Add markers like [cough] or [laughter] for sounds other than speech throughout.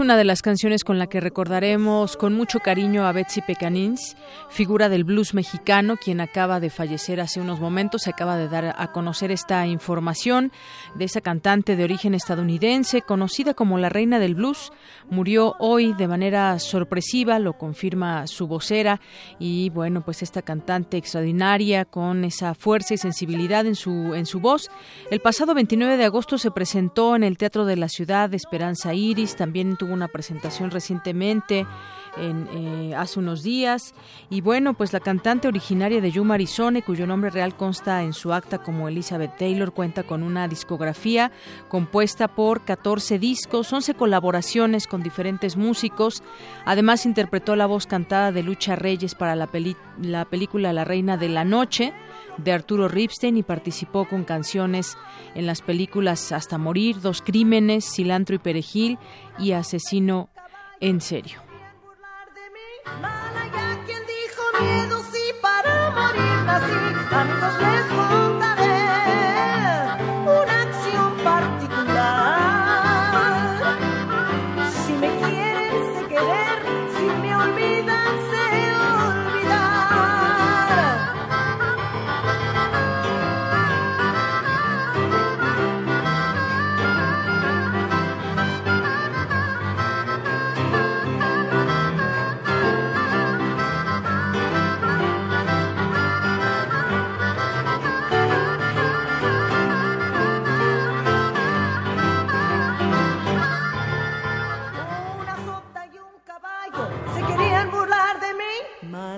Una de las canciones con la que recordaremos con mucho cariño a Betsy Pecanins, figura del blues mexicano, quien acaba de fallecer hace unos momentos. Se acaba de dar a conocer esta información de esa cantante de origen estadounidense, conocida como la reina del blues. Murió hoy de manera sorpresiva, lo confirma su vocera. Y bueno, pues esta cantante extraordinaria con esa fuerza y sensibilidad en su, en su voz. El pasado 29 de agosto se presentó en el Teatro de la Ciudad Esperanza Iris. También tuvo una presentación recientemente, en, eh, hace unos días. Y bueno, pues la cantante originaria de Yuma, Arizona, cuyo nombre real consta en su acta como Elizabeth Taylor, cuenta con una discografía compuesta por 14 discos, 11 colaboraciones con diferentes músicos. Además, interpretó la voz cantada de Lucha Reyes para la, peli- la película La Reina de la Noche de Arturo Ripstein y participó con canciones en las películas Hasta Morir, Dos Crímenes, Cilantro y Perejil y Asesino en Serio.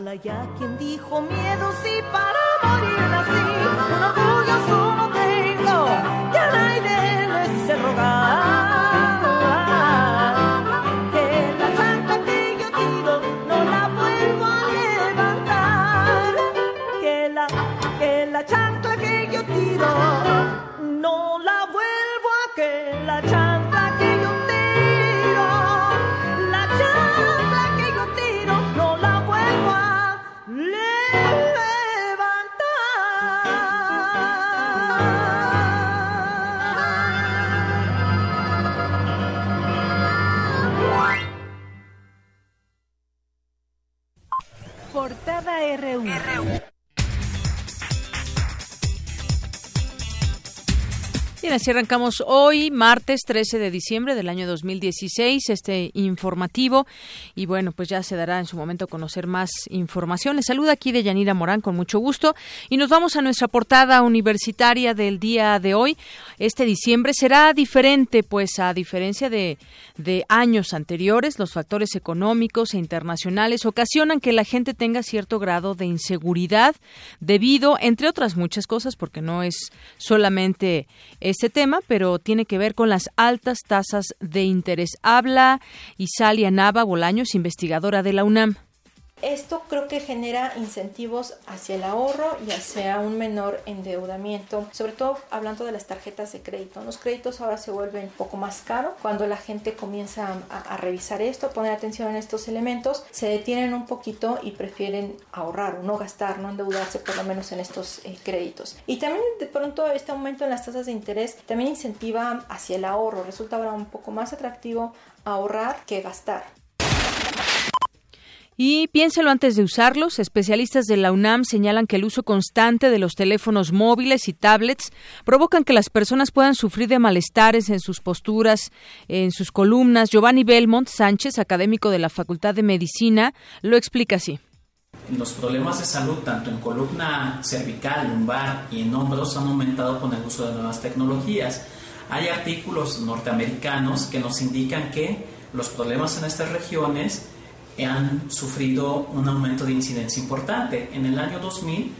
Malaya quien dijo miedo, si para Bien, así arrancamos hoy, martes 13 de diciembre del año 2016, este informativo. Y bueno, pues ya se dará en su momento conocer más información. Les saluda aquí de Yanira Morán con mucho gusto. Y nos vamos a nuestra portada universitaria del día de hoy. Este diciembre será diferente, pues a diferencia de, de años anteriores, los factores económicos e internacionales ocasionan que la gente tenga cierto grado de inseguridad debido, entre otras muchas cosas, porque no es solamente este tema, pero tiene que ver con las altas tasas de interés. Habla Isalia Nava Bolaños, investigadora de la UNAM. Esto creo que genera incentivos hacia el ahorro y hacia un menor endeudamiento, sobre todo hablando de las tarjetas de crédito. Los créditos ahora se vuelven un poco más caros cuando la gente comienza a, revisar esto, a poner atención en estos elementos, se detienen un poquito y prefieren ahorrar o no gastar, no endeudarse por lo menos en estos eh, créditos. Y también de pronto este aumento en las tasas de interés también incentiva hacia el ahorro, resulta ahora un poco más atractivo ahorrar que gastar. Y piénselo antes de usarlos. Especialistas de la UNAM señalan que el uso constante de los teléfonos móviles y tablets provocan que las personas puedan sufrir de malestares en sus posturas, en sus columnas. Giovanni Belmont Sánchez, académico de la Facultad de Medicina, lo explica así. Los problemas de salud, tanto en columna cervical, lumbar y en hombros, han aumentado con el uso de nuevas tecnologías. Hay artículos norteamericanos que nos indican que los problemas en estas regiones han sufrido un aumento de incidencia importante. En el año 2000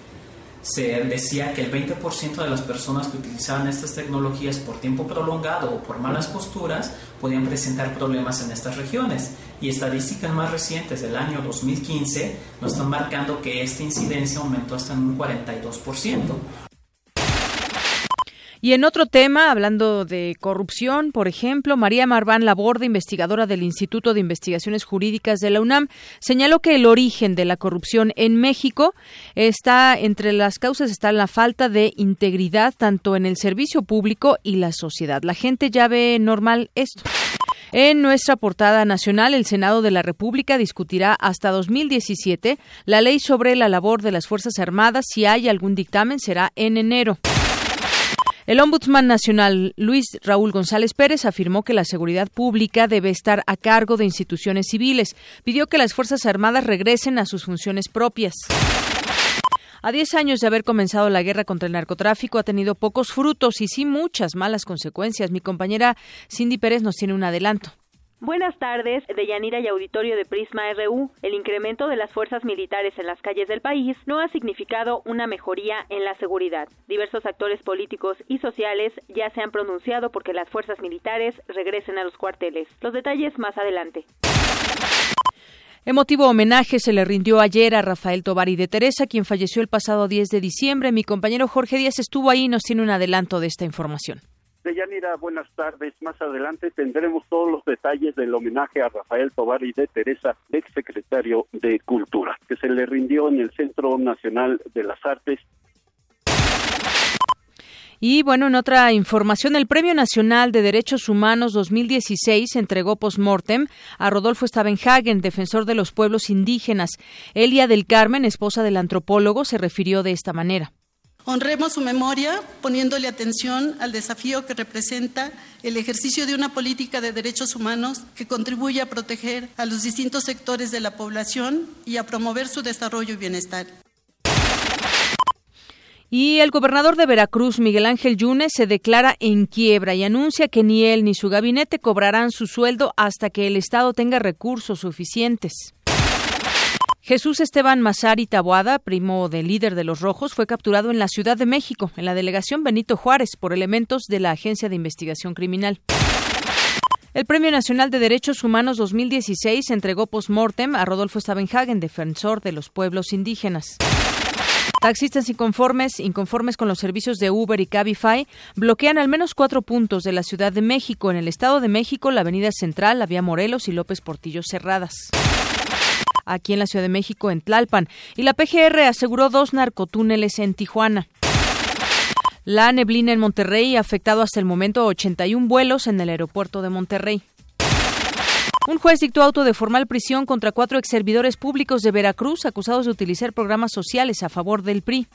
se decía que el 20% de las personas que utilizaban estas tecnologías por tiempo prolongado o por malas posturas podían presentar problemas en estas regiones. Y estadísticas más recientes del año 2015 nos están marcando que esta incidencia aumentó hasta un 42%. Y en otro tema, hablando de corrupción, por ejemplo, María Marván Laborde, investigadora del Instituto de Investigaciones Jurídicas de la UNAM, señaló que el origen de la corrupción en México está entre las causas está la falta de integridad tanto en el servicio público y la sociedad. La gente ya ve normal esto. En nuestra portada nacional, el Senado de la República discutirá hasta 2017 la ley sobre la labor de las Fuerzas Armadas. Si hay algún dictamen, será en enero. El ombudsman nacional Luis Raúl González Pérez afirmó que la seguridad pública debe estar a cargo de instituciones civiles. Pidió que las Fuerzas Armadas regresen a sus funciones propias. A 10 años de haber comenzado la guerra contra el narcotráfico ha tenido pocos frutos y sí muchas malas consecuencias. Mi compañera Cindy Pérez nos tiene un adelanto. Buenas tardes, de Yanira y Auditorio de Prisma RU. El incremento de las fuerzas militares en las calles del país no ha significado una mejoría en la seguridad. Diversos actores políticos y sociales ya se han pronunciado porque las fuerzas militares regresen a los cuarteles. Los detalles más adelante. Emotivo homenaje se le rindió ayer a Rafael Tobari de Teresa, quien falleció el pasado 10 de diciembre. Mi compañero Jorge Díaz estuvo ahí y nos tiene un adelanto de esta información. Deyanira, buenas tardes. Más adelante tendremos todos los detalles del homenaje a Rafael Tobar y de Teresa, exsecretario de Cultura, que se le rindió en el Centro Nacional de las Artes y bueno, en otra información, el Premio Nacional de Derechos Humanos 2016 entregó post-mortem a Rodolfo Stavenhagen, defensor de los pueblos indígenas. Elia del Carmen, esposa del antropólogo, se refirió de esta manera. Honremos su memoria poniéndole atención al desafío que representa el ejercicio de una política de derechos humanos que contribuye a proteger a los distintos sectores de la población y a promover su desarrollo y bienestar. Y el gobernador de Veracruz, Miguel Ángel Yunes, se declara en quiebra y anuncia que ni él ni su gabinete cobrarán su sueldo hasta que el Estado tenga recursos suficientes. Jesús Esteban Mazari Taboada, primo del líder de los Rojos, fue capturado en la Ciudad de México, en la delegación Benito Juárez, por elementos de la Agencia de Investigación Criminal. El Premio Nacional de Derechos Humanos 2016 entregó post-mortem a Rodolfo Stavenhagen, defensor de los pueblos indígenas. Taxistas inconformes, inconformes con los servicios de Uber y Cabify, bloquean al menos cuatro puntos de la Ciudad de México. En el Estado de México, la Avenida Central, la Vía Morelos y López Portillo cerradas aquí en la Ciudad de México, en Tlalpan, y la PGR aseguró dos narcotúneles en Tijuana. La neblina en Monterrey ha afectado hasta el momento 81 vuelos en el aeropuerto de Monterrey. Un juez dictó auto de formal prisión contra cuatro exservidores públicos de Veracruz acusados de utilizar programas sociales a favor del PRI.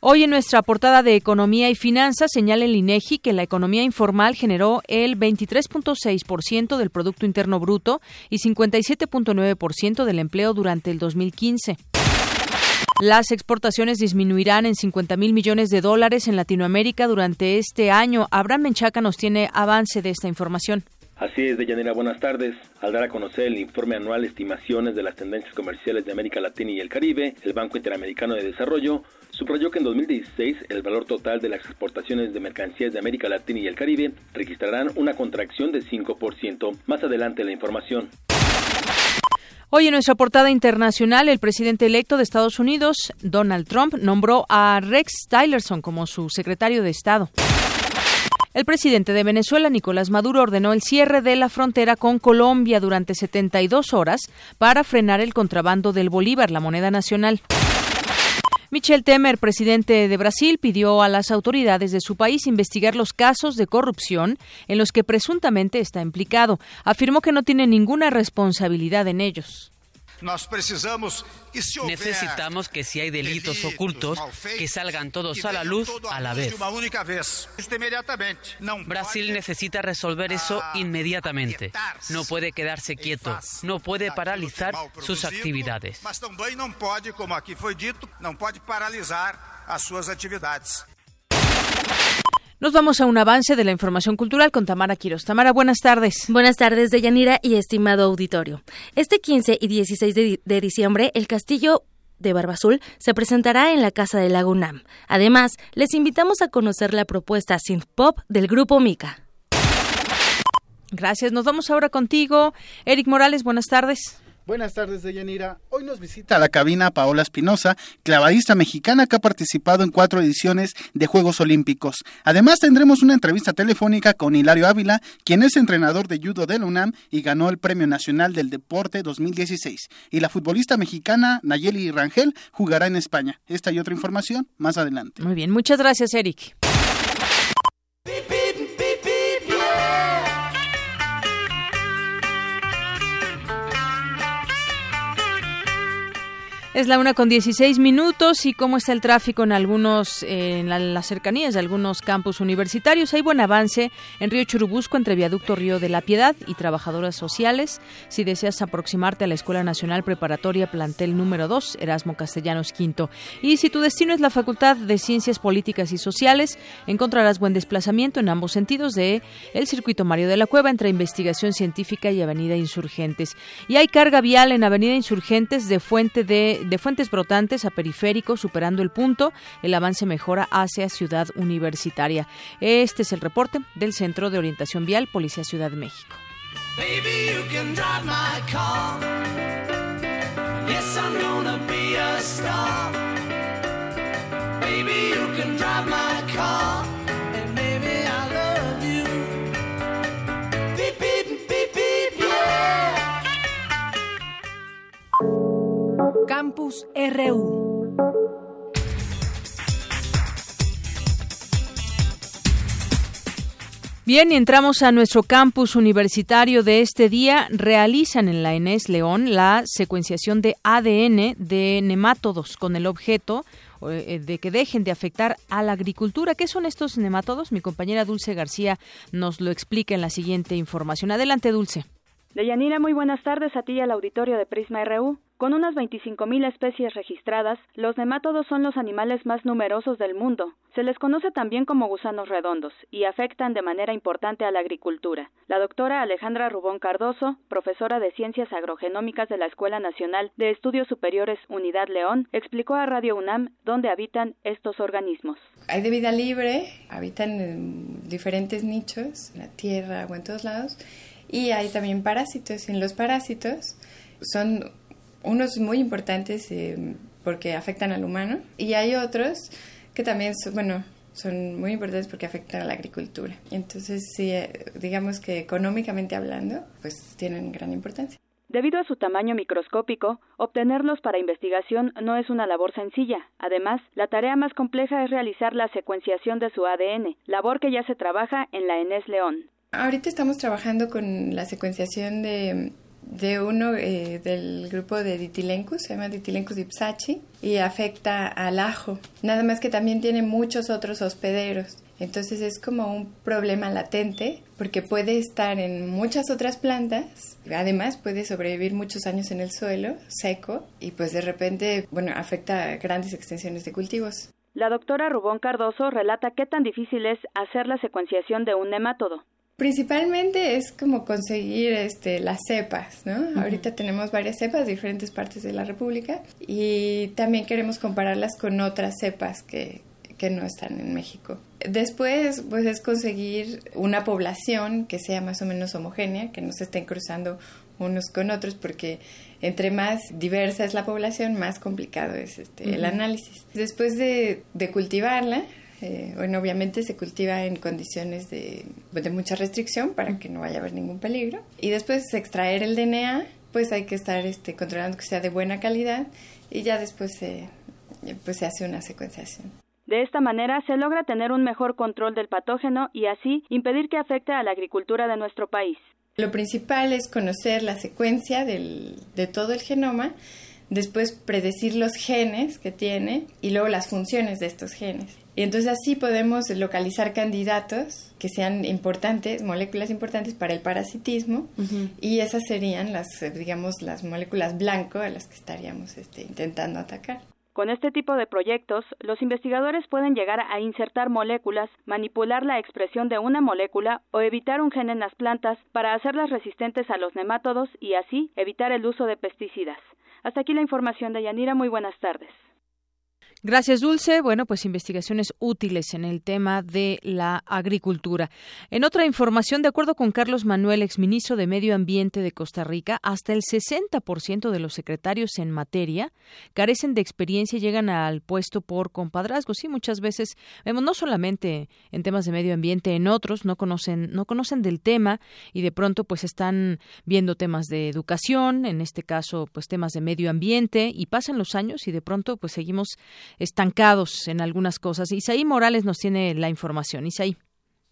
Hoy en nuestra portada de Economía y Finanzas señala el INEGI que la economía informal generó el 23.6% del Producto Interno Bruto y 57.9% del empleo durante el 2015. Las exportaciones disminuirán en 50 mil millones de dólares en Latinoamérica durante este año. Abraham Menchaca nos tiene avance de esta información. Así es, Deyanira, buenas tardes. Al dar a conocer el informe anual Estimaciones de las Tendencias Comerciales de América Latina y el Caribe, el Banco Interamericano de Desarrollo subrayó que en 2016 el valor total de las exportaciones de mercancías de América Latina y el Caribe registrarán una contracción de 5%. Más adelante la información. Hoy en nuestra portada internacional, el presidente electo de Estados Unidos, Donald Trump, nombró a Rex Tillerson como su secretario de Estado. El presidente de Venezuela, Nicolás Maduro, ordenó el cierre de la frontera con Colombia durante 72 horas para frenar el contrabando del bolívar, la moneda nacional. Michel Temer, presidente de Brasil, pidió a las autoridades de su país investigar los casos de corrupción en los que presuntamente está implicado. Afirmó que no tiene ninguna responsabilidad en ellos. Necesitamos que si hay delitos ocultos, que salgan todos a la luz a la vez. Brasil necesita resolver eso inmediatamente. No puede quedarse quieto, no puede paralizar sus actividades. Nos vamos a un avance de la información cultural con Tamara Quiros. Tamara, buenas tardes. Buenas tardes, Deyanira y estimado auditorio. Este 15 y 16 de, de diciembre, el Castillo de Barbazul se presentará en la Casa de Lagunam. Además, les invitamos a conocer la propuesta synth pop del grupo Mika. Gracias. Nos vamos ahora contigo. Eric Morales, buenas tardes. Buenas tardes, Deyanira. Hoy nos visita a la cabina Paola Espinosa, clavadista mexicana que ha participado en cuatro ediciones de Juegos Olímpicos. Además, tendremos una entrevista telefónica con Hilario Ávila, quien es entrenador de judo de UNAM y ganó el Premio Nacional del Deporte 2016. Y la futbolista mexicana Nayeli Rangel jugará en España. Esta y otra información más adelante. Muy bien, muchas gracias, Eric. Es la una con 16 minutos y cómo está el tráfico en algunos, en las cercanías de algunos campus universitarios. Hay buen avance en Río Churubusco entre Viaducto Río de la Piedad y Trabajadoras Sociales. Si deseas aproximarte a la Escuela Nacional Preparatoria Plantel número 2, Erasmo Castellanos V. Y si tu destino es la Facultad de Ciencias Políticas y Sociales, encontrarás buen desplazamiento en ambos sentidos de el circuito Mario de la Cueva entre Investigación Científica y Avenida Insurgentes. Y hay carga vial en Avenida Insurgentes de Fuente de de fuentes brotantes a periférico, superando el punto, el avance mejora hacia Ciudad Universitaria. Este es el reporte del Centro de Orientación Vial, Policía Ciudad de México. Campus RU. Bien, y entramos a nuestro campus universitario de este día. Realizan en la ENES León la secuenciación de ADN de nemátodos con el objeto eh, de que dejen de afectar a la agricultura. ¿Qué son estos nemátodos? Mi compañera Dulce García nos lo explica en la siguiente información. Adelante, Dulce. Deyanira, muy buenas tardes a ti y al auditorio de Prisma RU. Con unas 25.000 especies registradas, los nemátodos son los animales más numerosos del mundo. Se les conoce también como gusanos redondos y afectan de manera importante a la agricultura. La doctora Alejandra Rubón Cardoso, profesora de Ciencias Agrogenómicas de la Escuela Nacional de Estudios Superiores Unidad León, explicó a Radio UNAM dónde habitan estos organismos. Hay de vida libre, habitan en diferentes nichos, en la tierra o en todos lados, y hay también parásitos. En los parásitos son unos muy importantes eh, porque afectan al humano y hay otros que también, son, bueno, son muy importantes porque afectan a la agricultura. Entonces, sí, eh, digamos que económicamente hablando, pues tienen gran importancia. Debido a su tamaño microscópico, obtenerlos para investigación no es una labor sencilla. Además, la tarea más compleja es realizar la secuenciación de su ADN, labor que ya se trabaja en la ENES León. Ahorita estamos trabajando con la secuenciación de uno eh, del grupo de Ditilencus, se llama Ditilencus ipsachi, y afecta al ajo. Nada más que también tiene muchos otros hospederos. Entonces es como un problema latente porque puede estar en muchas otras plantas, además puede sobrevivir muchos años en el suelo seco y pues de repente, bueno, afecta grandes extensiones de cultivos. La doctora Rubón Cardoso relata qué tan difícil es hacer la secuenciación de un nemátodo. Principalmente es como conseguir este, las cepas, ¿no? Ahorita tenemos varias cepas de diferentes partes de la República y también queremos compararlas con otras cepas que, que no están en México. Después, pues es conseguir una población que sea más o menos homogénea, que no se estén cruzando unos con otros porque entre más diversa es la población, más complicado es este, el análisis. Después de, de cultivarla, eh, bueno, obviamente se cultiva en condiciones de, de mucha restricción para que no vaya a haber ningún peligro. Y después de extraer el DNA, pues hay que estar este, controlando que sea de buena calidad y ya después se, pues se hace una secuenciación. De esta manera se logra tener un mejor control del patógeno y así impedir que afecte a la agricultura de nuestro país. Lo principal es conocer la secuencia del, de todo el genoma, después predecir los genes que tiene y luego las funciones de estos genes. Y entonces así podemos localizar candidatos que sean importantes, moléculas importantes para el parasitismo y esas serían las, digamos, las moléculas blanco a las que estaríamos este, intentando atacar. Con este tipo de proyectos, los investigadores pueden llegar a insertar moléculas, manipular la expresión de una molécula o evitar un gen en las plantas para hacerlas resistentes a los nemátodos y así evitar el uso de pesticidas. Hasta aquí la información de Yanira. Muy buenas tardes. Gracias, Dulce. Bueno, pues investigaciones útiles en el tema de la agricultura. En otra información, de acuerdo con Carlos Manuel, exministro de Medio Ambiente de Costa Rica, hasta el 60% de los secretarios en materia carecen de experiencia y llegan al puesto por compadrazgo. Sí, muchas veces vemos no solamente en temas de medio ambiente, en otros no conocen no conocen del tema y de pronto pues están viendo temas de educación, en este caso pues temas de medio ambiente y pasan los años y de pronto pues seguimos estancados en algunas cosas. Isaí Morales nos tiene la información. Isaí.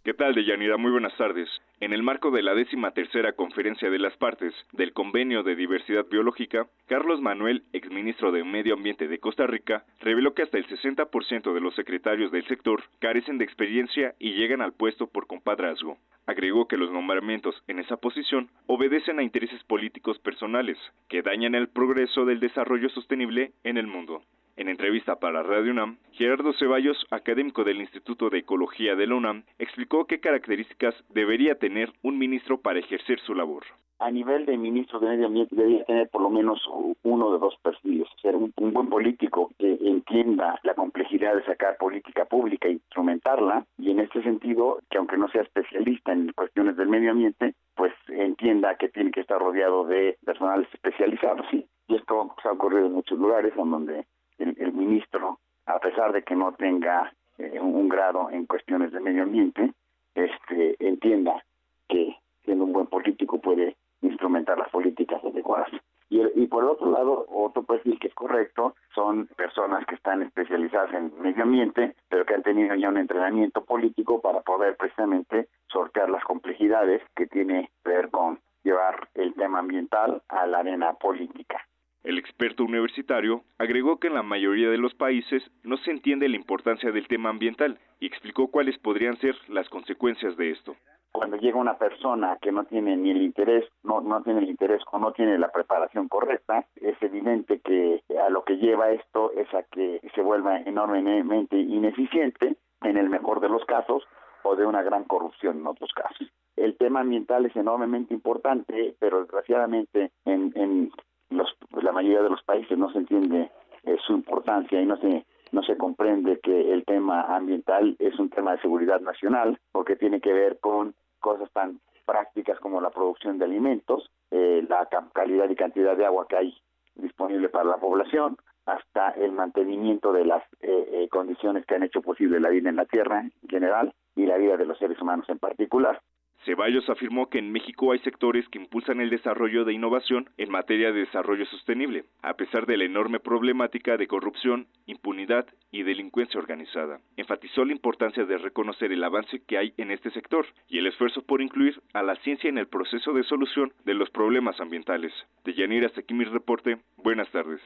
¿Qué tal, Deyanira? Muy buenas tardes. En el marco de la décima tercera conferencia de las partes del Convenio de Diversidad Biológica, Carlos Manuel, exministro de Medio Ambiente de Costa Rica, reveló que hasta el 60% de los secretarios del sector carecen de experiencia y llegan al puesto por compadrazgo. Agregó que los nombramientos en esa posición obedecen a intereses políticos personales que dañan el progreso del desarrollo sostenible en el mundo. En entrevista para Radio UNAM, Gerardo Ceballos, académico del Instituto de Ecología de la UNAM, explicó qué características debería tener un ministro para ejercer su labor. A nivel de ministro de Medio Ambiente debería tener por lo menos uno de dos perfiles. Ser un, buen político que entienda la complejidad de sacar política pública e instrumentarla y en este sentido, que aunque no sea especialista en cuestiones del medio ambiente, pues entienda que tiene que estar rodeado de personales especializados. Y esto ha ocurrido en muchos lugares en donde el, ministro, a pesar de que no tenga eh, un, grado en cuestiones de medio ambiente, este, entienda que siendo un buen político puede instrumentar las políticas adecuadas. Y, y por otro lado, otro perfil que es correcto son personas que están especializadas en medio ambiente, pero que han tenido ya un entrenamiento político para poder precisamente sortear las complejidades que tiene que ver con llevar el tema ambiental a la arena política. El experto universitario agregó que en la mayoría de los países no se entiende la importancia del tema ambiental y explicó cuáles podrían ser las consecuencias de esto. Cuando llega una persona que no tiene ni el interés, no, no tiene el interés o no tiene la preparación correcta, es evidente que a lo que lleva esto es a que se vuelva enormemente ineficiente en el mejor de los casos o de una gran corrupción en otros casos. El tema ambiental es enormemente importante, pero desgraciadamente en, en los, la mayoría de los países no se entiende eh, su importancia y no se no se comprende que el tema ambiental es un tema de seguridad nacional porque tiene que ver con cosas tan prácticas como la producción de alimentos, eh, la calidad y cantidad de agua que hay disponible para la población, hasta el mantenimiento de las eh, condiciones que han hecho posible la vida en la Tierra en general y la vida de los seres humanos en particular. Ceballos afirmó que en México hay sectores que impulsan el desarrollo de innovación en materia de desarrollo sostenible, a pesar de la enorme problemática de corrupción, impunidad y delincuencia organizada. Enfatizó la importancia de reconocer el avance que hay en este sector y el esfuerzo por incluir a la ciencia en el proceso de solución de los problemas ambientales. De Yanira mi reporte. Buenas tardes.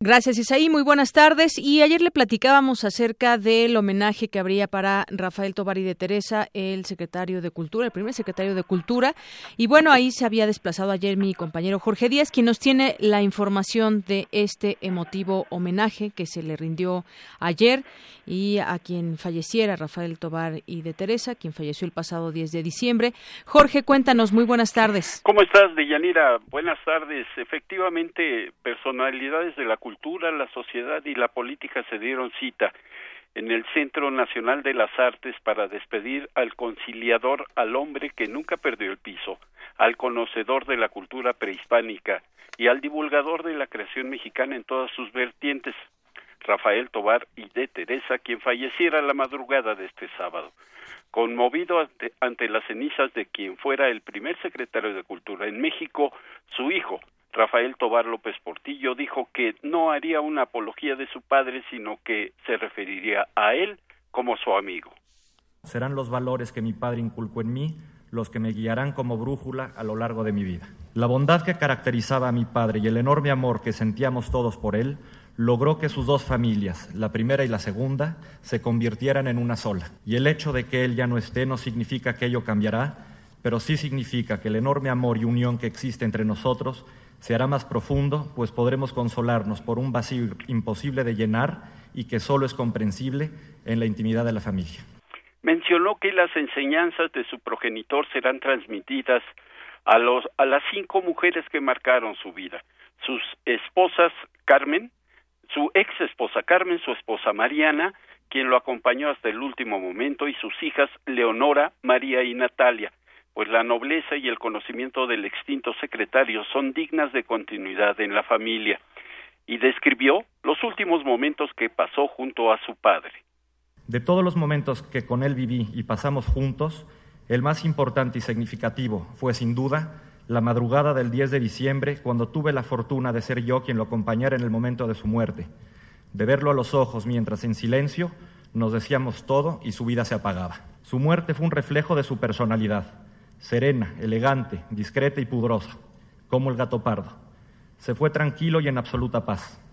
Gracias, Isaí. Muy buenas tardes. Y ayer le platicábamos acerca del homenaje que habría para Rafael Tobar y de Teresa, el secretario de Cultura, el primer secretario de Cultura. Y bueno, ahí se había desplazado ayer mi compañero Jorge Díaz, quien nos tiene la información de este emotivo homenaje que se le rindió ayer y a quien falleciera, Rafael Tobar y de Teresa, quien falleció el pasado 10 de diciembre. Jorge, cuéntanos. Muy buenas tardes. ¿Cómo estás, Deyanira? Buenas tardes. Efectivamente, personalidades de la cultura, la sociedad y la política se dieron cita en el Centro Nacional de las Artes para despedir al conciliador, al hombre que nunca perdió el piso, al conocedor de la cultura prehispánica y al divulgador de la creación mexicana en todas sus vertientes, Rafael Tobar y de Teresa, quien falleciera la madrugada de este sábado. Conmovido ante las cenizas de quien fuera el primer secretario de Cultura en México, su hijo, Rafael Tobar López Portillo dijo que no haría una apología de su padre, sino que se referiría a él como su amigo. Serán los valores que mi padre inculcó en mí los que me guiarán como brújula a lo largo de mi vida. La bondad que caracterizaba a mi padre y el enorme amor que sentíamos todos por él logró que sus dos familias, la primera y la segunda, se convirtieran en una sola. Y el hecho de que él ya no esté no significa que ello cambiará, pero sí significa que el enorme amor y unión que existe entre nosotros se hará más profundo, pues podremos consolarnos por un vacío imposible de llenar y que solo es comprensible en la intimidad de la familia. Mencionó que las enseñanzas de su progenitor serán transmitidas a, los, a las cinco mujeres que marcaron su vida. Sus esposas Carmen, su ex esposa Carmen, su esposa Mariana, quien lo acompañó hasta el último momento, y sus hijas Leonora, María y Natalia pues la nobleza y el conocimiento del extinto secretario son dignas de continuidad en la familia, y describió los últimos momentos que pasó junto a su padre. De todos los momentos que con él viví y pasamos juntos, el más importante y significativo fue sin duda la madrugada del 10 de diciembre, cuando tuve la fortuna de ser yo quien lo acompañara en el momento de su muerte, de verlo a los ojos mientras en silencio nos decíamos todo y su vida se apagaba. Su muerte fue un reflejo de su personalidad, serena, elegante, discreta y pudrosa, como el gato pardo. Se fue tranquilo y en absoluta paz.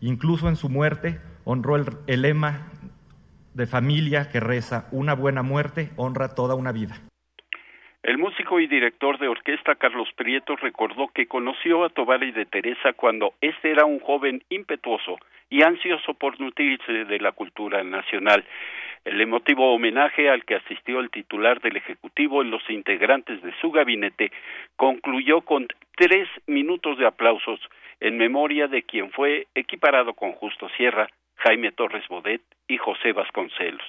Incluso en su muerte honró el, el lema de familia que reza, una buena muerte honra toda una vida. El músico y director de orquesta Carlos Prieto recordó que conoció a Tobar y de Teresa cuando éste era un joven impetuoso y ansioso por nutrirse de la cultura nacional. El emotivo homenaje al que asistió el titular del Ejecutivo y los integrantes de su gabinete concluyó con tres minutos de aplausos en memoria de quien fue equiparado con Justo Sierra, Jaime Torres Bodet y José Vasconcelos.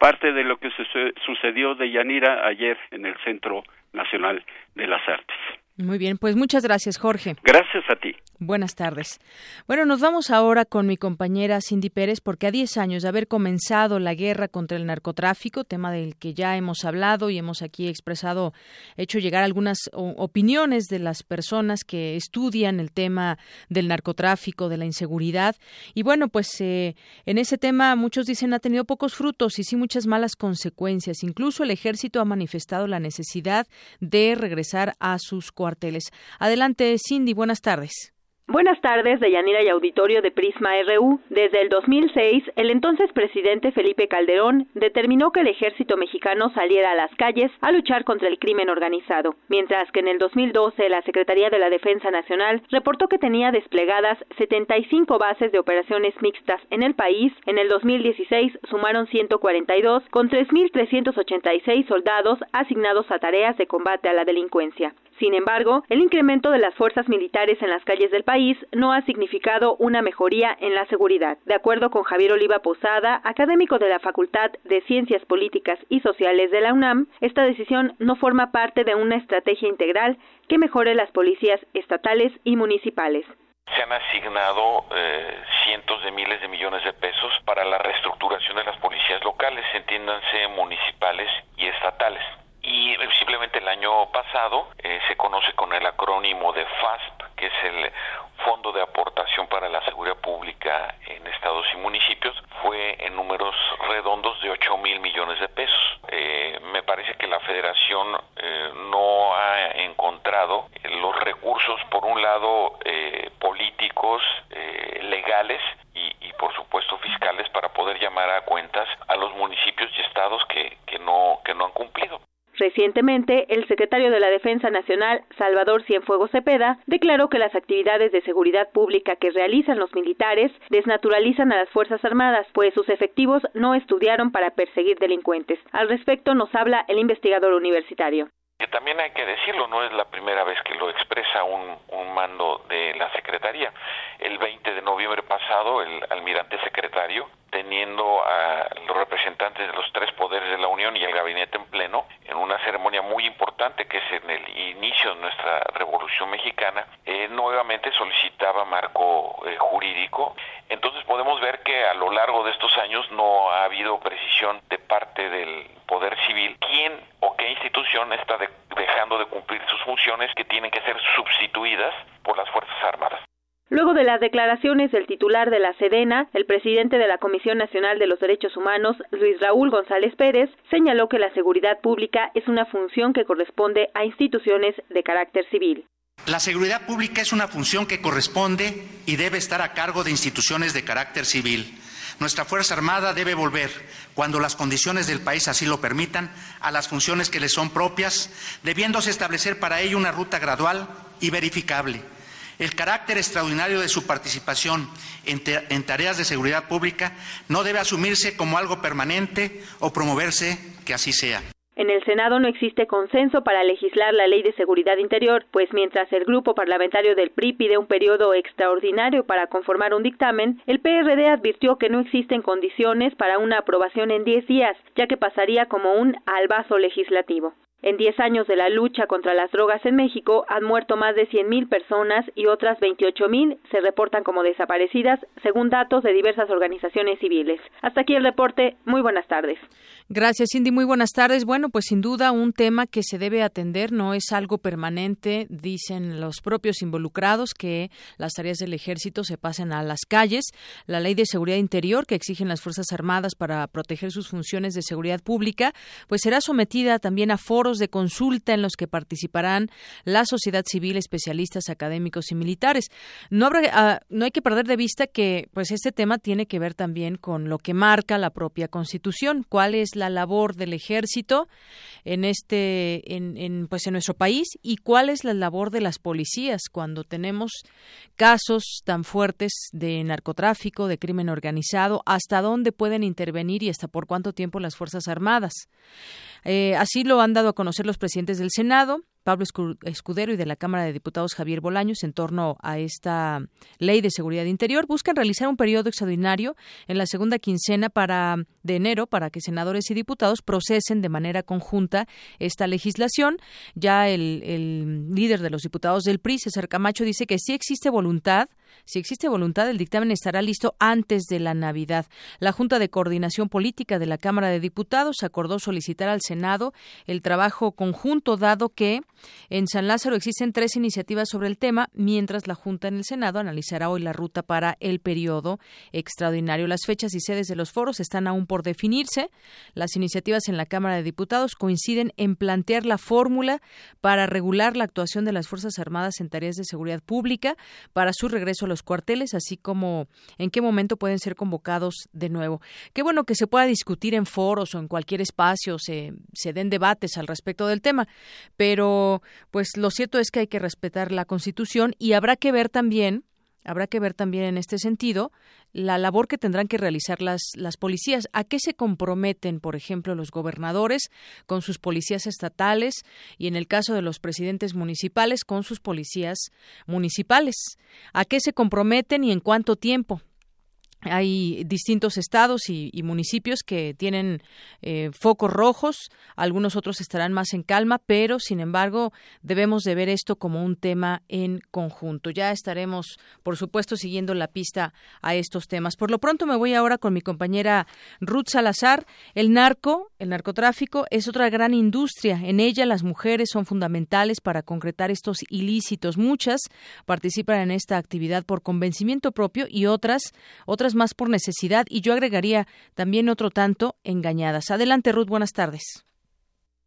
Parte de lo que sucedió de Yanira ayer en el Centro Nacional de las Artes. Muy bien, pues muchas gracias, Jorge. Gracias a ti. Buenas tardes. Bueno, nos vamos ahora con mi compañera Cindy Pérez, porque a 10 años de haber comenzado la guerra contra el narcotráfico, tema del que ya hemos hablado y hemos aquí expresado, hecho llegar algunas opiniones de las personas que estudian el tema del narcotráfico, de la inseguridad. Y bueno, pues eh, en ese tema muchos dicen ha tenido pocos frutos y sí muchas malas consecuencias. Incluso el ejército ha manifestado la necesidad de regresar a sus cuarteles. Adelante, Cindy, buenas tardes. Buenas tardes, Deyanira y auditorio de Prisma RU. Desde el 2006, el entonces presidente Felipe Calderón determinó que el ejército mexicano saliera a las calles a luchar contra el crimen organizado, mientras que en el 2012 la Secretaría de la Defensa Nacional reportó que tenía desplegadas 75 bases de operaciones mixtas en el país. En el 2016 sumaron 142 con 3.386 soldados asignados a tareas de combate a la delincuencia. Sin embargo, el incremento de las fuerzas militares en las calles del país no ha significado una mejoría en la seguridad. De acuerdo con Javier Oliva Posada, académico de la Facultad de Ciencias Políticas y Sociales de la UNAM, esta decisión no forma parte de una estrategia integral que mejore las policías estatales y municipales se han asignado eh, cientos de miles de millones de pesos para la reestructuración de las policías locales, entiéndanse municipales y estatales y simplemente el año pasado eh, se conoce con el acrónimo de FASP, que es el Fondo de Aportación para la Seguridad Pública en estados y municipios, fue en números redondos de 8 mil millones de pesos. Eh, me parece que la federación eh, no ha encontrado los recursos, por un lado, políticos, legales y, y, por supuesto fiscales para poder llamar a cuentas a los municipios y estados que, que no que no han cumplido Recientemente, el secretario de la Defensa Nacional, Salvador Cienfuegos Cepeda, declaró que las actividades de seguridad pública que realizan los militares desnaturalizan a las Fuerzas Armadas, pues sus efectivos no estudiaron para perseguir delincuentes. Al respecto nos habla el investigador universitario que también hay que decirlo, no es la primera vez que lo expresa un, un, mando de la Secretaría. El 20 de noviembre pasado, el almirante secretario, teniendo a los representantes de los tres poderes de la Unión y el gabinete en pleno, en una ceremonia muy importante que es en el inicio de nuestra Revolución Mexicana, eh, nuevamente solicitaba marco eh, jurídico. Entonces podemos ver que a lo largo de estos años no ha habido precisión de parte del poder civil quién o qué institución está dejando de cumplir sus funciones que tienen que ser sustituidas por las Fuerzas Armadas. Luego de las declaraciones del titular de la Sedena, el presidente de la Comisión Nacional de los Derechos Humanos, Luis Raúl González Pérez, señaló que la seguridad pública es una función que corresponde a instituciones de carácter civil. La seguridad pública es una función que corresponde y debe estar a cargo de instituciones de carácter civil. Nuestra Fuerza Armada debe volver, cuando las condiciones del país así lo permitan, a las funciones que le son propias, debiéndose establecer para ello una ruta gradual y verificable. El carácter extraordinario de su participación en, tareas de seguridad pública no debe asumirse como algo permanente o promoverse que así sea. En el Senado no existe consenso para legislar la Ley de Seguridad Interior, pues mientras el grupo parlamentario del PRI pide un periodo extraordinario para conformar un dictamen, el PRD advirtió que no existen condiciones para una aprobación en 10 días, ya que pasaría como un albazo legislativo. En 10 años de la lucha contra las drogas en México han muerto más de 100.000 personas y otras 28.000 se reportan como desaparecidas, según datos de diversas organizaciones civiles. Hasta aquí el reporte. Muy buenas tardes. Gracias, Cindy. Muy buenas tardes. Bueno, pues sin duda un tema que se debe atender, no es algo permanente, dicen los propios involucrados, que las tareas del ejército se pasen a las calles. La ley de seguridad interior que exigen las Fuerzas Armadas para proteger sus funciones de seguridad pública, pues será sometida también a foros de consulta en los que participarán la sociedad civil, especialistas académicos y militares. No, habrá, ah, no hay que perder de vista que pues este tema tiene que ver también con lo que marca la propia Constitución, cuál es la labor del ejército en este en, pues en nuestro país y cuál es la labor de las policías cuando tenemos casos tan fuertes de narcotráfico, de crimen organizado, hasta dónde pueden intervenir y hasta por cuánto tiempo las Fuerzas Armadas. Eh, así lo han dado a conocer los presidentes del Senado, Pablo Escudero y de la Cámara de Diputados Javier Bolaños en torno a esta ley de seguridad interior buscan realizar un periodo extraordinario en la segunda quincena para de enero para que senadores y diputados procesen de manera conjunta esta legislación. Ya el, líder de los diputados del PRI, César Camacho, dice que sí existe voluntad si existe voluntad, el dictamen estará listo antes de la Navidad. La Junta de Coordinación Política de la Cámara de Diputados acordó solicitar al Senado el trabajo conjunto, dado que en San Lázaro existen tres iniciativas sobre el tema, mientras la Junta en el Senado analizará hoy la ruta para el periodo extraordinario. Las fechas y sedes de los foros están aún por definirse. Las iniciativas en la Cámara de Diputados coinciden en plantear la fórmula para regular la actuación de las Fuerzas Armadas en tareas de seguridad pública para su regreso a los cuarteles, así como en qué momento pueden ser convocados de nuevo. Qué bueno que se pueda discutir en foros o en cualquier espacio, se, se den debates al respecto del tema, pero pues lo cierto es que hay que respetar la Constitución y habrá que ver también Habrá que ver también en este sentido la labor que tendrán que realizar las, las policías. ¿A qué se comprometen, por ejemplo, los gobernadores con sus policías estatales y, en el caso de los presidentes municipales, con sus policías municipales? ¿A qué se comprometen y en cuánto tiempo? Hay distintos estados y, municipios que tienen eh, focos rojos, algunos otros estarán más en calma, pero sin embargo debemos de ver esto como un tema en conjunto. Ya estaremos, por supuesto, siguiendo la pista a estos temas. Por lo pronto me voy ahora con mi compañera Ruth Salazar. El narco, el narcotráfico es otra gran industria. En ella las mujeres son fundamentales para concretar estos ilícitos. Muchas participan en esta actividad por convencimiento propio y otras otras más por necesidad y yo agregaría también otro tanto engañadas. Adelante, Ruth, buenas tardes.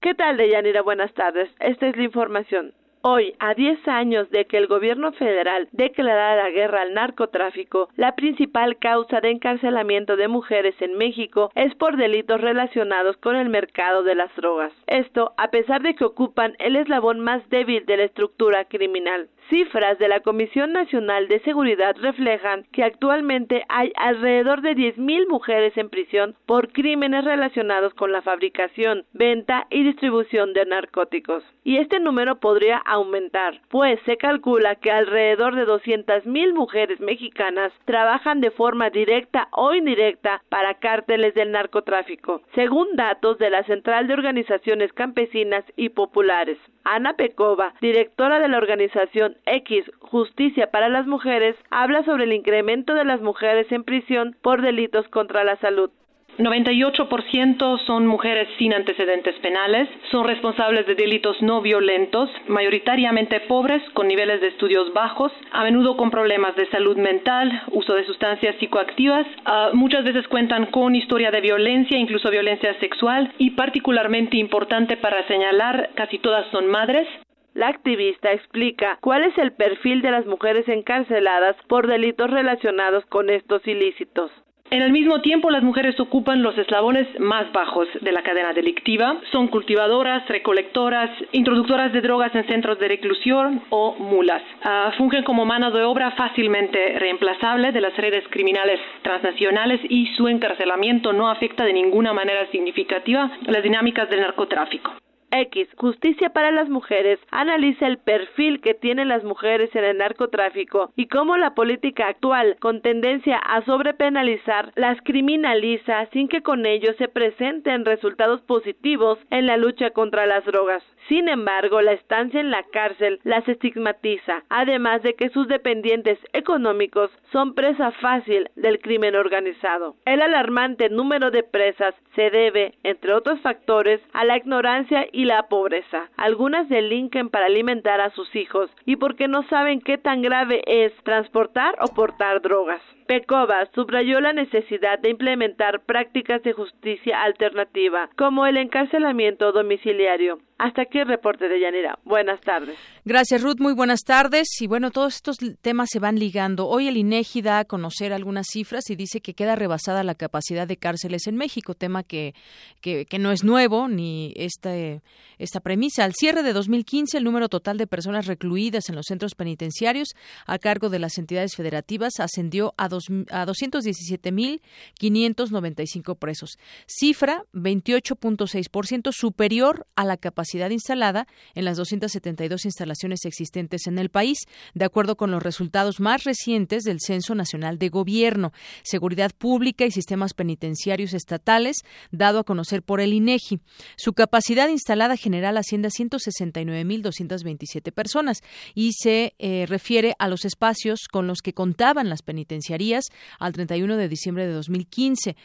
¿Qué tal, Deyanira? Buenas tardes. Esta es la información. Hoy, a 10 años de que el gobierno federal declarara la guerra al narcotráfico, la principal causa de encarcelamiento de mujeres en México es por delitos relacionados con el mercado de las drogas. Esto a pesar de que ocupan el eslabón más débil de la estructura criminal. Cifras de la Comisión Nacional de Seguridad reflejan que actualmente hay alrededor de 10.000 mujeres en prisión por crímenes relacionados con la fabricación, venta y distribución de narcóticos. Y este número podría aumentar, pues se calcula que alrededor de 200.000 mujeres mexicanas trabajan de forma directa o indirecta para cárteles del narcotráfico, según datos de la Central de Organizaciones Campesinas y Populares. Ana Pecova, directora de la organización X Justicia para las Mujeres, habla sobre el incremento de las mujeres en prisión por delitos contra la salud. 98% son mujeres sin antecedentes penales, son responsables de delitos no violentos, mayoritariamente pobres, con niveles de estudios bajos, a menudo con problemas de salud mental, uso de sustancias psicoactivas, uh, muchas veces cuentan con historia de violencia, incluso violencia sexual, y particularmente importante para señalar, casi todas son madres, la activista explica cuál es el perfil de las mujeres encarceladas por delitos relacionados con estos ilícitos. En el mismo tiempo, las mujeres ocupan los eslabones más bajos de la cadena delictiva. Son cultivadoras, recolectoras, introductoras de drogas en centros de reclusión o mulas. Uh, fungen como mano de obra fácilmente reemplazable de las redes criminales transnacionales y su encarcelamiento no afecta de ninguna manera significativa las dinámicas del narcotráfico. X, Justicia para las Mujeres, analiza el perfil que tienen las mujeres en el narcotráfico y cómo la política actual, con tendencia a sobrepenalizar, las criminaliza sin que con ello se presenten resultados positivos en la lucha contra las drogas. Sin embargo, la estancia en la cárcel las estigmatiza, además de que sus dependientes económicos son presa fácil del crimen organizado. El alarmante número de presas se debe, entre otros factores, a la ignorancia y la pobreza. Algunas delinquen para alimentar a sus hijos y porque no saben qué tan grave es transportar o portar drogas. Pecova subrayó la necesidad de implementar prácticas de justicia alternativa, como el encarcelamiento domiciliario. Hasta aquí el reporte de Yanira. Buenas tardes. Gracias, Ruth. Muy buenas tardes. Y bueno, todos estos temas se van ligando. Hoy el INEGI da a conocer algunas cifras y dice que queda rebasada la capacidad de cárceles en México, tema que, que, no es nuevo ni este, esta premisa. Al cierre de 2015, el número total de personas recluidas en los centros penitenciarios a cargo de las entidades federativas ascendió a, dos, a 217.595 presos, cifra 28.6% superior a la capacidad instalada en las 272 instalaciones existentes en el país, de acuerdo con los resultados más recientes del Censo Nacional de Gobierno, Seguridad Pública y Sistemas Penitenciarios Estatales, dado a conocer por el INEGI. Su capacidad instalada general asciende a 169.227 personas y se eh, refiere a los espacios con los que contaban las penitenciarías al 31 de diciembre de 2015,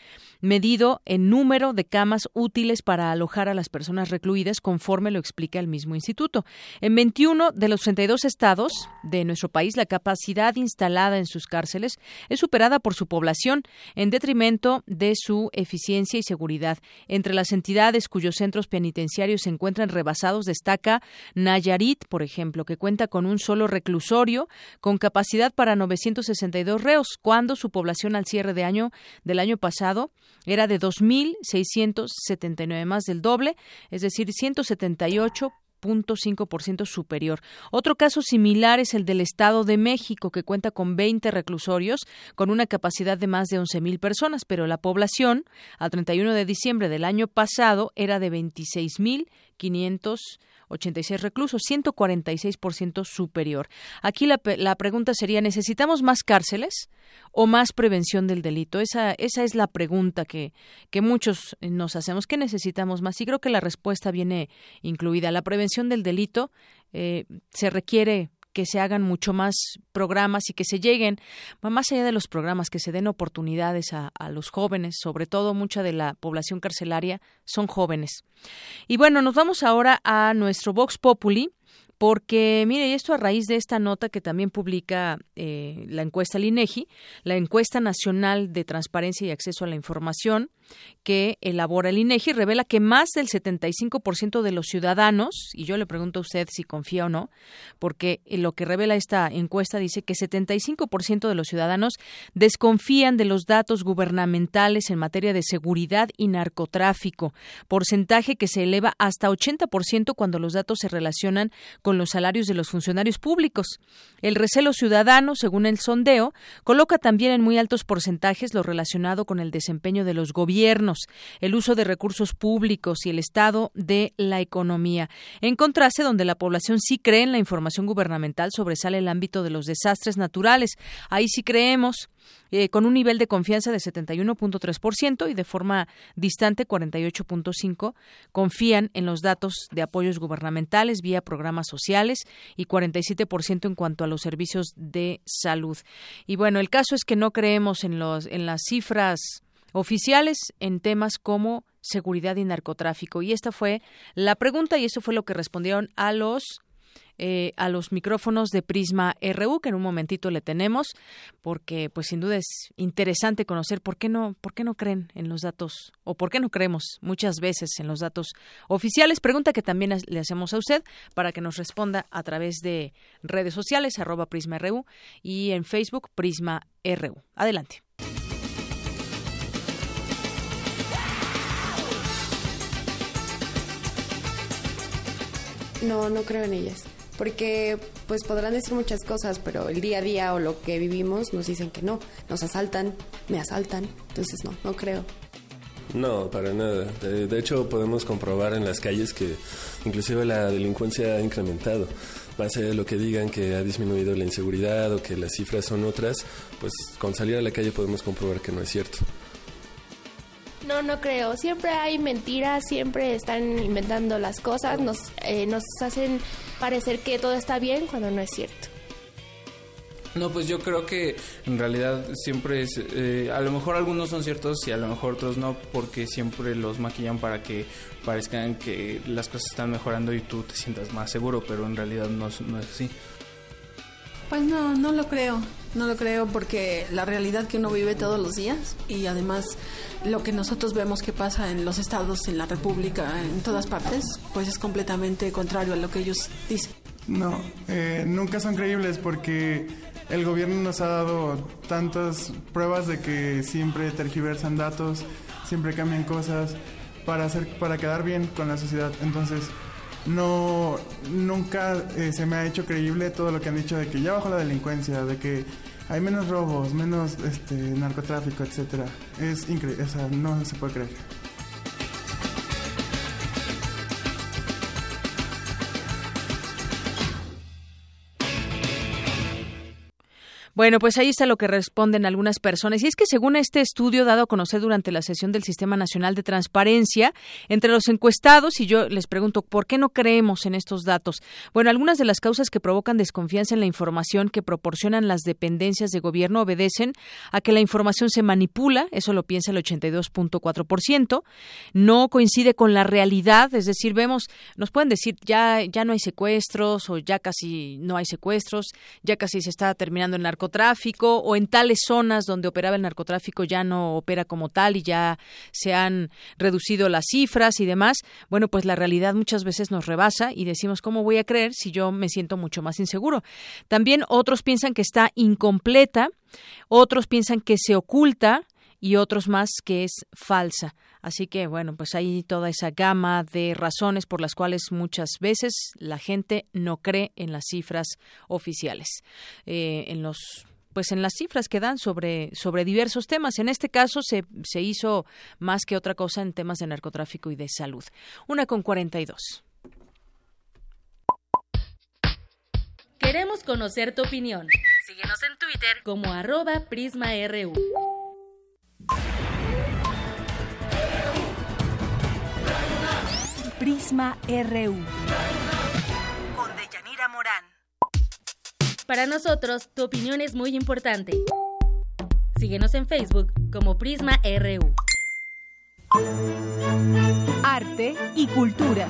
medido en número de camas útiles para alojar a las personas recluidas conforme lo explica el mismo instituto. En 21 de los 32 estados de nuestro país, la capacidad instalada en sus cárceles es superada por su población en detrimento de su eficiencia y seguridad. Entre las entidades cuyos centros penitenciarios se encuentran rebasados destaca Nayarit, por ejemplo, que cuenta con un solo reclusorio con capacidad para 962 reos, cuando su población al cierre de año del año pasado era de 2.679, más del doble, es decir, 178 ciento superior. Otro caso similar es el del Estado de México, que cuenta con 20 reclusorios con una capacidad de más de 11.000 personas, pero la población al 31 de diciembre del año pasado era de 26.500 86 reclusos, 146% superior. Aquí la, la, pregunta sería, ¿necesitamos más cárceles o más prevención del delito? Esa, esa es la pregunta que, que muchos nos hacemos. ¿Qué necesitamos más? Y creo que la respuesta viene incluida. La prevención del delito eh, se requiere que se hagan mucho más programas y que se lleguen, más allá de los programas, que se den oportunidades a, los jóvenes, sobre todo mucha de la población carcelaria son jóvenes. Y bueno, nos vamos ahora a nuestro Vox Populi porque mire esto a raíz de esta nota que también publica eh, la encuesta LINEGI, la encuesta nacional de transparencia y acceso a la información, que elabora el INEGI revela que más del 75% de los ciudadanos, y yo le pregunto a usted si confía o no, porque lo que revela esta encuesta dice que 75% de los ciudadanos desconfían de los datos gubernamentales en materia de seguridad y narcotráfico, porcentaje que se eleva hasta 80% cuando los datos se relacionan con los salarios de los funcionarios públicos. El recelo ciudadano, según el sondeo, coloca también en muy altos porcentajes lo relacionado con el desempeño de los gobiernos, el uso de recursos públicos y el estado de la economía. En contraste, donde la población sí cree en la información gubernamental, sobresale el ámbito de los desastres naturales. Ahí sí creemos eh, con un nivel de confianza de 71.3% y de forma distante 48.5% confían en los datos de apoyos gubernamentales vía programas sociales y 47% en cuanto a los servicios de salud. Y bueno, el caso es que no creemos en los en las cifras oficiales en temas como seguridad y narcotráfico. Y esta fue la pregunta y eso fue lo que respondieron a los eh, a los micrófonos de Prisma RU, que en un momentito le tenemos, porque pues sin duda es interesante conocer por qué no, por qué no creen en los datos, o por qué no creemos muchas veces en los datos oficiales. Pregunta que también le hacemos a usted para que nos responda a través de redes sociales, arroba Prisma RU, y en Facebook Prisma RU. Adelante. No, no creo en ellas porque pues podrán decir muchas cosas, pero el día a día o lo que vivimos nos dicen que no, nos asaltan, me asaltan, entonces no, no creo. No, para nada. De, hecho, podemos comprobar en las calles que inclusive la delincuencia ha incrementado. Más de lo que digan que ha disminuido la inseguridad o que las cifras son otras, pues con salir a la calle podemos comprobar que no es cierto. No, no creo. Siempre hay mentiras, siempre están inventando las cosas, nos, eh, nos hacen parecer que todo está bien cuando no es cierto. No, pues yo creo que en realidad siempre es, eh, a lo mejor algunos son ciertos y a lo mejor otros no, porque siempre los maquillan para que parezcan que las cosas están mejorando y tú te sientas más seguro, pero en realidad no, no es así. Pues no, no lo creo, no lo creo porque la realidad que uno vive todos los días y además lo que nosotros vemos que pasa en los estados, en la República, en todas partes, pues es completamente contrario a lo que ellos dicen. No, eh, nunca son creíbles porque el gobierno nos ha dado tantas pruebas de que siempre tergiversan datos, siempre cambian cosas para hacer, para quedar bien con la sociedad. Entonces, no, nunca eh, se me ha hecho creíble todo lo que han dicho de que ya bajó la delincuencia, de que hay menos robos, menos este, narcotráfico, etcétera. Es increíble, o sea, no se puede creer. Bueno, pues ahí está lo que responden algunas personas. Y es que según este estudio dado a conocer durante la sesión del Sistema Nacional de Transparencia, entre los encuestados, y yo les pregunto, ¿por qué no creemos en estos datos? Bueno, algunas de las causas que provocan desconfianza en la información que proporcionan las dependencias de gobierno obedecen a que la información se manipula, eso lo piensa el 82.4%, no coincide con la realidad, es decir, vemos, nos pueden decir, ya, ya no hay secuestros o ya casi no hay secuestros, ya casi se está terminando el narcotráfico, o en tales zonas donde operaba el narcotráfico ya no opera como tal y ya se han reducido las cifras y demás, bueno, pues la realidad muchas veces nos rebasa y decimos, ¿cómo voy a creer si yo me siento mucho más inseguro? También otros piensan que está incompleta, otros piensan que se oculta y otros más que es falsa. Así que, bueno, pues hay toda esa gama de razones por las cuales muchas veces la gente no cree en las cifras oficiales, eh, en los pues en las cifras que dan sobre, sobre diversos temas. En este caso se, se hizo más que otra cosa en temas de narcotráfico y de salud. Una con 42. Queremos conocer tu opinión. Síguenos en Twitter como arroba PrismaRU. Prisma RU. Con Deyanira Morán. Para nosotros, tu opinión es muy importante. Síguenos en Facebook como Prisma RU. Arte y cultura.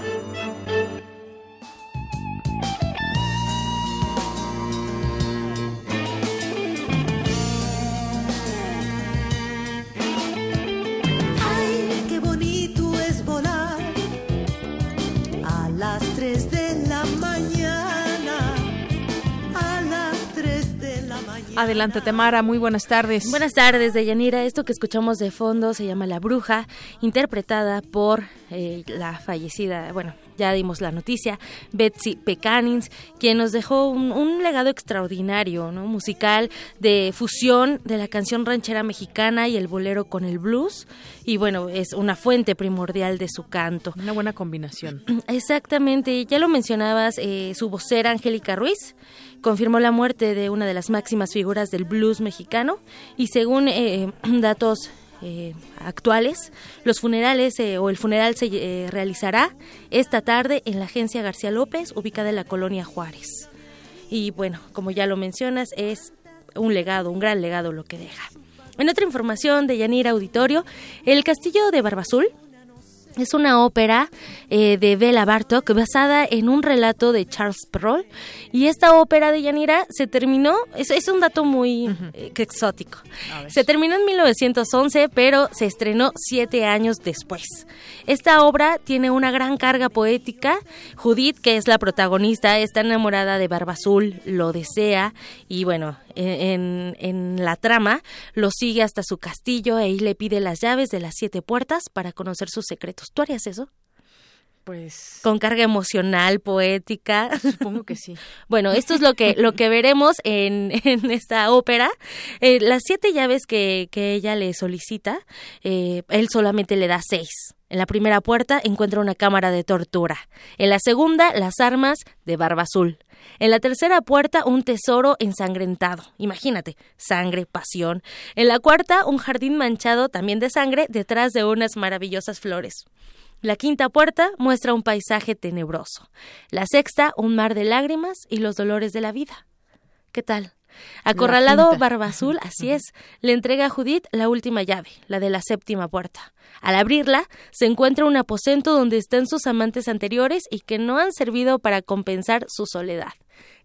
Adelante, Tamara, muy buenas tardes. Buenas tardes, Deyanira. Esto que escuchamos de fondo se llama La Bruja, interpretada por eh, la fallecida, bueno, ya dimos la noticia, Betsy Pecanins, quien nos dejó un, un, legado extraordinario, ¿no? musical de fusión de la canción ranchera mexicana y el bolero con el blues. Y bueno, es una fuente primordial de su canto. Una buena combinación. Exactamente, ya lo mencionabas, eh, su vocera Angélica Ruiz confirmó la muerte de una de las máximas figuras del blues mexicano y según eh, [clears throat] datos eh, actuales, los funerales eh, o el funeral se eh, realizará esta tarde en la agencia García López, ubicada en la colonia Juárez. Y bueno, como ya lo mencionas, es un legado, un gran legado lo que deja. En otra información de Yanira Auditorio, el castillo de Barbazul es una ópera eh, de Bela Bartok basada en un relato de Charles Perrault. Y esta ópera de Yanira se terminó, es, es un dato muy eh, exótico. Se terminó en 1911, pero se estrenó siete años después. Esta obra tiene una gran carga poética. Judith, que es la protagonista, está enamorada de Barba Azul, lo desea y bueno, en, en, la trama lo sigue hasta su castillo ahí le pide las llaves de las siete puertas para conocer sus secretos. ¿Tú harías eso? Pues con carga emocional, poética. Supongo que sí. [laughs] bueno, esto es lo que lo que veremos en, [laughs] en esta ópera. Eh, las siete llaves que, que ella le solicita, eh, él solamente le da seis. En la primera puerta encuentra una cámara de tortura. En la segunda, las armas de Barba Azul. En la tercera puerta, un tesoro ensangrentado. Imagínate, sangre, pasión. En la cuarta, un jardín manchado también de sangre detrás de unas maravillosas flores. La quinta puerta muestra un paisaje tenebroso. La sexta, un mar de lágrimas y los dolores de la vida. ¿Qué tal? Acorralado Barba Azul, así es, le entrega a Judith la última llave, la de la séptima puerta. Al abrirla, se encuentra un aposento donde están sus amantes anteriores y que no han servido para compensar su soledad.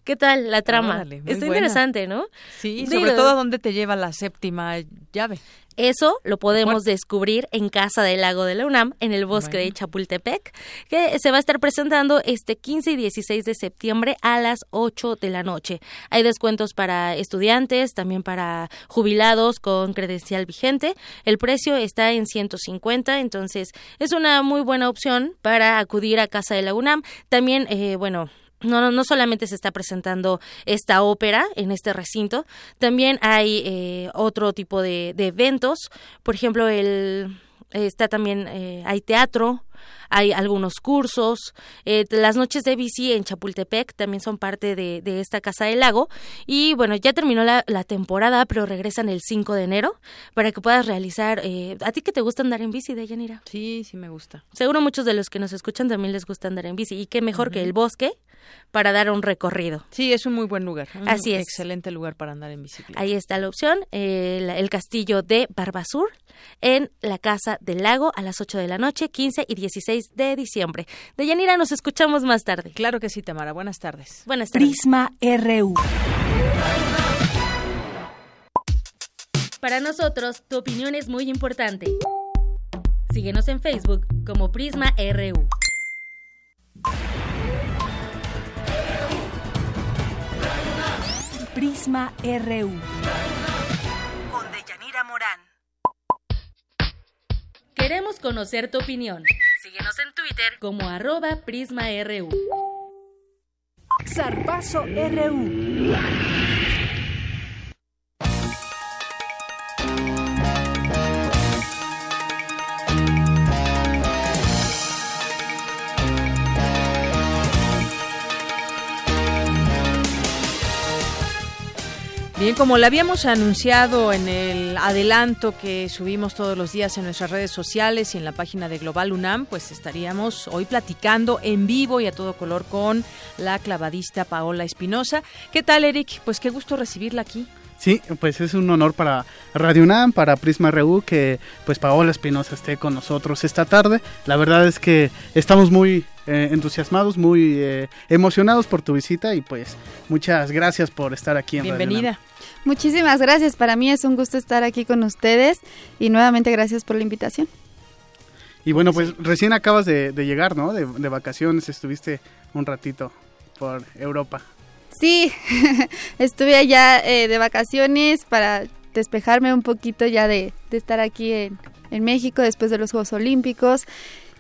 ¿Qué tal la trama? Órale, Está buena. interesante, ¿no? Sí, Digo, sobre todo a dónde te lleva la séptima llave. Eso lo podemos descubrir en Casa del Lago de la UNAM, en el bosque de Chapultepec, que se va a estar presentando este 15 y 16 de septiembre a las 8 de la noche. Hay descuentos para estudiantes, también para jubilados con credencial vigente. El precio está en 150, entonces es una muy buena opción para acudir a Casa de la UNAM. También, eh, bueno, no, no, solamente se está presentando esta ópera en este recinto, también hay eh, otro tipo de, de eventos, por ejemplo, el está también eh, hay teatro, hay algunos cursos, eh, las noches de bici en Chapultepec también son parte de, de esta Casa del Lago y bueno, ya terminó la, la, temporada, pero regresan el 5 de enero para que puedas realizar, eh, ¿a ti que te gusta andar en bici, Deyanira? Sí, sí me gusta. Seguro muchos de los que nos escuchan también les gusta andar en bici y qué mejor uh -huh. que el bosque para dar un recorrido. Sí, es un muy buen lugar. Así es. Excelente lugar para andar en bicicleta. Ahí está la opción, el, el castillo de Barbasur en la Casa del Lago a las 8 de la noche, 15 y 16 de diciembre. Deyanira, nos escuchamos más tarde. Claro que sí, Tamara. Buenas tardes. Buenas tardes. Prisma RU. Para nosotros, tu opinión es muy importante. Síguenos en Facebook como Prisma RU. Prisma RU. Con Deyanira Morán. Queremos conocer tu opinión. Síguenos en Twitter como arroba PrismaRU. Zarpazo RU. Bien, como lo habíamos anunciado en el adelanto que subimos todos los días en nuestras redes sociales y en la página de Global UNAM, pues estaríamos hoy platicando en vivo y a todo color con la clavadista Paola Espinosa. ¿Qué tal, Eric? Pues qué gusto recibirla aquí. Sí, pues es un honor para Radio UNAM, para Prisma RU, que pues Paola Espinosa esté con nosotros esta tarde. La verdad es que estamos muy eh, entusiasmados, muy eh, emocionados por tu visita y pues muchas gracias por estar aquí en Bienvenida. Radio Muchísimas gracias, para mí es un gusto estar aquí con ustedes y nuevamente gracias por la invitación. Y bueno, pues recién acabas de, de llegar, ¿no? De, de vacaciones, estuviste un ratito por Europa. Sí, [laughs] estuve allá eh, de vacaciones para despejarme un poquito ya de, de estar aquí en, en México después de los Juegos Olímpicos.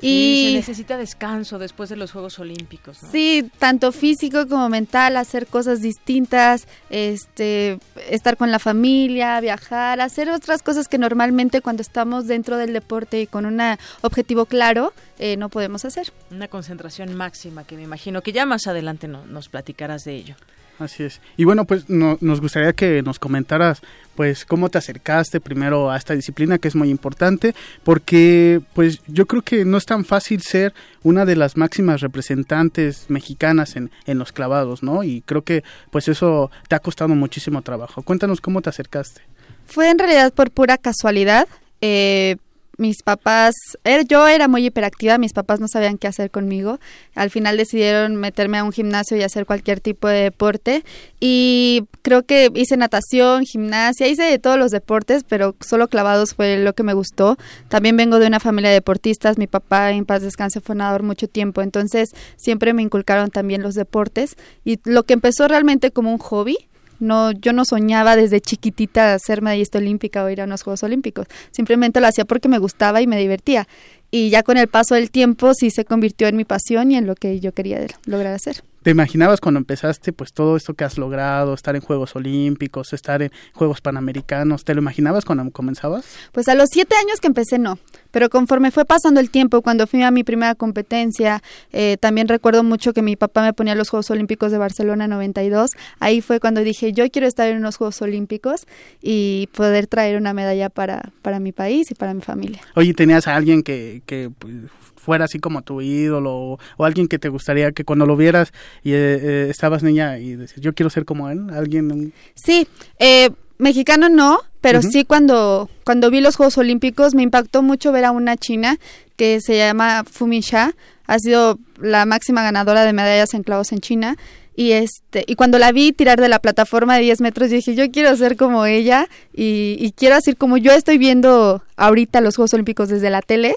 Y se necesita descanso después de los Juegos Olímpicos. ¿no? Sí, tanto físico como mental, hacer cosas distintas, este, estar con la familia, viajar, hacer otras cosas que normalmente cuando estamos dentro del deporte y con un objetivo claro eh, no podemos hacer. Una concentración máxima que me imagino que ya más adelante no, nos platicarás de ello. Así es. Y bueno, pues no, nos gustaría que nos comentaras, pues, cómo te acercaste primero a esta disciplina, que es muy importante, porque, pues, yo creo que no es tan fácil ser una de las máximas representantes mexicanas en, en los clavados, ¿no? Y creo que, pues, eso te ha costado muchísimo trabajo. Cuéntanos cómo te acercaste. Fue en realidad por pura casualidad. Eh, mis papás, er, yo era muy hiperactiva, mis papás no sabían qué hacer conmigo. Al final decidieron meterme a un gimnasio y hacer cualquier tipo de deporte. Y creo que hice natación, gimnasia, hice de todos los deportes, pero solo clavados fue lo que me gustó. También vengo de una familia de deportistas, mi papá en paz descanse fue nadador mucho tiempo, entonces siempre me inculcaron también los deportes. Y lo que empezó realmente como un hobby, no, yo no soñaba desde chiquitita ser medallista olímpica o ir a unos Juegos Olímpicos. Simplemente lo hacía porque me gustaba y me divertía. Y ya con el paso del tiempo sí se convirtió en mi pasión y en lo que yo quería lograr hacer. ¿Te imaginabas cuando empezaste pues todo esto que has logrado, estar en Juegos Olímpicos, estar en Juegos Panamericanos? ¿Te lo imaginabas cuando comenzabas? Pues a los siete años que empecé no, pero conforme fue pasando el tiempo, cuando fui a mi primera competencia, eh, también recuerdo mucho que mi papá me ponía los Juegos Olímpicos de Barcelona 92, ahí fue cuando dije yo quiero estar en unos Juegos Olímpicos y poder traer una medalla para, para mi país y para mi familia. Oye, ¿tenías a alguien que, que pues, fuera así como tu ídolo o, o, alguien que te gustaría que cuando lo vieras y eh, eh, estabas niña y decías, yo quiero ser como él, alguien... Sí, eh, mexicano no, pero uh -huh. sí cuando, cuando vi los Juegos Olímpicos me impactó mucho ver a una china que se llama Fumi Sha, ha sido la máxima ganadora de medallas en clavos en China y este y cuando la vi tirar de la plataforma de 10 metros dije yo quiero ser como ella y, y quiero hacer como yo estoy viendo ahorita los Juegos Olímpicos desde la tele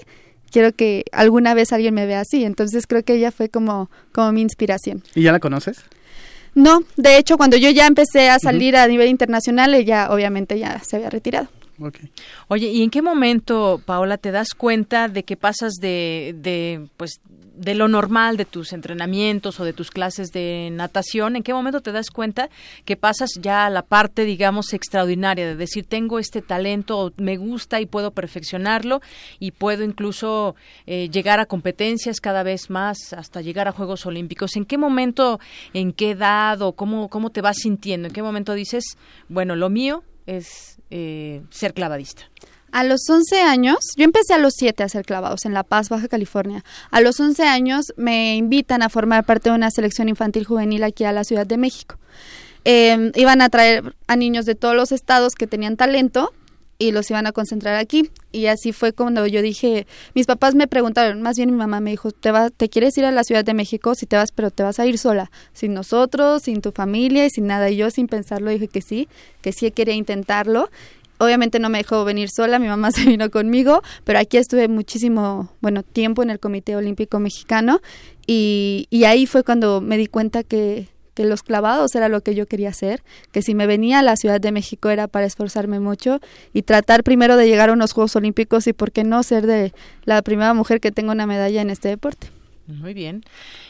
quiero que alguna vez alguien me vea así. Entonces creo que ella fue como, como mi inspiración. ¿Y ya la conoces? No, de hecho cuando yo ya empecé a salir uh -huh. a nivel internacional, ella obviamente ya se había retirado. Okay. Oye, ¿y en qué momento, Paola, te das cuenta de que pasas de, de, pues, de lo normal de tus entrenamientos o de tus clases de natación? ¿En qué momento te das cuenta que pasas ya a la parte, digamos, extraordinaria de decir, tengo este talento, me gusta y puedo perfeccionarlo y puedo incluso eh, llegar a competencias cada vez más hasta llegar a Juegos Olímpicos? ¿En qué momento, en qué edad o cómo, cómo te vas sintiendo? ¿En qué momento dices, bueno, lo mío es eh, ser clavadista? A los 11 años, yo empecé a los 7 a hacer clavados en La Paz, Baja California. A los 11 años me invitan a formar parte de una selección infantil juvenil aquí a la Ciudad de México. Eh, iban a traer a niños de todos los estados que tenían talento y los iban a concentrar aquí. Y así fue cuando yo dije, mis papás me preguntaron, más bien mi mamá me dijo, ¿te, va, ¿te quieres ir a la Ciudad de México? Si te vas, pero te vas a ir sola, sin nosotros, sin tu familia y sin nada. Y yo sin pensarlo dije que sí, que sí quería intentarlo. Obviamente no me dejó venir sola, mi mamá [laughs] se vino conmigo, pero aquí estuve muchísimo, bueno, tiempo en el Comité Olímpico Mexicano y, y ahí fue cuando me di cuenta que, que los clavados era lo que yo quería hacer, que si me venía a la Ciudad de México era para esforzarme mucho y tratar primero de llegar a unos Juegos Olímpicos y por qué no ser de la primera mujer que tenga una medalla en este deporte. Muy bien.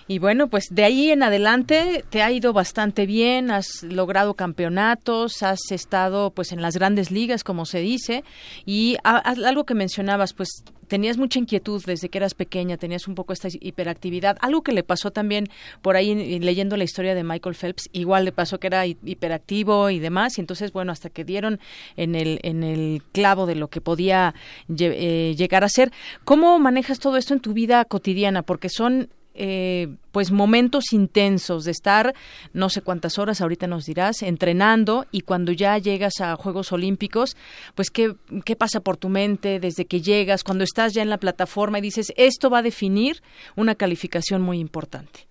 Y bueno, pues de ahí en adelante te ha ido bastante bien, has logrado campeonatos, has estado pues en las grandes ligas, como se dice, y algo que mencionabas, pues tenías mucha inquietud desde que eras pequeña, tenías un poco esta hiperactividad, algo que le pasó también por ahí leyendo la historia de Michael Phelps, igual le pasó que era hiperactivo y demás, y entonces bueno, hasta que dieron en el en el clavo de lo que podía eh, llegar a ser. ¿Cómo manejas todo esto en tu vida cotidiana? Porque son eh, pues momentos intensos de estar no sé cuántas horas ahorita nos dirás entrenando y cuando ya llegas a Juegos Olímpicos pues qué qué pasa por tu mente desde que llegas cuando estás ya en la plataforma y dices esto va a definir una calificación muy importante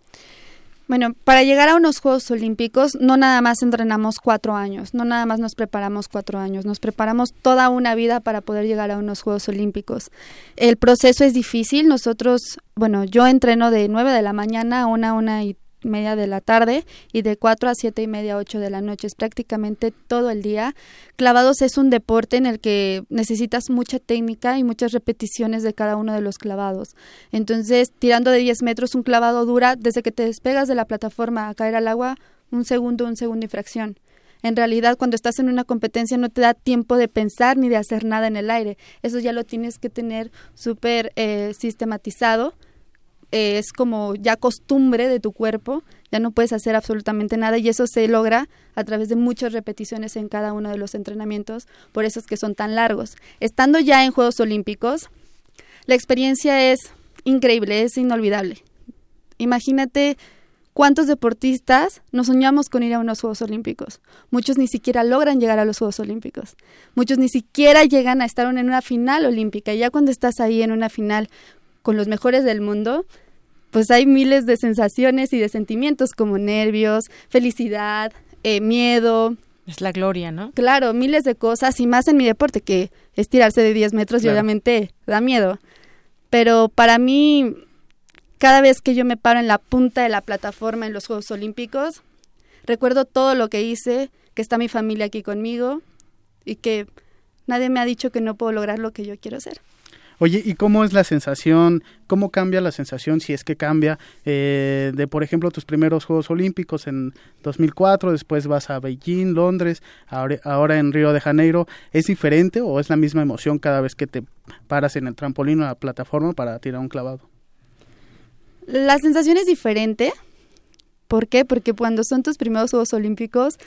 bueno, para llegar a unos Juegos Olímpicos no nada más entrenamos cuatro años, no nada más nos preparamos cuatro años, nos preparamos toda una vida para poder llegar a unos Juegos Olímpicos. El proceso es difícil, nosotros, bueno, yo entreno de nueve de la mañana a una, una y y media de la tarde y de 4 a siete y media, 8 de la noche. Es prácticamente todo el día. Clavados es un deporte en el que necesitas mucha técnica y muchas repeticiones de cada uno de los clavados. Entonces, tirando de 10 metros, un clavado dura desde que te despegas de la plataforma a caer al agua un segundo, un segundo y fracción. En realidad, cuando estás en una competencia no te da tiempo de pensar ni de hacer nada en el aire. Eso ya lo tienes que tener súper eh, sistematizado. Eh, es como ya costumbre de tu cuerpo, ya no puedes hacer absolutamente nada y eso se logra a través de muchas repeticiones en cada uno de los entrenamientos, por eso es que son tan largos. Estando ya en Juegos Olímpicos, la experiencia es increíble, es inolvidable. Imagínate ¿Cuántos deportistas nos soñamos con ir a unos Juegos Olímpicos? Muchos ni siquiera logran llegar a los Juegos Olímpicos. Muchos ni siquiera llegan a estar en una final olímpica. Y ya cuando estás ahí en una final con los mejores del mundo, pues hay miles de sensaciones y de sentimientos como nervios, felicidad, eh, miedo. Es la gloria, ¿no? Claro, miles de cosas y más en mi deporte que es tirarse de 10 metros y obviamente da miedo. Pero para mí cada vez que yo me paro en la punta de la plataforma en los Juegos Olímpicos, recuerdo todo lo que hice, que está mi familia aquí conmigo y que nadie me ha dicho que no puedo lograr lo que yo quiero hacer. Oye, ¿y cómo es la sensación? ¿Cómo cambia la sensación, si es que cambia, eh, de, por ejemplo, tus primeros Juegos Olímpicos en 2004, después vas a Beijing, Londres, ahora, ahora en Río de Janeiro? ¿Es diferente o es la misma emoción cada vez que te paras en el trampolín o la plataforma para tirar un clavado? La sensación es diferente. ¿Por qué? Porque cuando son tus primeros Juegos Olímpicos,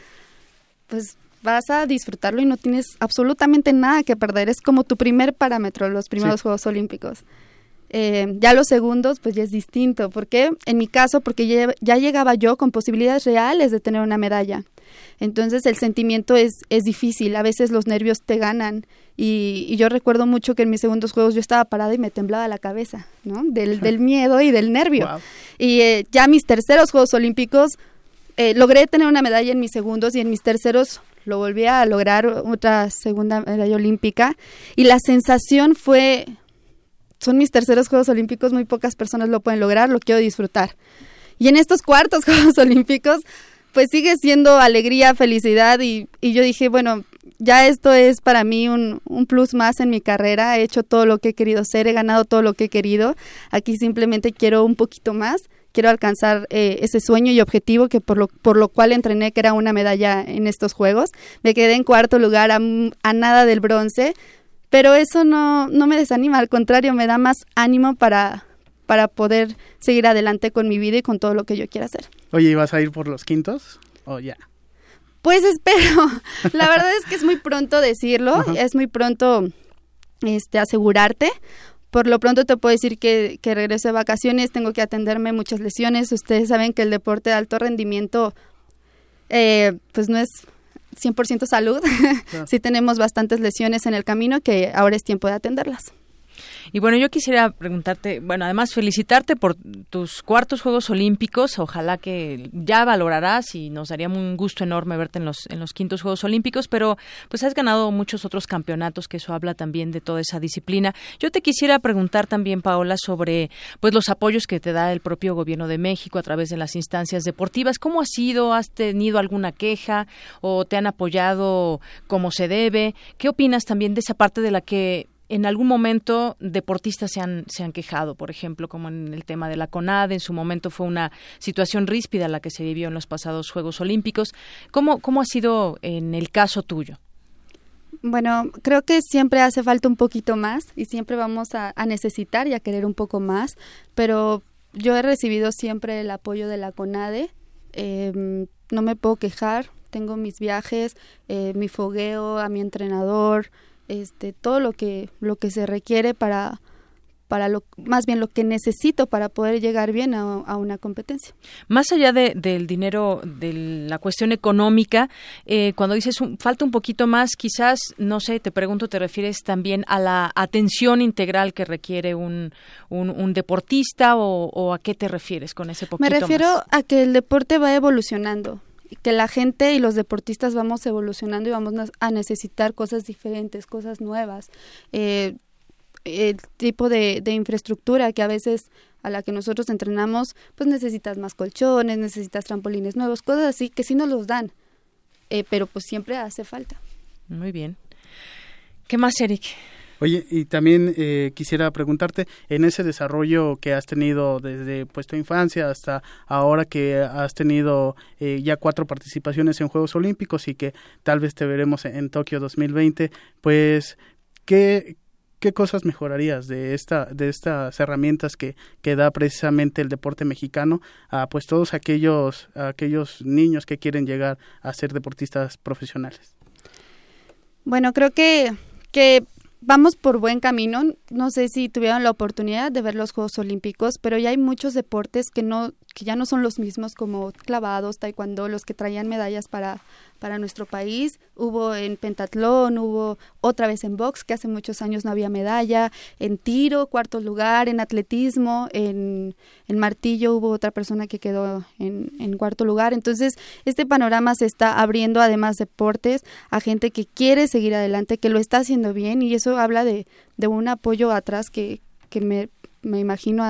pues vas a disfrutarlo y no tienes absolutamente nada que perder. Es como tu primer parámetro, los primeros Juegos Olímpicos. Eh, ya los segundos, pues ya es distinto. ¿Por qué? En mi caso, porque ya, ya, llegaba yo con posibilidades reales de tener una medalla. Entonces el sentimiento es, es difícil, a veces los nervios te ganan y, yo recuerdo mucho que en mis segundos juegos yo estaba parada y me temblaba la cabeza, ¿no? Del, del miedo y del nervio. Y eh, ya mis terceros Juegos Olímpicos eh, logré tener una medalla en mis segundos y en mis terceros lo volví a lograr otra segunda medalla olímpica y la sensación fue son mis terceros Juegos Olímpicos, muy pocas personas lo pueden lograr, lo quiero disfrutar. Y en estos cuartos [laughs] Juegos Olímpicos pues sigue siendo alegría, felicidad y, y yo dije, bueno, ya esto es para mí un, un, plus más en mi carrera, he hecho todo lo que he querido ser, he ganado todo lo que he querido, aquí simplemente quiero un poquito más, quiero alcanzar eh, ese sueño y objetivo que por lo, por lo cual entrené, que era una medalla en estos Juegos, me quedé en cuarto lugar a, a nada del bronce, pero eso no, no me desanima, al contrario, me da más ánimo para, para poder seguir adelante con mi vida y con todo lo que yo quiera hacer. Oye, ¿y vas a ir por los quintos o ya? Pues espero. [laughs] La verdad es que es muy pronto decirlo, es muy pronto este asegurarte. Por lo pronto te puedo decir que, que regreso de vacaciones, tengo que atenderme muchas lesiones. Ustedes saben que el deporte de alto rendimiento eh, pues no es 100% salud. [laughs] sí tenemos bastantes lesiones en el camino que ahora es tiempo de atenderlas. Y bueno, yo quisiera preguntarte, bueno, además felicitarte por tus cuartos Juegos Olímpicos. Ojalá que ya valorarás y nos daría un gusto enorme verte en los, en los quintos Juegos Olímpicos, pero pues has ganado muchos otros campeonatos, que eso habla también de toda esa disciplina. Yo te quisiera preguntar también, Paola, sobre pues los apoyos que te da el propio gobierno de México a través de las instancias deportivas. ¿Cómo ha sido? ¿Has tenido alguna queja o te han apoyado como se debe? ¿Qué opinas también de esa parte de la que en algún momento deportistas se han, se han quejado, por ejemplo, como en el tema de la CONAD, en su momento fue una situación ríspida la que se vivió en los pasados Juegos Olímpicos. ¿Cómo, cómo ha sido en el caso tuyo? Bueno, creo que siempre hace falta un poquito más y siempre vamos a, necesitar y a querer un poco más, pero yo he recibido siempre el apoyo de la CONADE, em, no me puedo quejar, tengo mis viajes, eh, mi fogueo a mi entrenador, este, todo lo que, lo que se requiere para, para lo, más bien lo que necesito para poder llegar bien a, una competencia. Más allá de, del dinero, de la cuestión económica, eh, cuando dices falta un poquito más, quizás, no sé, te pregunto, te refieres también a la atención integral que requiere un, un, deportista o, a qué te refieres con ese poquito Me refiero a que el deporte va evolucionando que la gente y los deportistas vamos evolucionando y vamos a necesitar cosas diferentes, cosas nuevas. Eh, el tipo de, infraestructura que a veces a la que nosotros entrenamos, pues necesitas más colchones, necesitas trampolines nuevos, cosas así que sí nos los dan, eh, pero pues siempre hace falta. Muy bien. ¿Qué más, Eric? Oye, y también eh, quisiera preguntarte, en ese desarrollo que has tenido desde pues, tu infancia hasta ahora que has tenido eh, ya cuatro participaciones en Juegos Olímpicos y que tal vez te veremos en, Tokio 2020, pues, ¿qué, ¿qué cosas mejorarías de esta de estas herramientas que, que da precisamente el deporte mexicano a pues todos aquellos aquellos niños que quieren llegar a ser deportistas profesionales? Bueno, creo que que vamos por buen camino. No sé si tuvieron la oportunidad de ver los Juegos Olímpicos, pero ya hay muchos deportes que no que ya no son los mismos como clavados, taekwondo, los que traían medallas para para nuestro país. Hubo en pentatlón, hubo otra vez en box, que hace muchos años no había medalla, en tiro, cuarto lugar, en atletismo, en, en martillo hubo otra persona que quedó en, en cuarto lugar. Entonces, este panorama se está abriendo, además deportes, a gente que quiere seguir adelante, que lo está haciendo bien y eso habla de, de un apoyo atrás que, que me, me imagino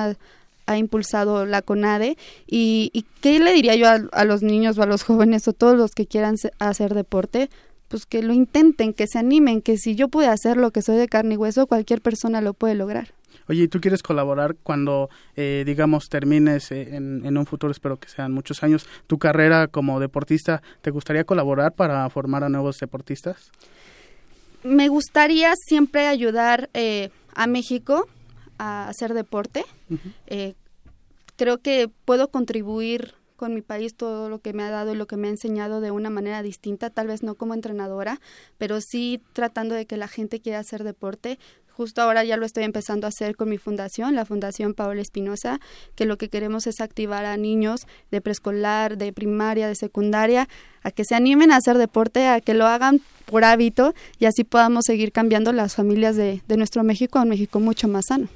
ha impulsado la CONADE y, y qué le diría yo a, los niños o a los [laughs] jóvenes o todos los que quieran hacer deporte pues que lo intenten, que se animen, que si yo pude hacerlo, que soy de carne y hueso, cualquier persona lo puede lograr. Oye, ¿y tú quieres colaborar cuando, eh, digamos, termines eh, en, en, un futuro, espero que sean muchos años, tu carrera como deportista? ¿Te gustaría colaborar para formar a nuevos deportistas? Me gustaría siempre ayudar eh, a México a hacer deporte. eh, creo que puedo contribuir con mi país todo lo que me ha dado y lo que me ha enseñado de una manera distinta, tal vez no como entrenadora, pero sí tratando de que la gente quiera hacer deporte. Justo ahora ya lo estoy empezando a hacer con mi fundación, la Fundación Paola Espinosa, que lo que queremos es activar a niños de preescolar, de primaria, de secundaria, a que se animen a hacer deporte, a que lo hagan por hábito y así podamos seguir cambiando las familias de, de nuestro México a un México mucho más sano.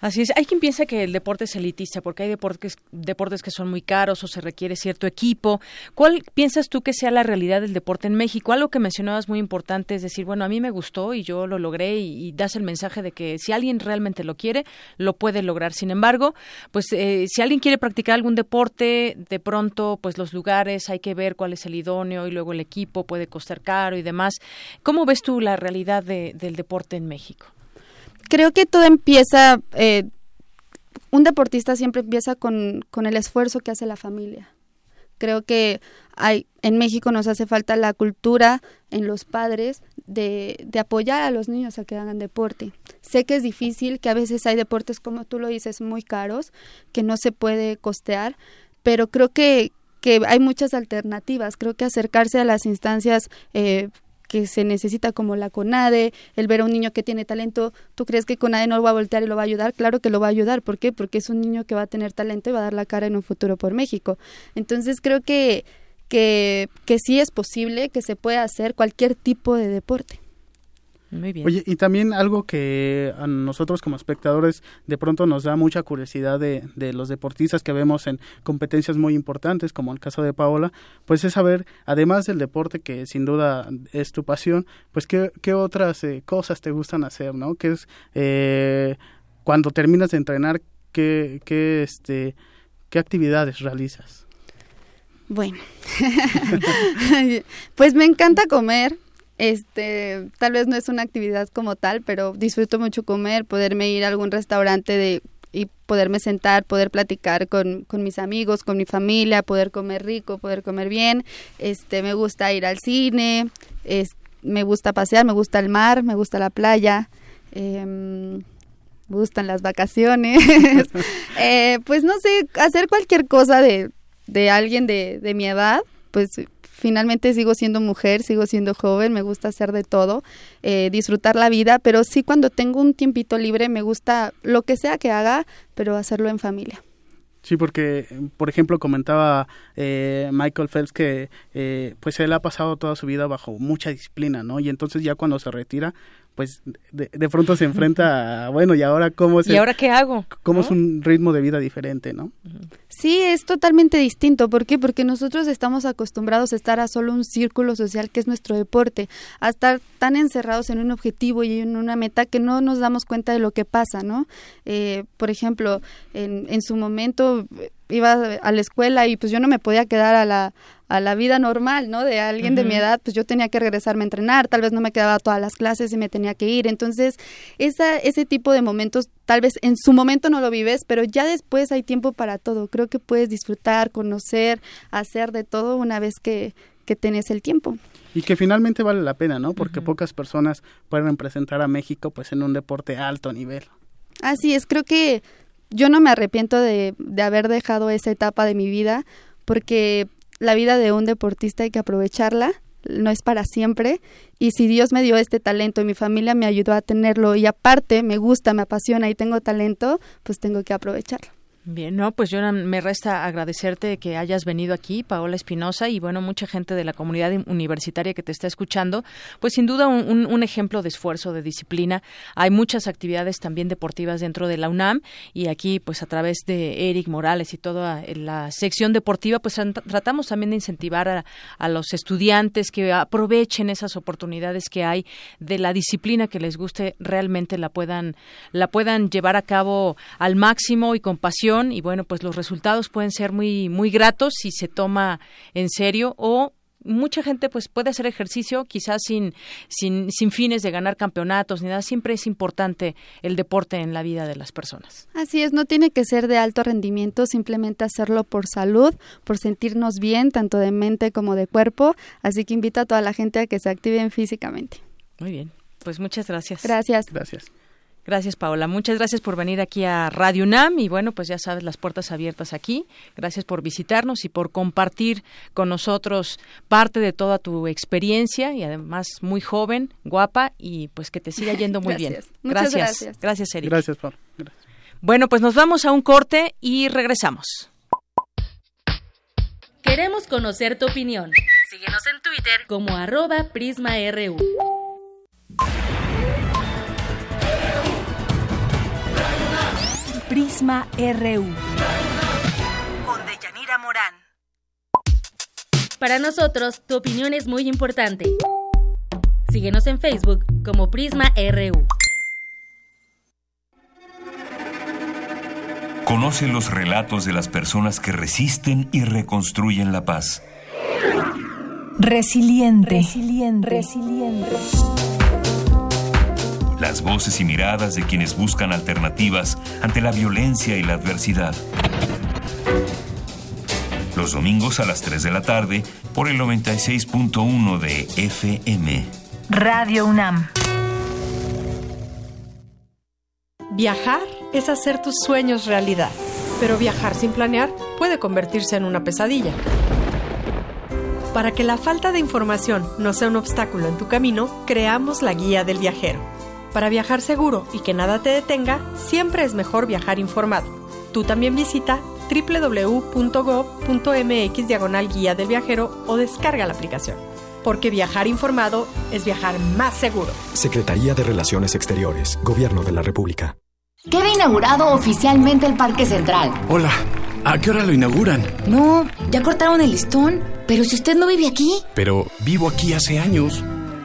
Así es. Hay quien piensa que el deporte es elitista porque hay deportes, deportes que son muy caros o se requiere cierto equipo. ¿Cuál piensas tú que sea la realidad del deporte en México? Algo que mencionabas muy importante es decir, bueno, a mí me gustó y yo lo logré y, das el mensaje de que si alguien realmente lo quiere, lo puede lograr. Sin embargo, pues eh, si alguien quiere practicar algún deporte, de pronto, pues los lugares hay que ver cuál es el idóneo y luego el equipo puede costar caro y demás. ¿Cómo ves tú la realidad de, del deporte en México? Creo que todo empieza, eh, un deportista siempre empieza con, con el esfuerzo que hace la familia. Creo que hay, en México nos hace falta la cultura en los padres de, de, apoyar a los niños a que hagan deporte. Sé que es difícil, que a veces hay deportes, como tú lo dices, muy caros, que no se puede costear, pero creo que, que hay muchas alternativas. Creo que acercarse a las instancias eh, que se necesita como la CONADE, el ver a un niño que tiene talento, ¿tú crees que CONADE no lo va a voltear y lo va a ayudar? Claro que lo va a ayudar, ¿por qué? Porque es un niño que va a tener talento y va a dar la cara en un futuro por México. Entonces creo que, que, que sí es posible que se pueda hacer cualquier tipo de deporte. Muy bien. Oye, y también algo que a nosotros como espectadores de pronto nos da mucha curiosidad de, de, los deportistas que vemos en competencias muy importantes, como el caso de Paola, pues es saber, además del deporte que sin duda es tu pasión, pues qué, qué otras eh, cosas te gustan hacer, ¿no? Que es eh, cuando terminas de entrenar, qué, qué, este, qué actividades realizas. Bueno, [laughs] pues me encanta comer, este, tal vez no es una actividad como tal, pero disfruto mucho comer, poderme ir a algún restaurante de y poderme sentar, poder platicar con, con mis amigos, con mi familia, poder comer rico, poder comer bien. Este, me gusta ir al cine, es, me gusta pasear, me gusta el mar, me gusta la playa. Eh, me gustan las vacaciones, [laughs] eh, pues no sé, hacer cualquier cosa de, de alguien de, de mi edad, pues finalmente sigo siendo mujer, sigo siendo joven, me gusta hacer de todo, eh, disfrutar la vida, pero sí cuando tengo un tiempito libre me gusta lo que sea que haga, pero hacerlo en familia. Sí, porque, por ejemplo, comentaba eh, Michael Phelps que eh, pues él ha pasado toda su vida bajo mucha disciplina, ¿no? Y entonces ya cuando se retira, pues de, de pronto se enfrenta a, bueno, ¿y ahora cómo es? ¿Y ahora qué hago? ¿Cómo es un ritmo de vida diferente, no? Sí, es totalmente distinto. ¿Por qué? Porque nosotros estamos acostumbrados a estar a solo un círculo social que es nuestro deporte, a estar tan encerrados en un objetivo y en una meta que no nos damos cuenta de lo que pasa, ¿no? Eh, por ejemplo, en, en su momento iba a la escuela y pues yo no me podía quedar a la, a la vida normal, ¿no? De alguien de mi edad, pues yo tenía que regresarme a entrenar, tal vez no me quedaba todas las clases y me tenía que ir. Entonces, esa, ese tipo de momentos, tal vez en su momento no lo vives, pero ya después hay tiempo para todo. Creo que puedes disfrutar, conocer, hacer de todo una vez que, que tenés el tiempo. Y que finalmente vale la pena, ¿no? Porque pocas personas pueden representar a México pues en un deporte alto nivel. Así es, creo que yo no me arrepiento de, de haber dejado esa etapa de mi vida porque la vida de un deportista hay que aprovecharla, no es para siempre y si Dios me dio este talento y mi familia me ayudó a tenerlo y aparte me gusta, me apasiona y tengo talento, pues tengo que aprovecharlo. Bien, no, pues yo me resta agradecerte que hayas venido aquí, Paola Espinosa, y bueno, mucha gente de la comunidad universitaria que te está escuchando, pues sin duda un, ejemplo de esfuerzo, de disciplina. Hay muchas actividades también deportivas dentro de la UNAM y aquí, pues a través de Eric Morales y toda la sección deportiva, pues tratamos también de incentivar a, a los estudiantes que aprovechen esas oportunidades que hay de la disciplina que les guste, realmente la puedan, la puedan llevar a cabo al máximo y con pasión y bueno, pues los resultados pueden ser muy muy gratos si se toma en serio o mucha gente pues puede hacer ejercicio quizás sin, sin, sin fines de ganar campeonatos ni nada, siempre es importante el deporte en la vida de las personas. Así es, no tiene que ser de alto rendimiento, simplemente hacerlo por salud, por sentirnos bien, tanto de mente como de cuerpo, así que invito a toda la gente a que se activen físicamente. Muy bien, pues muchas gracias. Gracias. Gracias. Gracias, Paola. Muchas gracias por venir aquí a Radio UNAM y bueno, pues ya sabes, las puertas abiertas aquí. Gracias por visitarnos y por compartir con nosotros parte de toda tu experiencia y además muy joven, guapa y pues que te siga yendo muy [laughs] gracias. bien. Muchas gracias. gracias. Gracias, Eric. Gracias, Pablo. Gracias. Bueno, pues nos vamos a un corte y regresamos. Queremos conocer tu opinión. Síguenos en Twitter como arroba PrismaRU. Prisma RU. Con Deyanira Morán. Para nosotros, tu opinión es muy importante. Síguenos en Facebook como Prisma RU. Conoce los relatos de las personas que resisten y reconstruyen la paz. Resiliente. Resiliente. Resiliente. Las voces y miradas de quienes buscan alternativas ante la violencia y la adversidad. Los domingos a las 3 de la tarde por el 96.1 de FM. Radio UNAM. Viajar es hacer tus sueños realidad, pero viajar sin planear puede convertirse en una pesadilla. Para que la falta de información no sea un obstáculo en tu camino, creamos la Guía del Viajero. Para viajar seguro y que nada te detenga, siempre es mejor viajar informado. Tú también visita www.gov.mx diagonal guía del viajero o descarga la aplicación. Porque viajar informado es viajar más seguro. Secretaría de Relaciones Exteriores, Gobierno de la República. Queda inaugurado oficialmente el Parque Central. Hola, ¿a qué hora lo inauguran? No, ya cortaron el listón. Pero si usted no vive aquí. Pero vivo aquí hace años.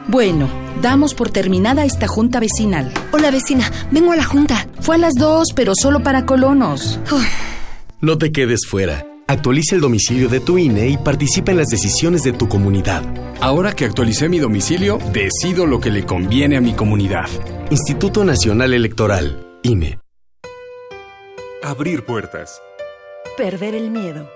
Bueno, damos por terminada esta junta vecinal. Hola vecina, vengo a la junta. Fue a las dos, pero solo para colonos. No te quedes fuera. Actualiza el domicilio de tu INE y participa en las decisiones de tu comunidad. Ahora que actualicé mi domicilio, decido lo que le conviene a mi comunidad. Instituto Nacional Electoral, INE. Abrir puertas. Perder el miedo.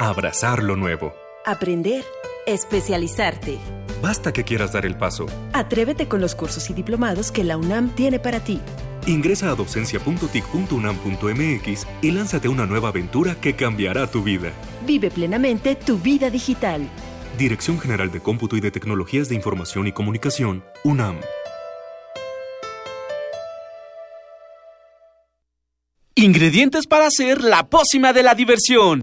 Abrazar lo nuevo. Aprender. Especializarte. Basta que quieras dar el paso. Atrévete con los cursos y diplomados que la UNAM tiene para ti. Ingresa a docencia.tic.unam.mx y lánzate a una nueva aventura que cambiará tu vida. Vive plenamente tu vida digital. Dirección General de Cómputo y de Tecnologías de Información y Comunicación, UNAM. Ingredientes para hacer la pócima de la diversión.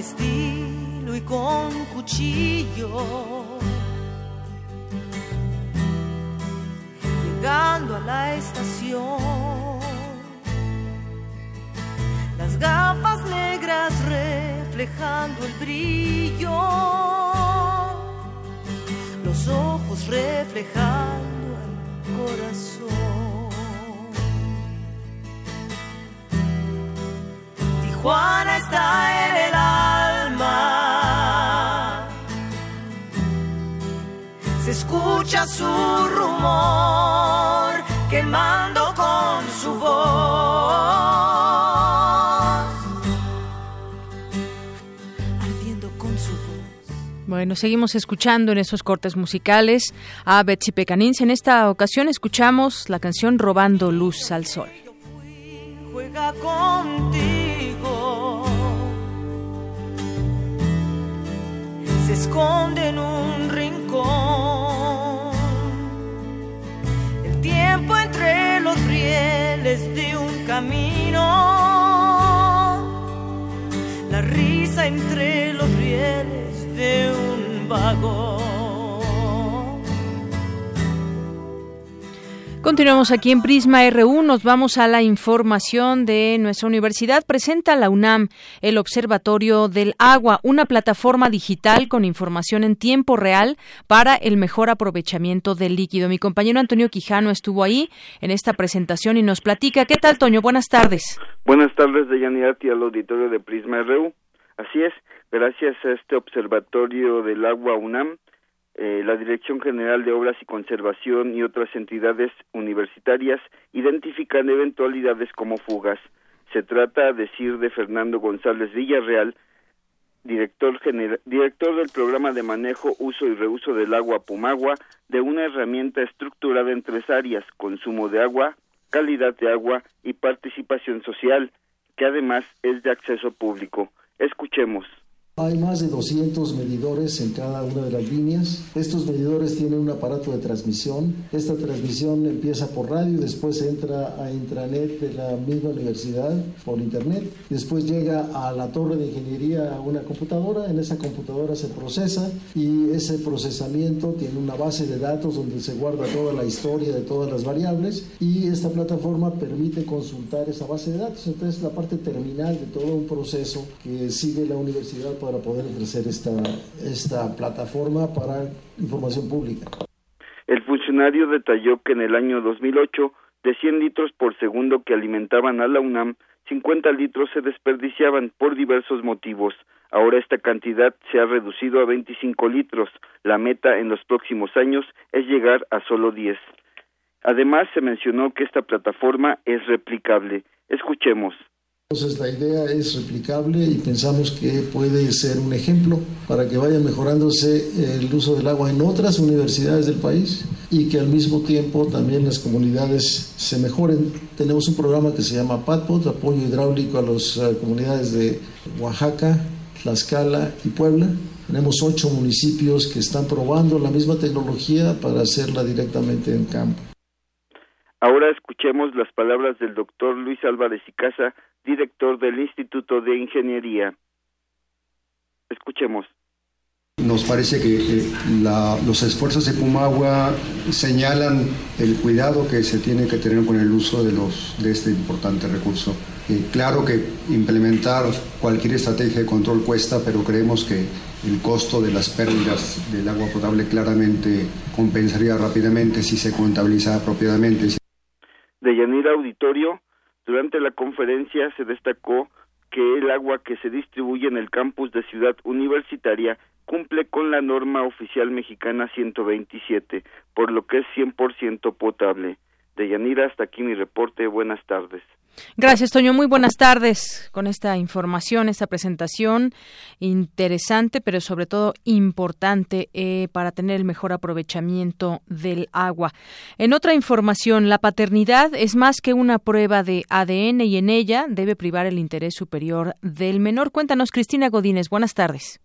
Estilo y con cuchillo. Llegando a la estación. Las gafas negras reflejando el brillo. Los ojos reflejando el corazón. Tijuana está en. Escucha su rumor quemando con su voz. Ardiendo con su voz. Bueno, seguimos escuchando en esos cortes musicales a Betsy Pecanins. En esta ocasión escuchamos la canción Robando Luz al Sol. juega contigo. Se esconde en un rincón. Los rieles de un camino. La risa entre los rieles de un vagón. Continuamos aquí en Prisma RU, nos vamos a la información de nuestra universidad. Presenta la UNAM el Observatorio del Agua, una plataforma digital con información en tiempo real para el mejor aprovechamiento del líquido. Mi compañero Antonio Quijano estuvo ahí en esta presentación y nos platica. ¿Qué tal, Toño? Buenas tardes. Buenas tardes, Deyanirati, al auditorio de Prisma RU. Así es, gracias a este Observatorio del Agua UNAM, eh, la Dirección General de Obras y Conservación y otras entidades universitarias identifican eventualidades como fugas. Se trata, a decir de Fernando González Villarreal, director, director del programa de manejo, uso y reuso del agua Pumagua, de una herramienta estructurada en tres áreas, consumo de agua, calidad de agua y participación social, que además es de acceso público. Escuchemos. Hay más de 200 medidores en cada una de las líneas. Estos medidores tienen un aparato de transmisión. Esta transmisión empieza por radio, después entra a intranet de la misma universidad por internet. Después llega a la torre de ingeniería a una computadora. En esa computadora se procesa y ese procesamiento tiene una base de datos donde se guarda toda la historia de todas las variables y esta plataforma permite consultar esa base de datos. Entonces, la parte terminal de todo un proceso que sigue la universidad para poder ofrecer esta, esta plataforma para información pública. El funcionario detalló que en el año 2008, de 100 litros por segundo que alimentaban a la UNAM, 50 litros se desperdiciaban por diversos motivos. Ahora esta cantidad se ha reducido a 25 litros. La meta en los próximos años es llegar a solo 10. Además, se mencionó que esta plataforma es replicable. Escuchemos. Entonces la idea es replicable y pensamos que puede ser un ejemplo para que vaya mejorándose el uso del agua en otras universidades del país y que al mismo tiempo también las comunidades se mejoren. Tenemos un programa que se llama PADPOT, apoyo hidráulico a las uh, comunidades de Oaxaca, Tlaxcala y Puebla. Tenemos ocho municipios que están probando la misma tecnología para hacerla directamente en campo. Ahora escuchemos las palabras del doctor Luis Álvarez y Casa, director del Instituto de Ingeniería. Escuchemos. Nos parece que eh, los esfuerzos de Pumagua señalan el cuidado que se tiene que tener con el uso de, los, de este importante recurso. Eh, claro que implementar cualquier estrategia de control cuesta, pero creemos que el costo de las pérdidas del agua potable claramente compensaría rápidamente si se contabiliza apropiadamente. De Yanira Auditorio, durante la conferencia se destacó que el agua que se distribuye en el campus de Ciudad Universitaria cumple con la norma oficial mexicana 127, por lo que es 100% potable. De Yanira, hasta aquí mi reporte. Buenas tardes. Gracias, Toño. Muy buenas tardes con esta información, esta presentación interesante, pero sobre todo importante eh, para tener el mejor aprovechamiento del agua. En otra información, la paternidad es más que una prueba de ADN y en ella debe privar el interés superior del menor. Cuéntanos, Cristina Godínez. Buenas tardes.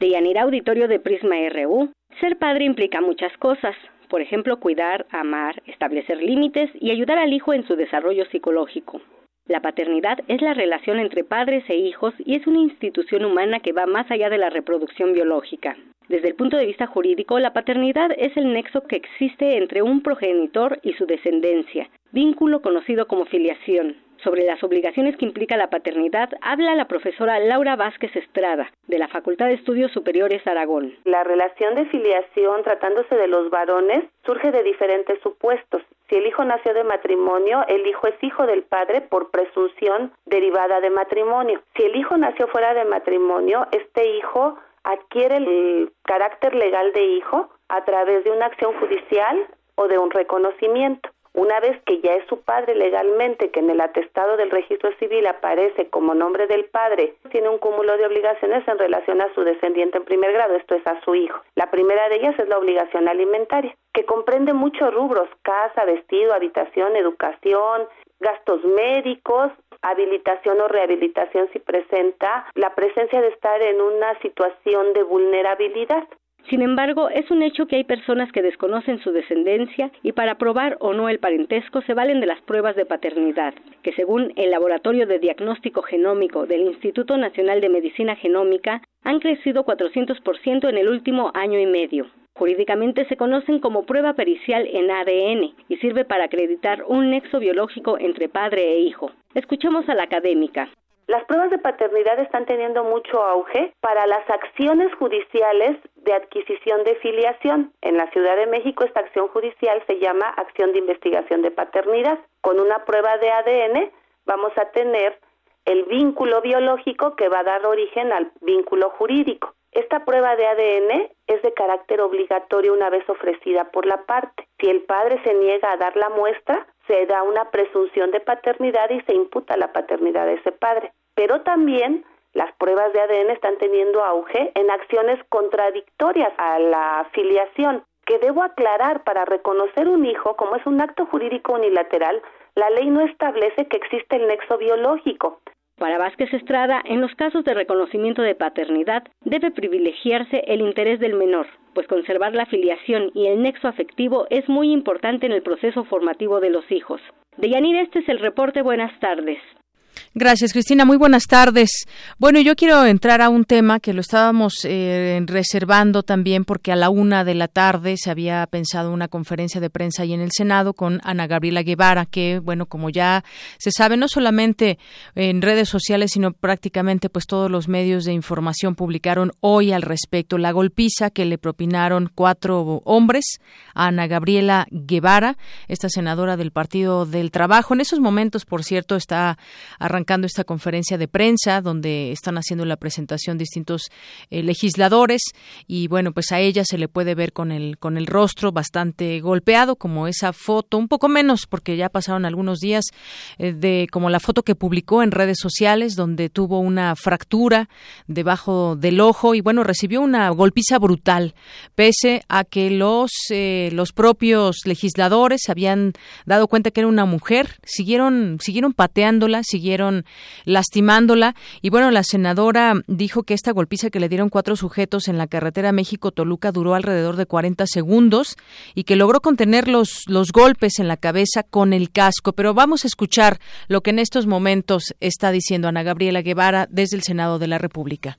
De Yanira Auditorio de Prisma RU. Ser padre implica muchas cosas por ejemplo, cuidar, amar, establecer límites y ayudar al hijo en su desarrollo psicológico. La paternidad es la relación entre padres e hijos y es una institución humana que va más allá de la reproducción biológica. Desde el punto de vista jurídico, la paternidad es el nexo que existe entre un progenitor y su descendencia, vínculo conocido como filiación. Sobre las obligaciones que implica la paternidad habla la profesora Laura Vázquez Estrada, de la Facultad de Estudios Superiores Aragón. La relación de filiación tratándose de los varones surge de diferentes supuestos. Si el hijo nació de matrimonio, el hijo es hijo del padre por presunción derivada de matrimonio. Si el hijo nació fuera de matrimonio, este hijo adquiere el carácter legal de hijo a través de una acción judicial o de un reconocimiento. Una vez que ya es su padre legalmente, que en el atestado del registro civil aparece como nombre del padre, tiene un cúmulo de obligaciones en relación a su descendiente en primer grado, esto es a su hijo. La primera de ellas es la obligación alimentaria, que comprende muchos rubros, casa, vestido, habitación, educación, gastos médicos, habilitación o rehabilitación si presenta la presencia de estar en una situación de vulnerabilidad. Sin embargo, es un hecho que hay personas que desconocen su descendencia y para probar o no el parentesco se valen de las pruebas de paternidad, que según el Laboratorio de Diagnóstico Genómico del Instituto Nacional de Medicina Genómica han crecido 400% en el último año y medio. Jurídicamente se conocen como prueba pericial en ADN y sirve para acreditar un nexo biológico entre padre e hijo. Escuchemos a la académica. Las pruebas de paternidad están teniendo mucho auge para las acciones judiciales de adquisición de filiación. En la Ciudad de México esta acción judicial se llama acción de investigación de paternidad. Con una prueba de ADN vamos a tener el vínculo biológico que va a dar origen al vínculo jurídico. Esta prueba de ADN es de carácter obligatorio una vez ofrecida por la parte. Si el padre se niega a dar la muestra, se da una presunción de paternidad y se imputa la paternidad de ese padre. Pero también las pruebas de ADN están teniendo auge en acciones contradictorias a la filiación, que debo aclarar para reconocer un hijo como es un acto jurídico unilateral, la ley no establece que existe el nexo biológico. Para Vázquez Estrada, en los casos de reconocimiento de paternidad debe privilegiarse el interés del menor, pues conservar la filiación y el nexo afectivo es muy importante en el proceso formativo de los hijos. De Yanir, este es el reporte. Buenas tardes. Gracias, Cristina. Muy buenas tardes. Bueno, yo quiero entrar a un tema que lo estábamos eh, reservando también porque a la una de la tarde se había pensado una conferencia de prensa ahí en el Senado con Ana Gabriela Guevara, que, bueno, como ya se sabe, no solamente en redes sociales, sino prácticamente pues todos los medios de información publicaron hoy al respecto la golpiza que le propinaron cuatro hombres a Ana Gabriela Guevara, esta senadora del Partido del Trabajo. En esos momentos, por cierto, está arrancando esta conferencia de prensa donde están haciendo la presentación distintos eh, legisladores y bueno, pues a ella se le puede ver con el con el rostro bastante golpeado como esa foto, un poco menos porque ya pasaron algunos días eh, de como la foto que publicó en redes sociales donde tuvo una fractura debajo del ojo y bueno, recibió una golpiza brutal pese a que los eh, los propios legisladores habían dado cuenta que era una mujer, siguieron siguieron pateándola, siguieron lastimándola. Y bueno, la senadora dijo que esta golpiza que le dieron cuatro sujetos en la carretera México-Toluca duró alrededor de 40 segundos y que logró contener los, los golpes en la cabeza con el casco. Pero vamos a escuchar lo que en estos momentos está diciendo Ana Gabriela Guevara desde el Senado de la República.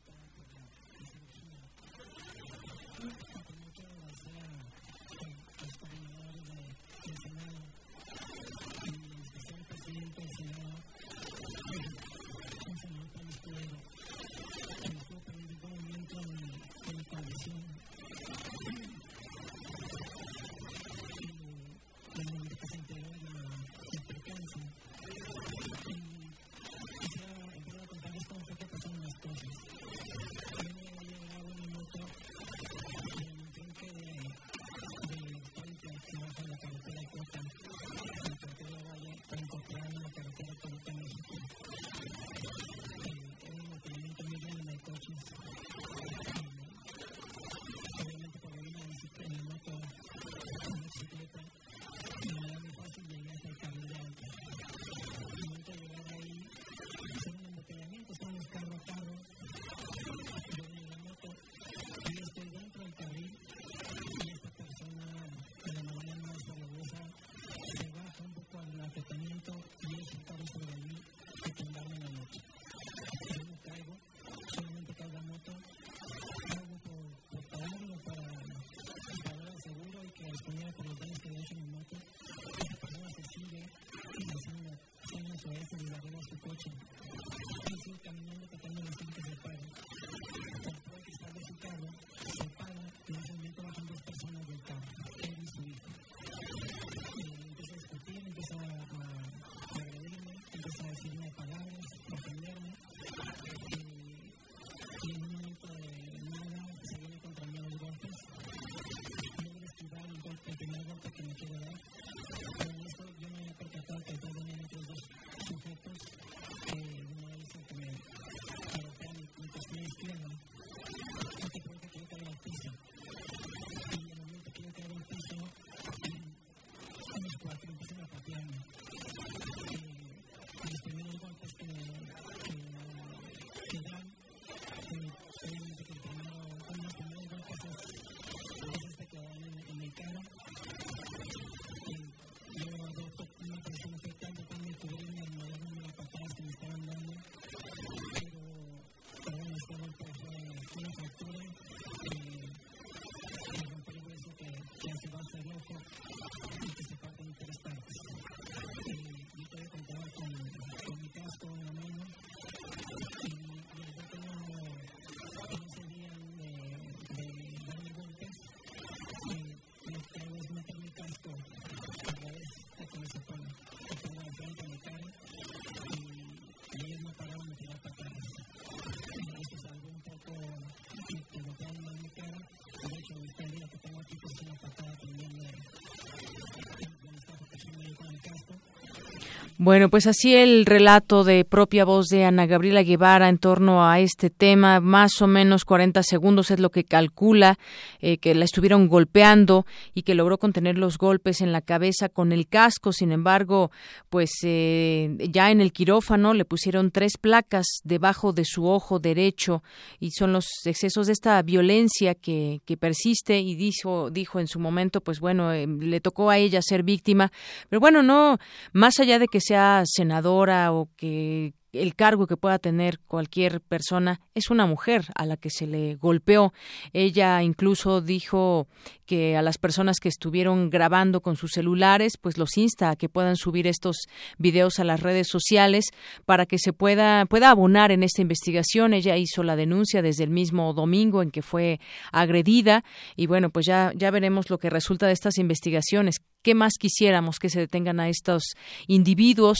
Bueno, pues así el relato de propia voz de Ana Gabriela Guevara en torno a este tema, más o menos 40 segundos es lo que calcula, eh, que la estuvieron golpeando y que logró contener los golpes en la cabeza con el casco. Sin embargo, pues eh, ya en el quirófano le pusieron tres placas debajo de su ojo derecho y son los excesos de esta violencia que, que persiste y dijo, dijo en su momento, pues bueno, eh, le tocó a ella ser víctima. Pero bueno, no, más allá de que sea senadora o que el cargo que pueda tener cualquier persona es una mujer a la que se le golpeó. Ella incluso dijo que a las personas que estuvieron grabando con sus celulares, pues los insta a que puedan subir estos videos a las redes sociales para que se pueda pueda abonar en esta investigación. Ella hizo la denuncia desde el mismo domingo en que fue agredida y bueno, pues ya ya veremos lo que resulta de estas investigaciones. ¿Qué más quisiéramos que se detengan a estos individuos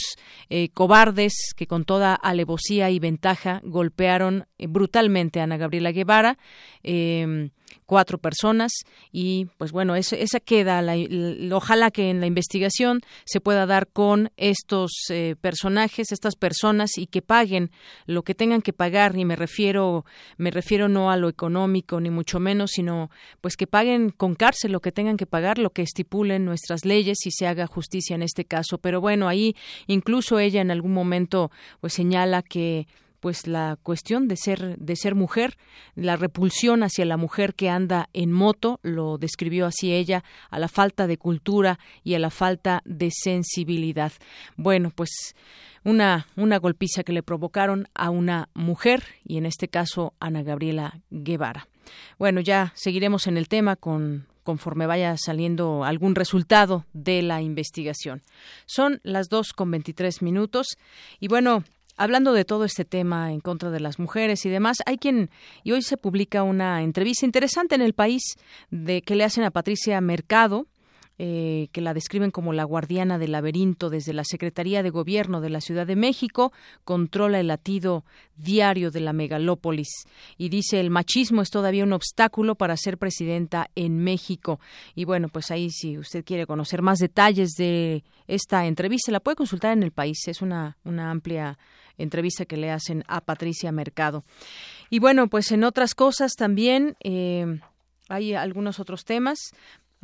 eh, cobardes que con toda alevosía y ventaja golpearon brutalmente a Ana Gabriela Guevara? Eh, cuatro personas y pues bueno esa queda ojalá que en la investigación se pueda dar con estos eh, personajes estas personas y que paguen lo que tengan que pagar y me refiero me refiero no a lo económico ni mucho menos sino pues que paguen con cárcel lo que tengan que pagar lo que estipulen nuestras leyes y se haga justicia en este caso pero bueno ahí incluso ella en algún momento pues señala que pues la cuestión de ser de ser mujer, la repulsión hacia la mujer que anda en moto, lo describió así ella, a la falta de cultura y a la falta de sensibilidad. Bueno, pues una, una golpiza que le provocaron a una mujer y en este caso Ana Gabriela Guevara. Bueno, ya seguiremos en el tema con conforme vaya saliendo algún resultado de la investigación. Son las dos con veintitrés minutos y bueno, hablando de todo este tema en contra de las mujeres y demás, hay quien, y hoy se publica una entrevista interesante en el país de que le hacen a Patricia Mercado, eh, que la describen como la guardiana del laberinto desde la Secretaría de Gobierno de la Ciudad de México, controla el latido diario de la megalópolis y dice el machismo es todavía un obstáculo para ser presidenta en México. Y bueno, pues ahí si usted quiere conocer más detalles de esta entrevista, la puede consultar en el país. Es una, una amplia entrevista que le hacen a Patricia Mercado. Y bueno, pues en otras cosas también eh, hay algunos otros temas.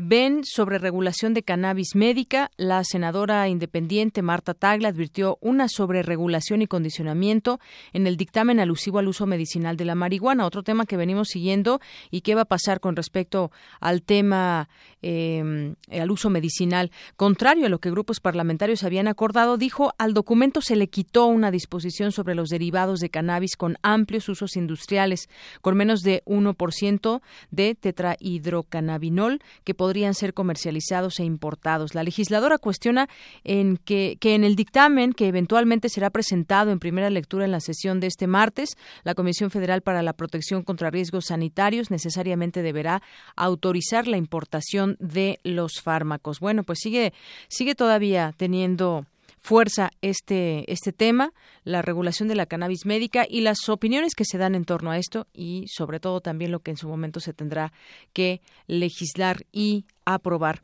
Ven sobre regulación de cannabis médica. La senadora independiente Marta Tagla advirtió una sobreregulación y condicionamiento en el dictamen alusivo al uso medicinal de la marihuana, otro tema que venimos siguiendo y qué va a pasar con respecto al tema eh, al uso medicinal. Contrario a lo que grupos parlamentarios habían acordado, dijo al documento se le quitó una disposición sobre los derivados de cannabis con amplios usos industriales, con menos de 1% de tetrahidrocannabinol que podrían ser comercializados e importados. La legisladora cuestiona en que, que en el dictamen que eventualmente será presentado en primera lectura en la sesión de este martes, la Comisión Federal para la Protección contra Riesgos Sanitarios necesariamente deberá autorizar la importación de los fármacos. Bueno, pues sigue sigue todavía teniendo fuerza este, este tema, la regulación de la cannabis médica y las opiniones que se dan en torno a esto y sobre todo también lo que en su momento se tendrá que legislar y aprobar.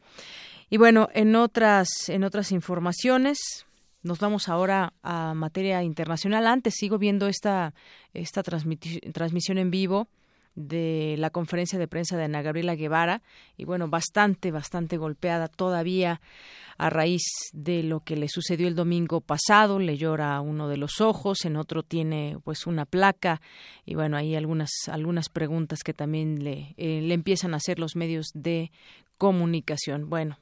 Y bueno, en otras, en otras informaciones, nos vamos ahora a materia internacional. Antes sigo viendo esta, esta transmisión en vivo de la conferencia de prensa de Ana Gabriela Guevara y bueno, bastante, bastante golpeada todavía a raíz de lo que le sucedió el domingo pasado, le llora uno de los ojos, en otro tiene pues una placa y bueno, hay algunas algunas preguntas que también le, eh, le empiezan a hacer los medios de comunicación. Bueno,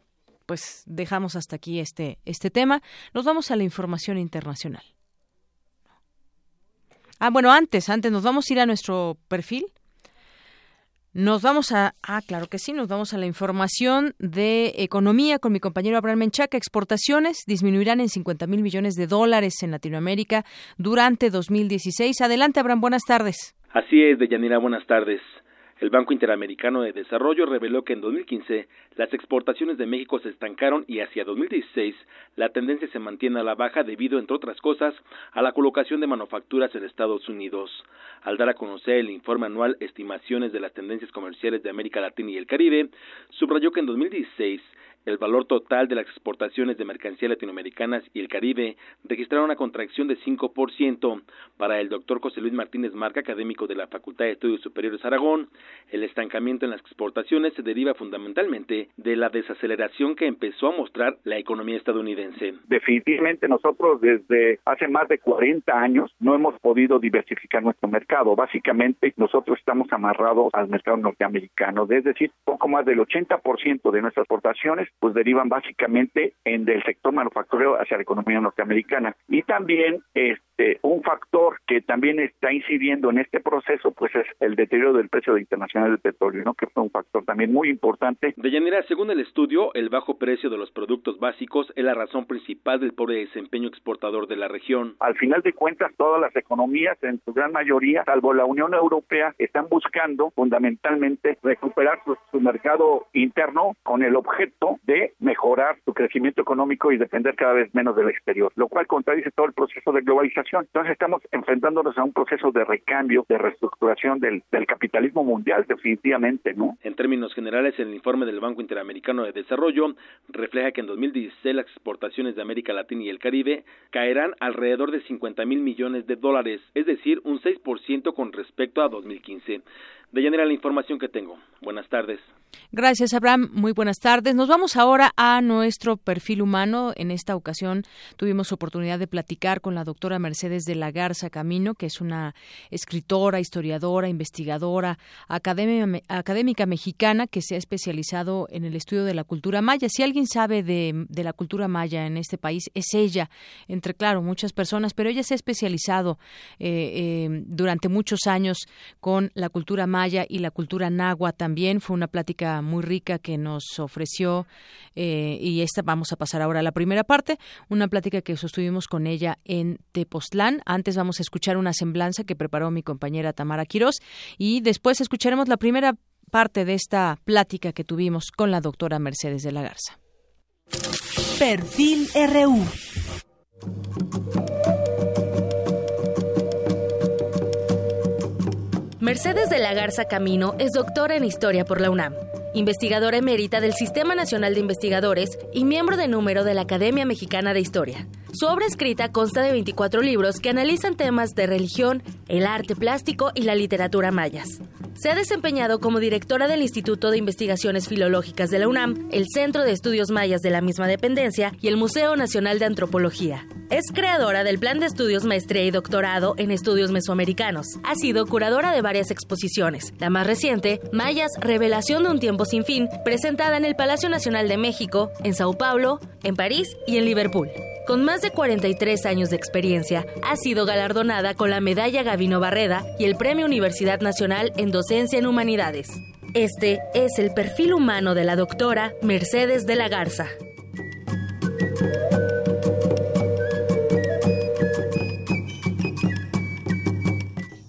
pues dejamos hasta aquí este este tema. Nos vamos a la información internacional. Ah, bueno, antes, antes nos vamos a ir a nuestro perfil nos vamos a, ah, claro que sí, nos vamos a la información de economía con mi compañero Abraham Menchaca. Exportaciones disminuirán en 50 mil millones de dólares en Latinoamérica durante 2016. Adelante, Abraham, buenas tardes. Así es, Deyanira, buenas tardes. El Banco Interamericano de Desarrollo reveló que en 2015 las exportaciones de México se estancaron y hacia 2016 la tendencia se mantiene a la baja debido, entre otras cosas, a la colocación de manufacturas en Estados Unidos. Al dar a conocer el informe anual Estimaciones de las Tendencias Comerciales de América Latina y el Caribe, subrayó que en 2016 El valor total de las exportaciones de mercancías latinoamericanas y el Caribe registraron una contracción de 5%. Para el doctor José Luis Martínez Marca, académico de la Facultad de Estudios Superiores Aragón, el estancamiento en las exportaciones se deriva fundamentalmente de la desaceleración que empezó a mostrar la economía estadounidense. Definitivamente nosotros desde hace más de 40 años no hemos podido diversificar nuestro mercado. Básicamente nosotros estamos amarrados al mercado norteamericano, es decir, poco más del 80% de nuestras exportaciones pues derivan básicamente en del sector manufacturero hacia la economía norteamericana. Y también este un factor que también está incidiendo en este proceso pues es el deterioro del precio internacional del petróleo, ¿no? que fue un factor también muy importante. De Yanira, según el estudio, el bajo precio de los productos básicos es la razón principal del pobre desempeño exportador de la región. Al final de cuentas, todas las economías, en su gran mayoría, salvo la Unión Europea, están buscando fundamentalmente recuperar su, su mercado interno con el objeto de mejorar su crecimiento económico y depender cada vez menos del exterior, lo cual contradice todo el proceso de globalización. Entonces estamos enfrentándonos a un proceso de recambio, de reestructuración del, del capitalismo mundial, definitivamente, ¿no? En términos generales, el informe del Banco Interamericano de Desarrollo refleja que en 2016 las exportaciones de América Latina y el Caribe caerán alrededor de 50 mil millones de dólares, es decir, un 6% con respecto a 2015. De llanera la información que tengo. Buenas tardes. Gracias, Abraham. Muy buenas tardes. Nos vamos ahora a nuestro perfil humano. En esta ocasión tuvimos oportunidad de platicar con la doctora Mercedes de la Garza Camino, que es una escritora, historiadora, investigadora, académica, académica mexicana que se ha especializado en el estudio de la cultura maya. Si alguien sabe de, de la cultura maya en este país, es ella, entre, claro, muchas personas, pero ella se ha especializado eh, eh, durante muchos años con la cultura maya maya y la cultura nahua también. Fue una plática muy rica que nos ofreció eh, y esta vamos a pasar ahora a la primera parte, una plática que sostuvimos con ella en Tepoztlán. Antes vamos a escuchar una semblanza que preparó mi compañera Tamara Quirós y después escucharemos la primera parte de esta plática que tuvimos con la doctora Mercedes de la Garza. Perfil RU. Mercedes de la Garza Camino es doctora en Historia por la UNAM, investigadora emérita del Sistema Nacional de Investigadores y miembro de número de la Academia Mexicana de Historia. Su obra escrita consta de 24 libros que analizan temas de religión, el arte plástico y la literatura mayas. Se ha desempeñado como directora del Instituto de Investigaciones Filológicas de la UNAM, el Centro de Estudios Mayas de la misma dependencia y el Museo Nacional de Antropología. Es creadora del Plan de Estudios Maestría y Doctorado en Estudios Mesoamericanos. Ha sido curadora de varias exposiciones. La más reciente, Mayas, Revelación de un Tiempo Sin Fin, presentada en el Palacio Nacional de México, en Sao Paulo, en París y en Liverpool. Con más de 43 años de experiencia, ha sido galardonada con la Medalla Gavino Barreda y el Premio Universidad Nacional en Docencia en Humanidades. Este es el perfil humano de la doctora Mercedes de la Garza.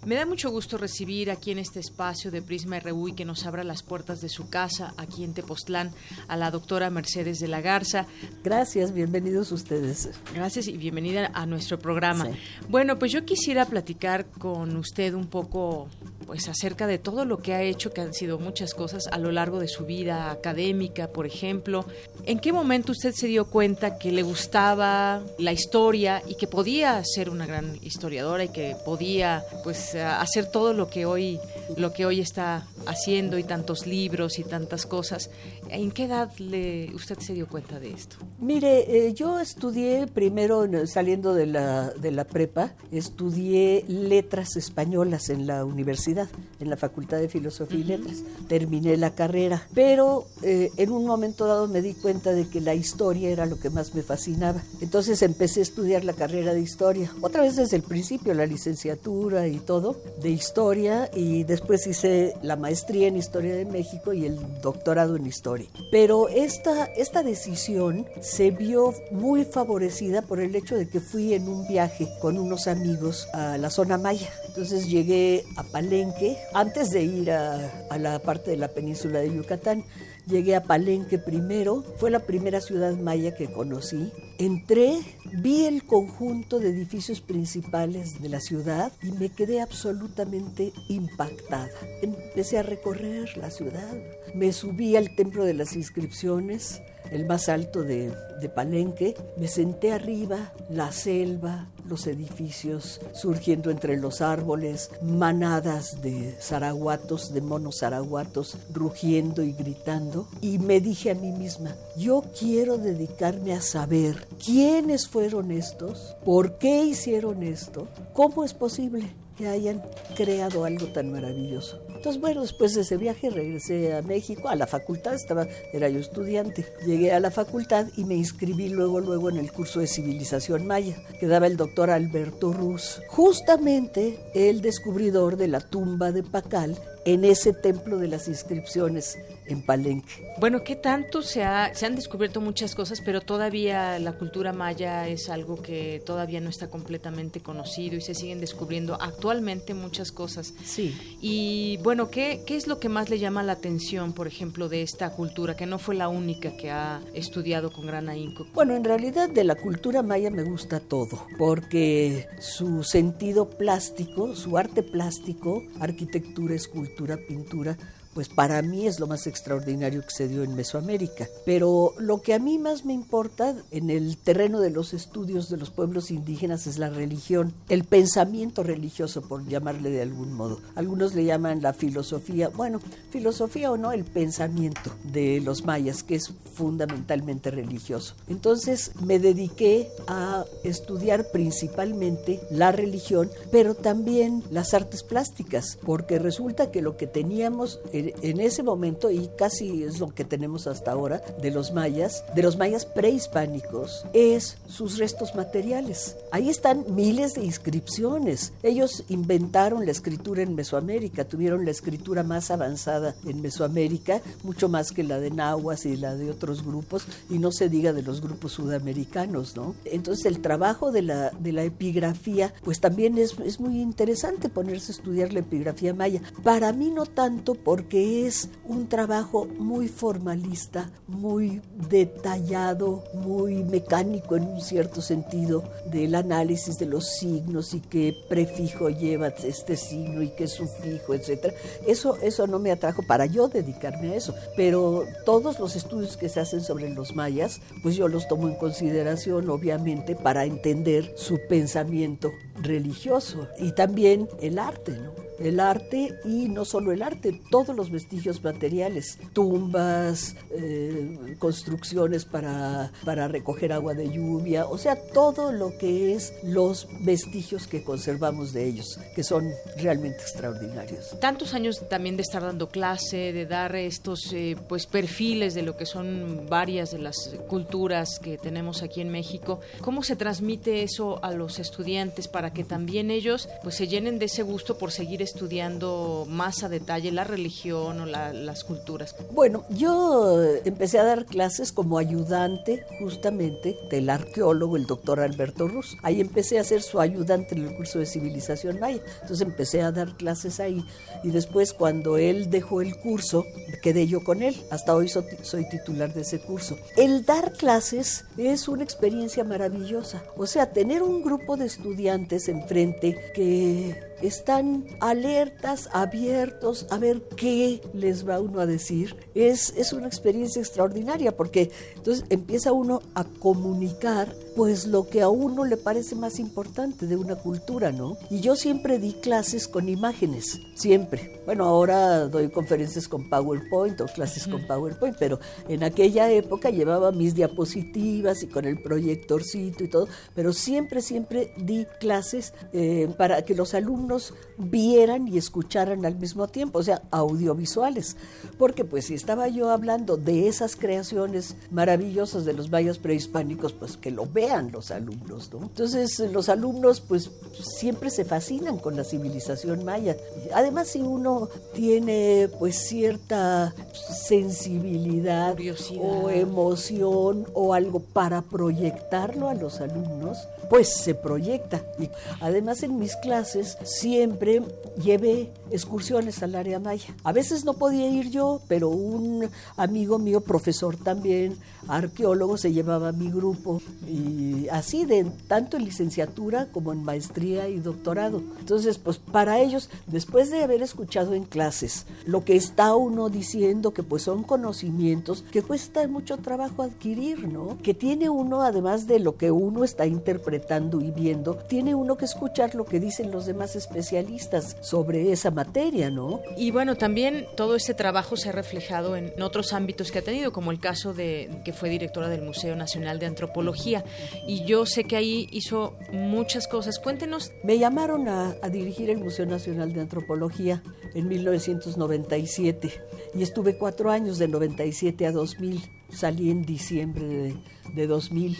Me da mucho gusto recibir aquí en este espacio de Prisma RU y que nos abra las puertas de su casa aquí en Tepoztlán a la doctora Mercedes de la Garza. Gracias, bienvenidos ustedes. Gracias y bienvenida a nuestro programa. Sí. Bueno, pues yo quisiera platicar con usted un poco pues acerca de todo lo que ha hecho, que han sido muchas cosas a lo largo de su vida académica, por ejemplo. ¿En qué momento usted se dio cuenta que le gustaba la historia y que podía ser una gran historiadora y que podía pues hacer todo lo que hoy lo que hoy está haciendo y tantos libros y tantas cosas. ¿En qué edad le, usted se dio cuenta de esto? Mire, eh, yo estudié primero saliendo de la, de la prepa, estudié letras españolas en la universidad, en la Facultad de Filosofía uh -huh. y Letras. Terminé la carrera, pero eh, en un momento dado me di cuenta de que la historia era lo que más me fascinaba. Entonces empecé a estudiar la carrera de historia, otra vez desde el principio, la licenciatura y todo, de historia, y después hice la maestría en Historia de México y el doctorado en Historia. Pero esta, esta decisión se vio muy favorecida por el hecho de que fui en un viaje con unos amigos a la zona maya. Entonces llegué a Palenque, antes de ir a, a la parte de la península de Yucatán, Llegué a Palenque primero, fue la primera ciudad maya que conocí. Entré, vi el conjunto de edificios principales de la ciudad y me quedé absolutamente impactada. Empecé a recorrer la ciudad, me subí al templo de las inscripciones, el más alto de, Palenque, me senté arriba, la selva, los edificios surgiendo entre los árboles, manadas de zaraguatos, de monos zaraguatos, rugiendo y gritando, y me dije a mí misma, yo quiero dedicarme a saber quiénes fueron estos, por qué hicieron esto, cómo es posible que hayan creado algo tan maravilloso. Entonces, bueno, después de ese viaje regresé a México, a la facultad, estaba, era yo estudiante. Llegué a la facultad y me inscribí luego, luego en el curso de civilización maya, que daba el doctor Alberto Ruz, justamente el descubridor de la tumba de Pacal en ese templo de las inscripciones en Palenque. Bueno, ¿qué tanto se, ha, se han descubierto muchas cosas, pero todavía la cultura maya es algo que todavía no está completamente conocido y se siguen descubriendo actualmente muchas cosas? Sí. Y bueno, ¿qué, qué es lo que más le llama la atención, por ejemplo, de esta cultura, que no fue la única que ha estudiado con gran ahínco? Bueno, en realidad de la cultura maya me gusta todo, porque su sentido plástico, su arte plástico, arquitectura, escultura, pintura, pues para mí es lo más extraordinario que se dio en Mesoamérica. Pero lo que a mí más me importa en el terreno de los estudios de los pueblos indígenas es la religión, el pensamiento religioso, por llamarle de algún modo. Algunos le llaman la filosofía, bueno, filosofía o no, el pensamiento de los mayas, que es fundamentalmente religioso. Entonces me dediqué a estudiar principalmente la religión, pero también las artes plásticas, porque resulta que lo que teníamos en ese momento, y casi es lo que tenemos hasta ahora de los mayas, de los mayas prehispánicos, es sus restos materiales. Ahí están miles de inscripciones. Ellos inventaron la escritura en Mesoamérica, tuvieron la escritura más avanzada en Mesoamérica, mucho más que la de nahuas y la de otros grupos, y no se diga de los grupos sudamericanos, ¿no? Entonces el trabajo de la, de la epigrafía, pues también es, es muy interesante ponerse a estudiar la epigrafía maya. Para mí no tanto porque es un trabajo muy formalista, muy detallado, muy mecánico en un cierto sentido del análisis de los signos y qué prefijo lleva este signo y qué sufijo, etcétera. Eso eso no me atrajo para yo dedicarme a eso, pero todos los estudios que se hacen sobre los mayas, pues yo los tomo en consideración obviamente para entender su pensamiento religioso y también el arte, ¿no? El arte y no solo el arte, todos los vestigios materiales, tumbas, eh, construcciones para, para recoger agua de lluvia, o sea, todo lo que es los vestigios que conservamos de ellos, que son realmente extraordinarios. Tantos años también de estar dando clase, de dar estos eh, pues perfiles de lo que son varias de las culturas que tenemos aquí en México, ¿cómo se transmite eso a los estudiantes para que también ellos pues se llenen de ese gusto por seguir estudiando más a detalle la religión o las culturas? Bueno, yo empecé a dar clases como ayudante justamente del arqueólogo, el doctor Alberto Ruz. Ahí empecé a ser su ayudante en el curso de civilización maya. Entonces empecé a dar clases ahí y después cuando él dejó el curso, quedé yo con él. Hasta hoy soy titular de ese curso. El dar clases es una experiencia maravillosa. O sea, tener un grupo de estudiantes enfrente que están alertas, abiertos a ver qué les va uno a decir. Es, es una experiencia extraordinaria porque entonces empieza uno a comunicar pues lo que a uno le parece más importante de una cultura, ¿no? Y yo siempre di clases con imágenes, siempre. Bueno, ahora doy conferencias con PowerPoint o clases con PowerPoint, pero en aquella época llevaba mis diapositivas y con el proyectorcito y todo, pero siempre, siempre di clases eh, para que los alumnos vieran y escucharan al mismo tiempo, o sea, audiovisuales. Porque pues si estaba yo hablando de esas creaciones maravillosas de los mayas prehispánicos, pues que lo vean los alumnos, ¿no? Entonces los alumnos pues siempre se fascinan con la civilización maya. Además si uno tiene pues cierta sensibilidad o emoción o algo para proyectarlo a los alumnos, pues se proyecta. Y además en mis clases siempre llevé excursiones al área maya. A veces no podía ir yo, pero un amigo mío, profesor también, arqueólogo, se llevaba a mi grupo y así de tanto en licenciatura como en maestría y doctorado. Entonces, pues para ellos, después de haber escuchado en clases lo que está uno diciendo, que pues son conocimientos que cuesta mucho trabajo adquirir, ¿no? Que tiene uno, además de lo que uno está interpretando y viendo, tiene uno que escuchar lo que dicen los demás especialistas sobre esa materia, ¿no? Y bueno, también todo ese trabajo se ha reflejado en otros ámbitos que ha tenido, como el caso de que fue directora del Museo Nacional de Antropología. Y yo sé que ahí hizo muchas cosas. Cuéntenos. Me llamaron a, dirigir el Museo Nacional de Antropología en 1997 y estuve cuatro años, de 97 a 2000. Salí en diciembre de, de 2000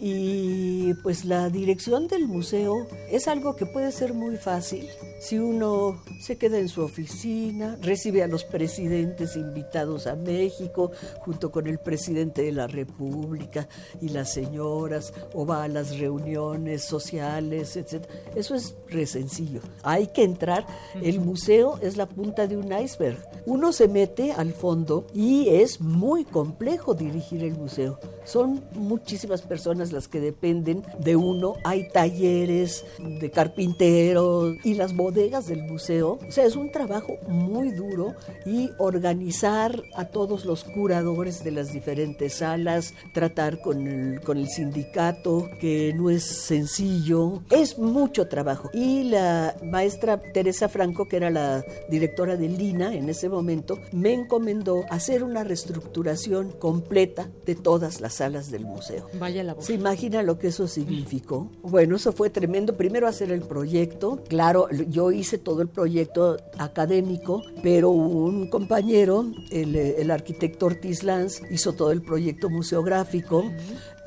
y pues la dirección del museo es algo que puede ser muy fácil si uno se queda en su oficina, recibe a los presidentes invitados a México junto con el presidente de la República y las señoras, o va a las reuniones sociales, etc. Eso es re sencillo. Hay que entrar. El museo es la punta de un iceberg. Uno se mete al fondo y es muy complejo dirigir el museo. Son muchísimas personas las que dependen de uno. Hay talleres de carpinteros y las bodegas del museo. O sea, es un trabajo muy duro y organizar a todos los curadores de las diferentes salas, tratar con el, con el sindicato, que no es sencillo. Es mucho trabajo. Y la maestra Teresa Franco, que era la directora de Lina en ese momento, me encomendó hacer una reestructuración completa de todas las salas del museo. Vaya la voz imagina lo que eso significó? Bueno, eso fue tremendo. Primero hacer el proyecto. Claro, yo hice todo el proyecto académico, pero un compañero, el, arquitecto Ortiz Lanz, hizo todo el proyecto museográfico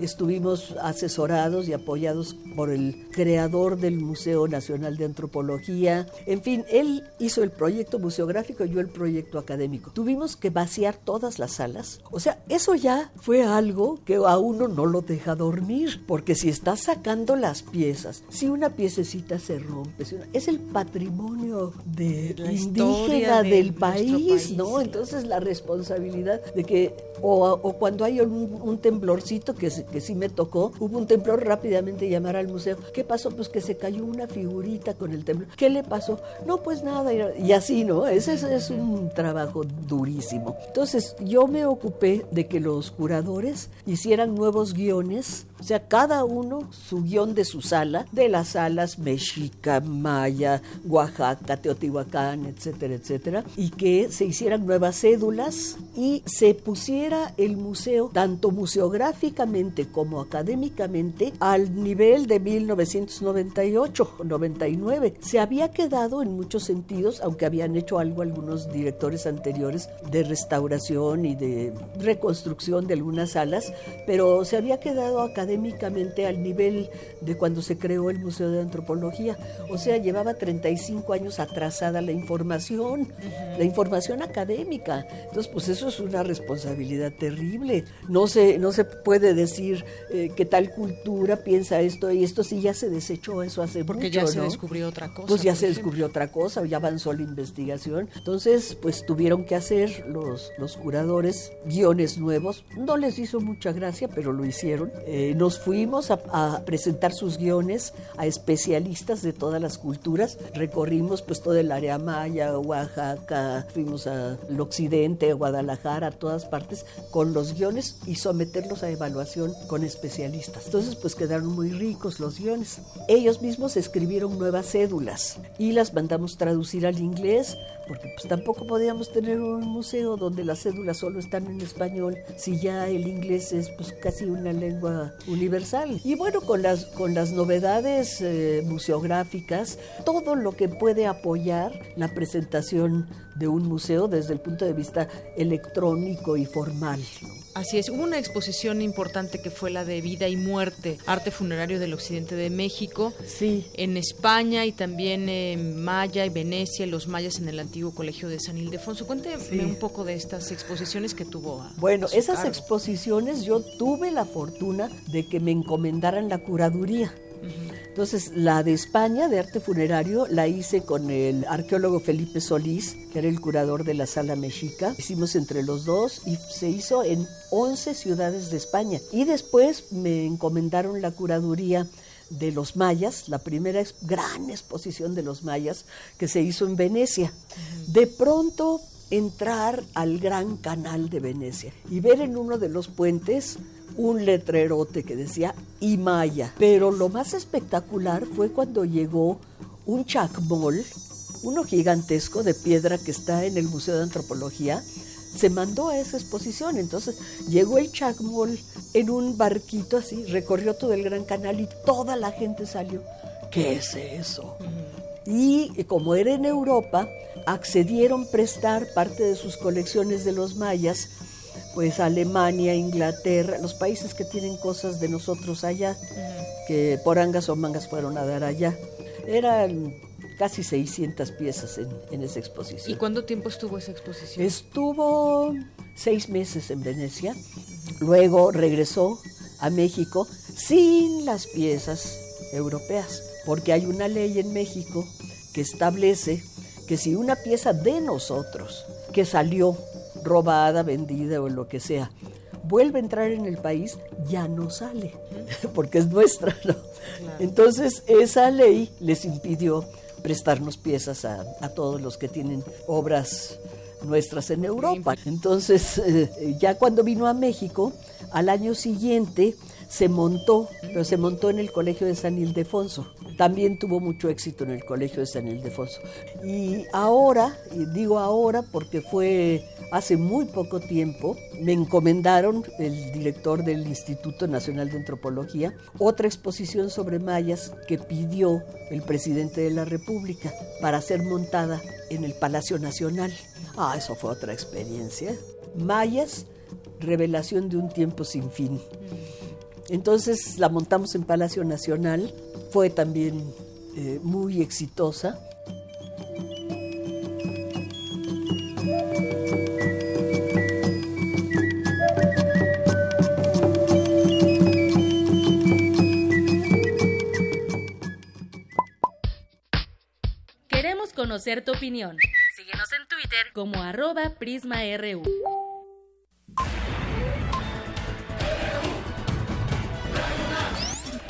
estuvimos asesorados y apoyados por el creador del Museo Nacional de Antropología. En fin, él hizo el proyecto museográfico y yo el proyecto académico. Tuvimos que vaciar todas las salas. O sea, eso ya fue algo que a uno no lo deja dormir, porque si está sacando las piezas, si una piececita se rompe, es el patrimonio de la indígena del país, ¿no? Entonces la responsabilidad de que, o, cuando hay un, un temblorcito que que sí me tocó, hubo un temblor, rápidamente llamar al museo. ¿Qué pasó? Pues que se cayó una figurita con el temblor. ¿Qué le pasó? No, pues nada. Y así, ¿no? Ese es, un trabajo durísimo. Entonces, yo me ocupé de que los curadores hicieran nuevos guiones, o sea, cada uno su guion de su sala, de las salas Mexica, Maya, Oaxaca, Teotihuacán, etcétera, etcétera, y que se hicieran nuevas cédulas y se pusiera el museo, tanto museográficamente, como académicamente al nivel de 1998-99. Se había quedado en muchos sentidos, aunque habían hecho algo algunos directores anteriores de restauración y de reconstrucción de algunas salas, pero se había quedado académicamente al nivel de cuando se creó el Museo de Antropología. O sea, llevaba 35 años atrasada la información, la información académica. Entonces, pues eso es una responsabilidad terrible. No se, no se puede decir eh, que tal cultura piensa esto y esto sí ya se desechó eso hace Porque mucho, ya se descubrió otra cosa. Pues ya se descubrió otra cosa, ya avanzó la investigación. Entonces, pues tuvieron que hacer los, los curadores guiones nuevos. No les hizo mucha gracia, pero lo hicieron. Eh, nos fuimos a, a, presentar sus guiones a especialistas de todas las culturas. Recorrimos pues todo el área maya, Oaxaca, fuimos al occidente, a Guadalajara, a todas partes, con los guiones y someterlos a evaluación con especialistas. Entonces, pues quedaron muy ricos los guiones. Ellos mismos escribieron nuevas cédulas y las mandamos traducir al inglés, porque pues tampoco podíamos tener un museo donde las cédulas solo están en español, si ya el inglés es pues casi una lengua universal. Y bueno, con las, con las novedades eh, museográficas, todo lo que puede apoyar la presentación de un museo desde el punto de vista electrónico y formal. Así es, hubo una exposición importante que fue la de Vida y Muerte, Arte Funerario del Occidente de México, sí. en España y también en Maya y Venecia, los mayas en el antiguo colegio de San Ildefonso. Cuénteme un poco de estas exposiciones que tuvo. bueno, esas exposiciones yo tuve la fortuna de que me encomendaran la curaduría. Entonces, la de España, de arte funerario, la hice con el arqueólogo Felipe Solís, que era el curador de la Sala Mexica. Hicimos entre los dos y se hizo en 11 ciudades de España. Y después me encomendaron la curaduría de los mayas, la primera gran exposición de los mayas que se hizo en Venecia. De pronto entrar al gran canal de Venecia y ver en uno de los puentes un letrerote que decía Imaya. Pero lo más espectacular fue cuando llegó un chacmol, uno gigantesco de piedra que está en el Museo de Antropología, se mandó a esa exposición. Entonces llegó el chacmol en un barquito así, recorrió todo el Gran Canal y toda la gente salió. ¿Qué es eso? Y como era en Europa, accedieron prestar parte de sus colecciones de los mayas pues Alemania, Inglaterra, los países que tienen cosas de nosotros allá, que por angas o mangas fueron a dar allá. Eran casi 600 piezas en, en, esa exposición. ¿Y cuánto tiempo estuvo esa exposición? Estuvo seis meses en Venecia, luego regresó a México sin las piezas europeas, porque hay una ley en México que establece que si una pieza de nosotros que salió robada, vendida o lo que sea, vuelve a entrar en el país, ya no sale, [laughs] porque es nuestra. ¿no? Entonces, esa ley les impidió prestarnos piezas a, a, todos los que tienen obras nuestras en Europa. Entonces, [laughs] eh, ya cuando vino a México, al año siguiente se montó, pero se montó en el Colegio de San Ildefonso. También tuvo mucho éxito en el Colegio de San Ildefonso. Y ahora, y digo ahora porque fue hace muy poco tiempo, me encomendaron, el director del Instituto Nacional de Antropología, otra exposición sobre mayas que pidió el presidente de la República para ser montada en el Palacio Nacional. Ah, eso fue otra experiencia. Mayas, revelación de un tiempo sin fin. Entonces la montamos en Palacio Nacional, fue también eh, muy exitosa. Queremos conocer tu opinión. Síguenos en Twitter como arroba PrismaRU.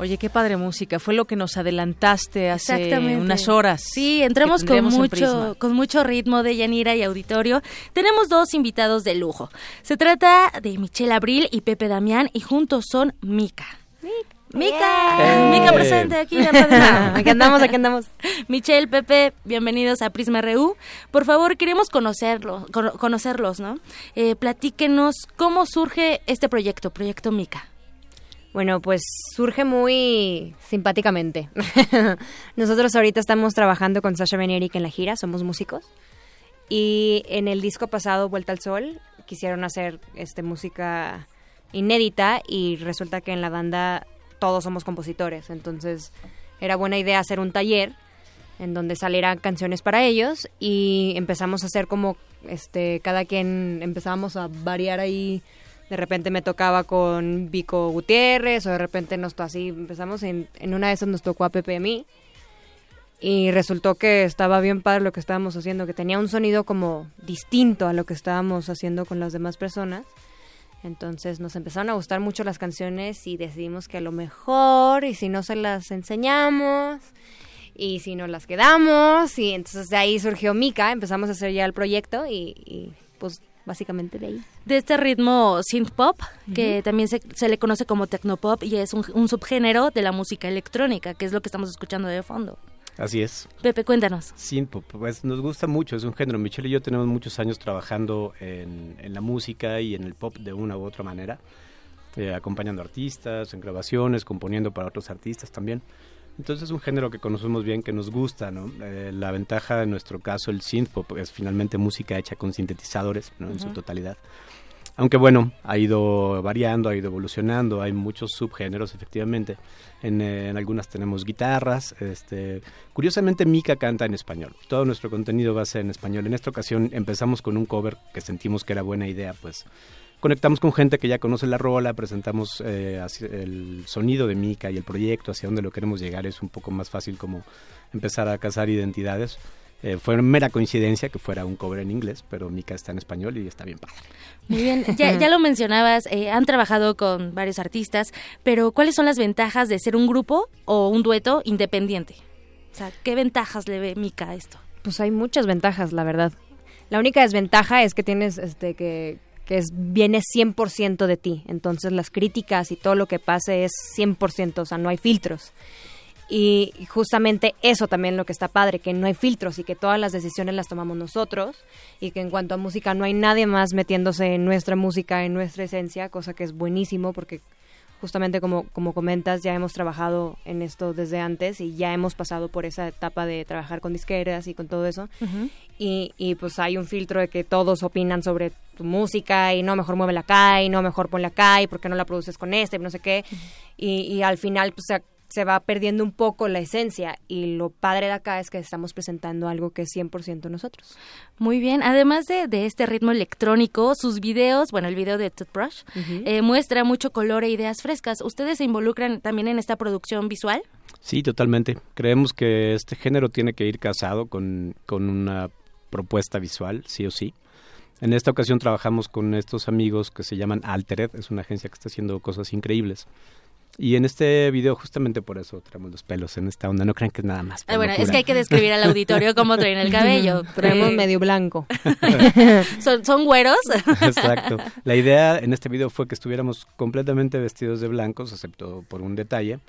Oye, qué padre música. Fue lo que nos adelantaste hace unas horas. Sí, entramos con mucho, con mucho ritmo de Yanira y auditorio. Tenemos dos invitados de lujo. Se trata de Michelle Abril y Pepe Damián y juntos son Mica. Mica, Mica presente aquí en [laughs] Aquí andamos, aquí andamos. Michelle, Pepe, bienvenidos a Prisma RU. Por favor, queremos conocerlos, conocerlos, ¿no? Eh, platíquenos cómo surge este proyecto, Proyecto Mica. Bueno, pues surge muy simpáticamente. [laughs] Nosotros ahorita estamos trabajando con Sasha Benerick en la gira, somos músicos. Y en el disco pasado, Vuelta al Sol, quisieron hacer este música inédita y resulta que en la banda todos somos compositores. Entonces era buena idea hacer un taller en donde salieran canciones para ellos y empezamos a hacer como este cada quien empezábamos a variar ahí de repente me tocaba con Vico Gutiérrez o de repente nos así empezamos en, una de esas nos tocó a Pepe y a mí. Y resultó que estaba bien padre lo que estábamos haciendo que tenía un sonido como distinto a lo que estábamos haciendo con las demás personas. Entonces nos empezaron a gustar mucho las canciones y decidimos que a lo mejor y si no se las enseñamos y si no las quedamos y entonces de ahí surgió Mika empezamos a hacer ya el proyecto y pues básicamente de ahí. De este ritmo synth pop, que también se, se, le conoce como technopop y es un, un, subgénero de la música electrónica, que es lo que estamos escuchando de fondo. Así es. Pepe, cuéntanos. Synthpop, pues nos gusta mucho, es un género. Michelle y yo tenemos muchos años trabajando en, en la música y en el pop de una u otra manera, eh, acompañando artistas, en grabaciones, componiendo para otros artistas también. Entonces es un género que conocemos bien, que nos gusta, ¿no? Eh, la ventaja en nuestro caso, el synthpop, es finalmente música hecha con sintetizadores, ¿no? En su totalidad. Aunque bueno, ha ido variando, ha ido evolucionando, hay muchos subgéneros efectivamente. En, eh, en algunas tenemos guitarras. Este, curiosamente Mika canta en español. Todo nuestro contenido va a ser en español. En esta ocasión empezamos con un cover que sentimos que era buena idea, pues conectamos con gente que ya conoce la rola, presentamos eh, el sonido de Mika y el proyecto, hacia dónde lo queremos llegar. Es un poco más fácil como empezar a cazar identidades. Eh, fue mera coincidencia que fuera un cover en inglés, pero Mika está en español y está bien padre. Muy bien, ya, ya lo mencionabas, eh, han trabajado con varios artistas, pero ¿cuáles son las ventajas de ser un grupo o un dueto independiente? O sea, ¿qué ventajas le ve Mika a esto? Pues hay muchas ventajas, la verdad. La única desventaja es que tienes este que que es, viene 100% de ti. Entonces las críticas y todo lo que pase es 100%, o sea, no hay filtros. Y justamente eso también lo que está padre, que no hay filtros y que todas las decisiones las tomamos nosotros y que en cuanto a música no hay nadie más metiéndose en nuestra música, en nuestra esencia, cosa que es buenísimo porque justamente como, como comentas, ya hemos trabajado en esto desde antes y ya hemos pasado por esa etapa de trabajar con disqueras y con todo eso. Y, y pues hay un filtro de que todos opinan sobre tu música y no, mejor muévela acá y no, mejor ponla acá y por qué no la produces con este y no sé qué. y, y al final pues se, se va perdiendo un poco la esencia y lo padre de acá es que estamos presentando algo que es 100% nosotros. Muy bien, además de, de este ritmo electrónico, sus videos, bueno, el video de Toothbrush, eh, muestra mucho color e ideas frescas. ¿Ustedes se involucran también en esta producción visual? Sí, totalmente. Creemos que este género tiene que ir casado con, con una propuesta visual, sí o sí. En esta ocasión trabajamos con estos amigos que se llaman Altered, es una agencia que está haciendo cosas increíbles. Y en este video, justamente por eso traemos los pelos en esta onda. No crean que es nada más. por Ah, bueno, es que hay que describir al auditorio cómo traen el cabello. [laughs] Traemos Eh, medio blanco. [laughs] ¿Son, son güeros? [laughs] Exacto. La idea en este video fue que estuviéramos completamente vestidos de blancos, excepto por un detalle.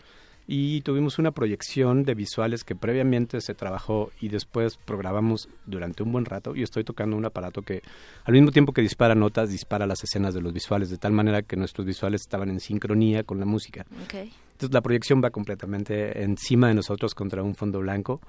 Y tuvimos una proyección de visuales que previamente se trabajó y después programamos durante un buen rato. Y estoy tocando un aparato que, al mismo tiempo que dispara notas, dispara las escenas de los visuales, de tal manera que nuestros visuales estaban en sincronía con la música. Entonces la proyección va completamente encima de nosotros contra un fondo blanco.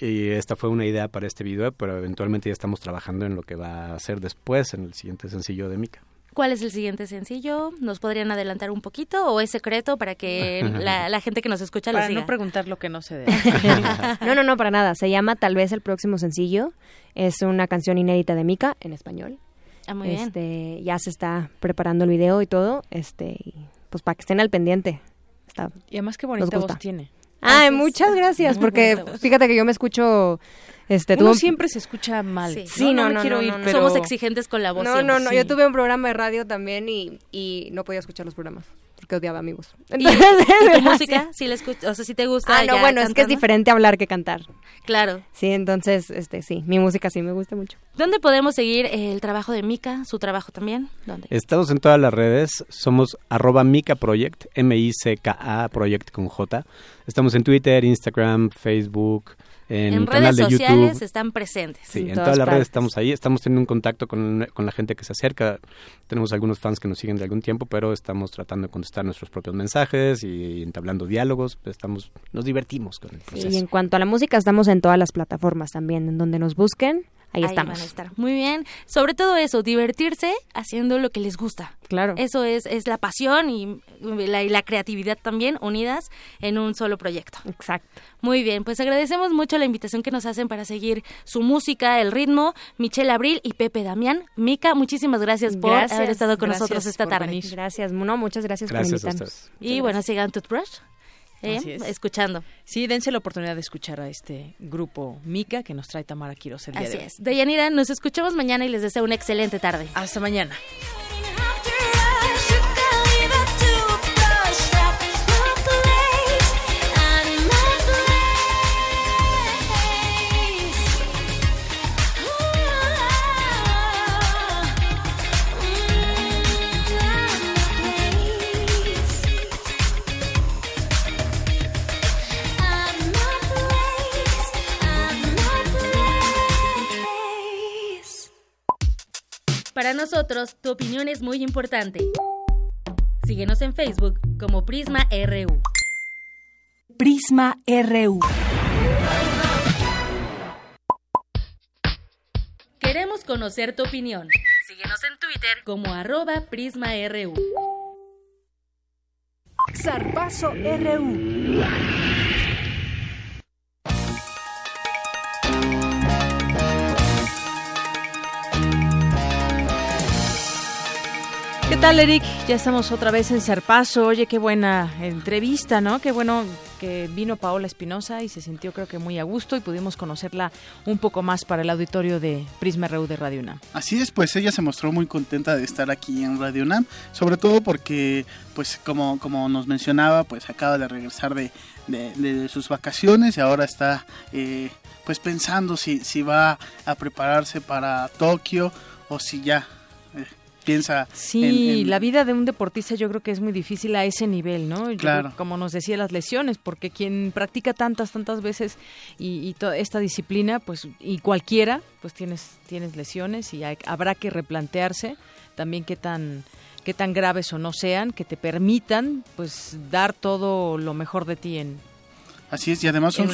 Y esta fue una idea para este video, pero eventualmente ya estamos trabajando en lo que va a ser después, en el siguiente sencillo de Mika. ¿Cuál es el siguiente sencillo? ¿Nos podrían adelantar un poquito o es secreto para que [laughs] la, la gente que nos escucha lo Para siga? no preguntar lo que no se debe. [laughs] no, no, no, para nada. Se llama Tal vez el próximo sencillo. Es una canción inédita de Mika en español. Ah, muy bien. este, Ya se está preparando el video y todo. Este, pues para que estén al pendiente. Está, Y además qué bonita voz tiene. Ay, Entonces, muchas gracias, porque fíjate que yo me escucho... Este, Uno siempre se escucha mal. Sí. Sí, no, no, quiero no, ir, no, no. pero... Somos exigentes con la voz. No, siempre. no, no. sí. Yo tuve un programa de radio también y, y no podía escuchar los programas porque odiaba amigos. [laughs] ¿Y, [laughs] y tu música? [laughs] ¿Sí la escuch- o sea, si te gusta Ah, no, bueno, es que es diferente hablar que cantar. Claro. Sí, entonces, este, sí, mi música sí me gusta mucho. ¿Dónde podemos seguir el trabajo de Mika? ¿Su trabajo también? ¿Dónde? Estamos en todas las redes, somos arroba Mika Project, M-I-C-K-A Project con J. Estamos en Twitter, Instagram, Facebook, en, En el canal redes de sociales YouTube. están presentes. Sí, en todas, las redes estamos ahí, estamos teniendo un contacto con, con la gente que se acerca. Tenemos algunos fans que nos siguen de algún tiempo, pero estamos tratando de contestar nuestros propios mensajes y entablando diálogos. Estamos, nos divertimos con el proceso. Y en cuanto a la música, estamos en todas las plataformas también, en donde nos busquen, ahí, Ahí estamos. van a estar. Muy bien. Sobre todo eso, divertirse haciendo lo que les gusta. Claro. Eso es, es la pasión y la, y la creatividad también unidas en un solo proyecto. Exacto. Muy bien, pues agradecemos mucho la invitación que nos hacen para seguir su música, el ritmo. Michelle Abril y Pepe Damián. Mica, muchísimas gracias por Gracias, haber estado con gracias nosotros esta tarde. venir. Gracias, no, muchas gracias, Gracias a por invitarnos. ustedes. Y bueno, sigan Toothbrush. ¿Eh? Así es. Escuchando. Sí, dense la oportunidad de escuchar a este grupo Mica que nos trae Tamara Quiroz el día Así de hoy. es. Deyanira, nos escuchamos mañana y les deseo una excelente tarde. Hasta mañana. Para nosotros, tu opinión es muy importante. Síguenos en Facebook como Prisma RU. Prisma RU. Queremos conocer tu opinión. Síguenos en Twitter como arroba PrismaRU. Zarpazo RU. Tal, Eric? Ya estamos otra vez en Serpazo. Oye, qué buena entrevista, ¿no? Qué bueno que vino Paola Espinosa y se sintió creo que muy a gusto y pudimos conocerla un poco más para el auditorio de Prisma RU de Radio UNAM. Así es, pues ella se mostró muy contenta de estar aquí en Radio UNAM, sobre todo porque, pues como, como nos mencionaba, pues acaba de regresar de, de, sus vacaciones y ahora está eh, pues pensando si, si va a prepararse para Tokio o si ya piensa. Sí, la vida de un deportista yo creo que es muy difícil a ese nivel, ¿no? claro. como nos decía, las lesiones, porque quien practica tantas, tantas veces y, toda esta disciplina, pues, y cualquiera, pues tienes, tienes lesiones y habrá que replantearse también qué tan qué tan graves o no sean, que te permitan pues dar todo lo mejor de ti en, Así es, y además son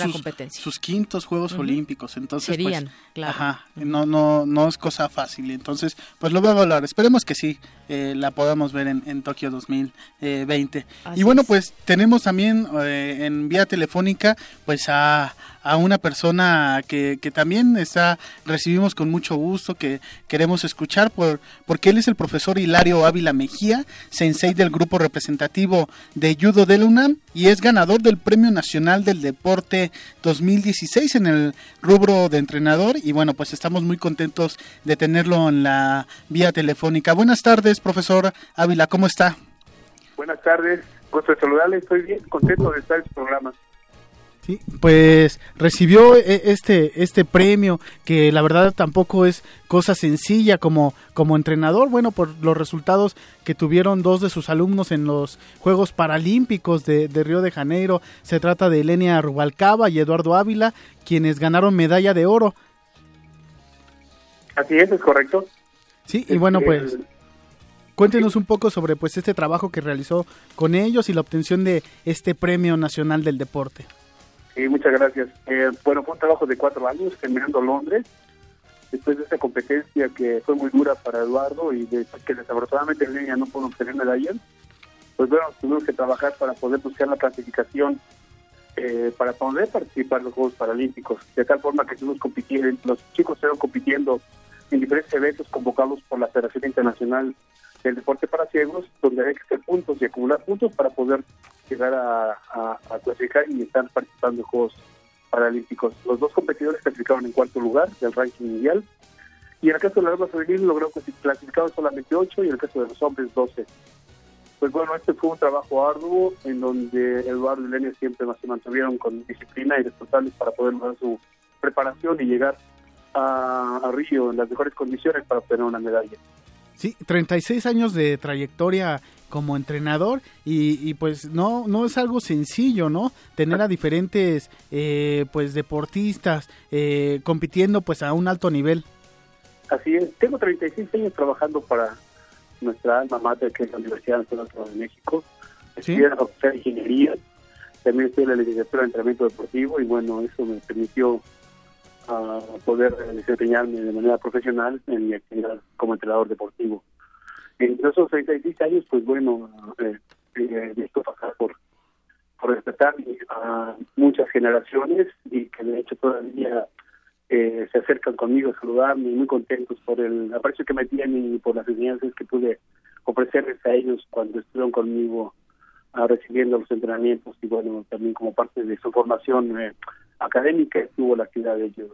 sus, quintos Juegos Olímpicos, entonces pues, claro. ajá, no, no, no es cosa fácil, entonces pues lo voy a evaluar, esperemos que sí, eh, la podamos ver en, en Tokio 2020. y bueno, pues tenemos también eh, en vía telefónica pues a, a una persona que, que, también está recibimos con mucho gusto, que queremos escuchar, por, porque él es el profesor Hilario Ávila Mejía, sensei del grupo representativo de Judo de UNAM y es ganador del Premio Nacional del Deporte 2016 en el rubro de entrenador y bueno, pues estamos muy contentos de tenerlo en la vía telefónica. Buenas tardes, profesor Ávila, ¿cómo está? Buenas tardes, gusto de saludarle, estoy bien contento de estar en su programa. Sí, pues recibió eh, este este premio que la verdad tampoco es cosa sencilla como como entrenador, bueno, por los resultados que tuvieron dos de sus alumnos en los Juegos Paralímpicos de, Río de Janeiro. Se trata de Elenia Rubalcaba y Eduardo Ávila, quienes ganaron medalla de oro. Así es, es correcto. Sí, y bueno, pues cuéntenos un poco sobre pues este trabajo que realizó con ellos y la obtención de este Premio Nacional del Deporte. Muchas gracias. Eh, bueno, fue un trabajo de cuatro años terminando Londres, después de esa competencia que fue muy dura para Eduardo y que desafortunadamente en línea no pudo obtener medallas, pues bueno, tuvimos que trabajar para poder buscar la clasificación eh, para poder participar en los Juegos Paralímpicos, de tal forma que estuvimos compitiendo, los chicos estuvieron compitiendo en diferentes eventos convocados por la Federación Internacional del Deporte para Ciegos, donde hay que hacer puntos y acumular puntos para poder llegar a, a, clasificar y estar participando en Juegos Paralímpicos. Los dos competidores clasificaron en cuarto lugar del ranking mundial y en el caso de la dama femenil logró clasificar solamente ocho y en el caso de los hombres 12. Pues bueno, este fue un trabajo arduo en donde Eduardo y Lenia siempre se mantuvieron con disciplina y responsables para poder lograr su preparación y llegar a, a Río en las mejores condiciones para obtener una medalla. Sí, 36 años de trayectoria como entrenador y, pues no no es algo sencillo no tener a diferentes eh, pues deportistas eh, compitiendo pues a un alto nivel. Así es. Tengo 36 años trabajando para nuestra alma mater que es la Universidad Nacional de México. Estudié la ingeniería también estudié la licenciatura de entrenamiento deportivo y bueno eso me permitió a ah, poder desempeñarme de manera profesional en mi actividad como entrenador deportivo. En esos 36 años, pues bueno, eh, eh, pasar por, por respetar a muchas generaciones y que de hecho todavía eh, se acercan conmigo a saludarme, muy contentos por el aprecio que me tienen y por las enseñanzas que pude ofrecerles a ellos cuando estuvieron conmigo uh, recibiendo los entrenamientos y bueno, también como parte de su formación eh, académica estuvo la actividad de ellos.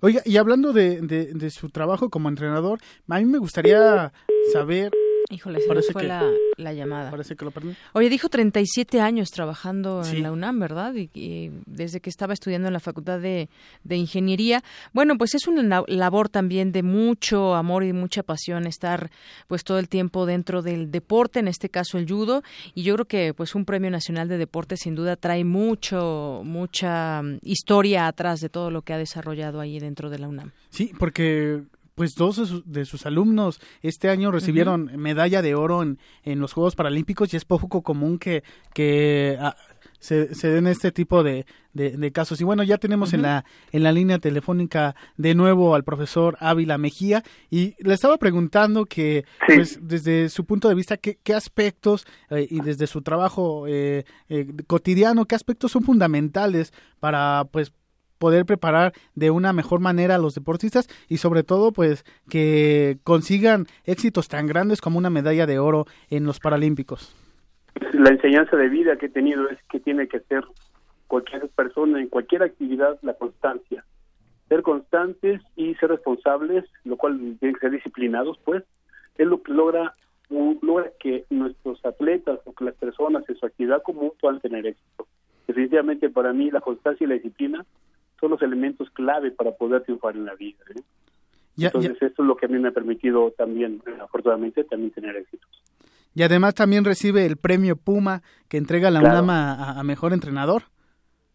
Oiga, y hablando de, de, de, su trabajo como entrenador, a mí me gustaría saber Híjole, se fue la, llamada. Parece que lo perdí. Oye, dijo 37 años trabajando en la UNAM, ¿verdad? Y, desde que estaba estudiando en la Facultad de, Ingeniería. Bueno, pues es una labor también de mucho amor y mucha pasión estar pues todo el tiempo dentro del deporte, en este caso el judo. Y yo creo que pues un Premio Nacional de Deporte sin duda trae mucho, mucha mm, historia atrás de todo lo que ha desarrollado ahí dentro de la UNAM. Sí, porque pues dos de sus, alumnos este año recibieron medalla de oro en, en los Juegos Paralímpicos y es poco común que, que ah, se, se, den este tipo de, de, casos. Y bueno, ya tenemos en, la, en la línea telefónica de nuevo al profesor Ávila Mejía y le estaba preguntando que, pues, desde su punto de vista, qué, qué aspectos eh, y desde su trabajo eh, eh, cotidiano, qué aspectos son fundamentales para, pues, poder preparar de una mejor manera a los deportistas y sobre todo pues que consigan éxitos tan grandes como una medalla de oro en los Paralímpicos. La enseñanza de vida que he tenido es que tiene que ser cualquier persona en cualquier actividad la constancia. Ser constantes y ser responsables, lo cual tiene que ser disciplinados, pues, es lo que logra logra que nuestros atletas o que las personas en su actividad común puedan tener éxito. Definitivamente para mí la constancia y la disciplina son los elementos clave para poder triunfar en la vida. ¿eh? Entonces esto es lo que a mí me ha permitido también, afortunadamente, también tener éxitos. Y además también recibe el premio Puma que entrega la UNAM a, Mejor Entrenador.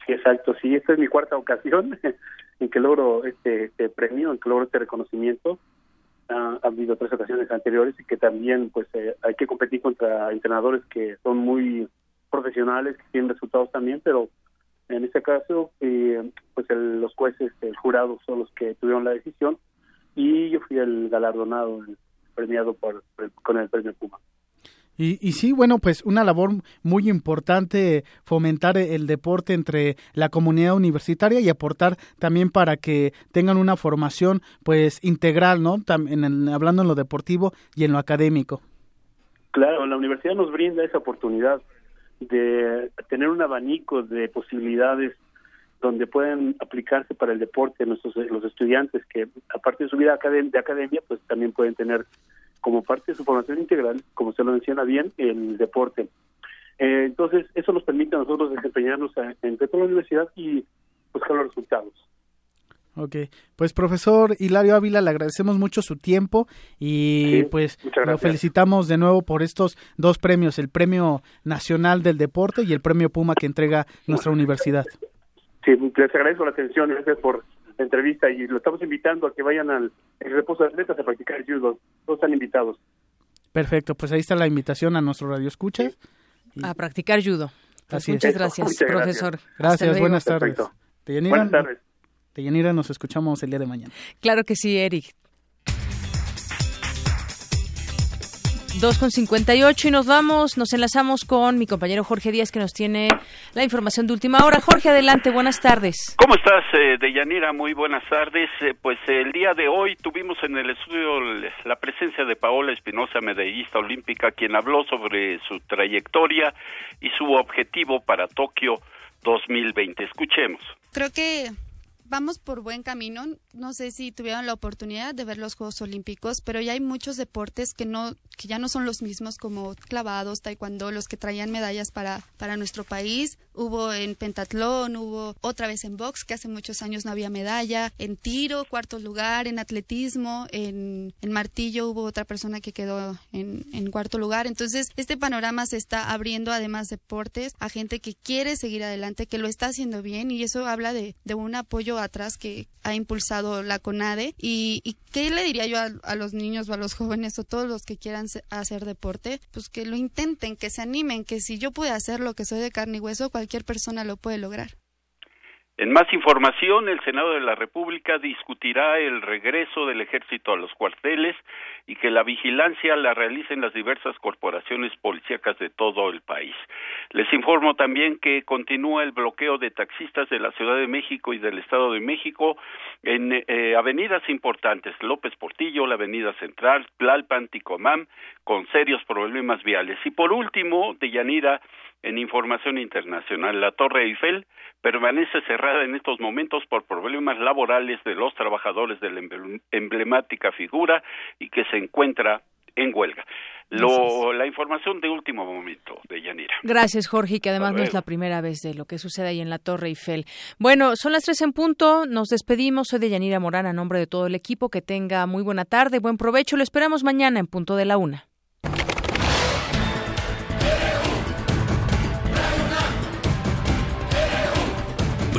Sí, exacto, sí, esta es mi cuarta ocasión [laughs] en que logro este, este, premio, en que logro este reconocimiento. ha habido tres ocasiones anteriores y que también pues eh, hay que competir contra entrenadores que son muy profesionales, que tienen resultados también, pero en este caso, eh, pues los jueces, el jurado son los que tuvieron la decisión y yo fui el galardonado, el premiado por, con el premio Puma. Y, y, sí, bueno, pues una labor muy importante fomentar el deporte entre la comunidad universitaria y aportar también para que tengan una formación pues integral, ¿no? También hablando en lo deportivo y en lo académico. Claro, la universidad nos brinda esa oportunidad de tener un abanico de posibilidades donde pueden aplicarse para el deporte nuestros los estudiantes que aparte de su vida de academia pues también pueden tener como parte de su formación integral como se lo menciona bien el deporte. Eh, entonces eso nos permite a nosotros desempeñarnos en, dentro de la universidad y buscar los resultados Ok, pues profesor Hilario Ávila, le agradecemos mucho su tiempo y pues lo felicitamos de nuevo por estos dos premios, el Premio Nacional del Deporte y el Premio Puma que entrega nuestra universidad. Sí, les agradezco la atención, gracias por la entrevista y lo estamos invitando a que vayan al reposo de atletas a practicar el judo, todos están invitados. Perfecto, pues ahí está la invitación a nuestro radio escucha. A practicar judo. Así muchas gracias, profesor. Gracias, buenas tardes. Buenas tardes. Deyanira, nos escuchamos el día de mañana. Claro que sí, Eric. 2 con 58 y nos vamos, nos enlazamos con mi compañero Jorge Díaz que nos tiene la información de última hora. Jorge, adelante, buenas tardes. ¿Cómo estás, eh, Deyanira? Muy buenas tardes. Eh, pues el día de hoy tuvimos en el estudio la presencia de Paola Espinosa, medallista olímpica, quien habló sobre su trayectoria y su objetivo para Tokio 2020. Escuchemos. Creo que vamos por buen camino. No sé si tuvieron la oportunidad de ver los Juegos Olímpicos, pero ya hay muchos deportes que no que ya no son los mismos como clavados, taekwondo, los que traían medallas para para nuestro país. Hubo en pentatlón, hubo otra vez en box que hace muchos años no había medalla, en tiro cuarto lugar, en atletismo, en, martillo hubo otra persona que quedó en, en cuarto lugar. Entonces este panorama se está abriendo además deportes a gente que quiere seguir adelante, que lo está haciendo bien y eso habla de, de un apoyo atrás que ha impulsado la CONADE. ¿Y, qué le diría yo a, los niños o a los jóvenes o todos los que quieran hacer deporte? Pues que lo intenten, que se animen, que si yo pude hacer lo que soy de carne y hueso, cualquier persona lo puede lograr. En más información, el Senado de la República discutirá el regreso del ejército a los cuarteles y que la vigilancia la realicen las diversas corporaciones policíacas de todo el país. Les informo también que continúa el bloqueo de taxistas de la Ciudad de México y del Estado de México en eh, avenidas importantes, López Portillo, la Avenida Central, Tlalpan, Ticomán, con serios problemas viales. Y por último, de Yanira, en información internacional, la Torre Eiffel permanece cerrada en estos momentos por problemas laborales de los trabajadores de la emblemática figura y que se encuentra en huelga. Lo, la información de último momento de Yanira. Gracias, Jorge, que además no es la primera vez de lo que sucede ahí en la Torre Eiffel. Bueno, son las tres en punto, nos despedimos. Soy de Yanira Morán, a nombre de todo el equipo. Que tenga muy buena tarde, buen provecho. Lo esperamos mañana en punto de la una.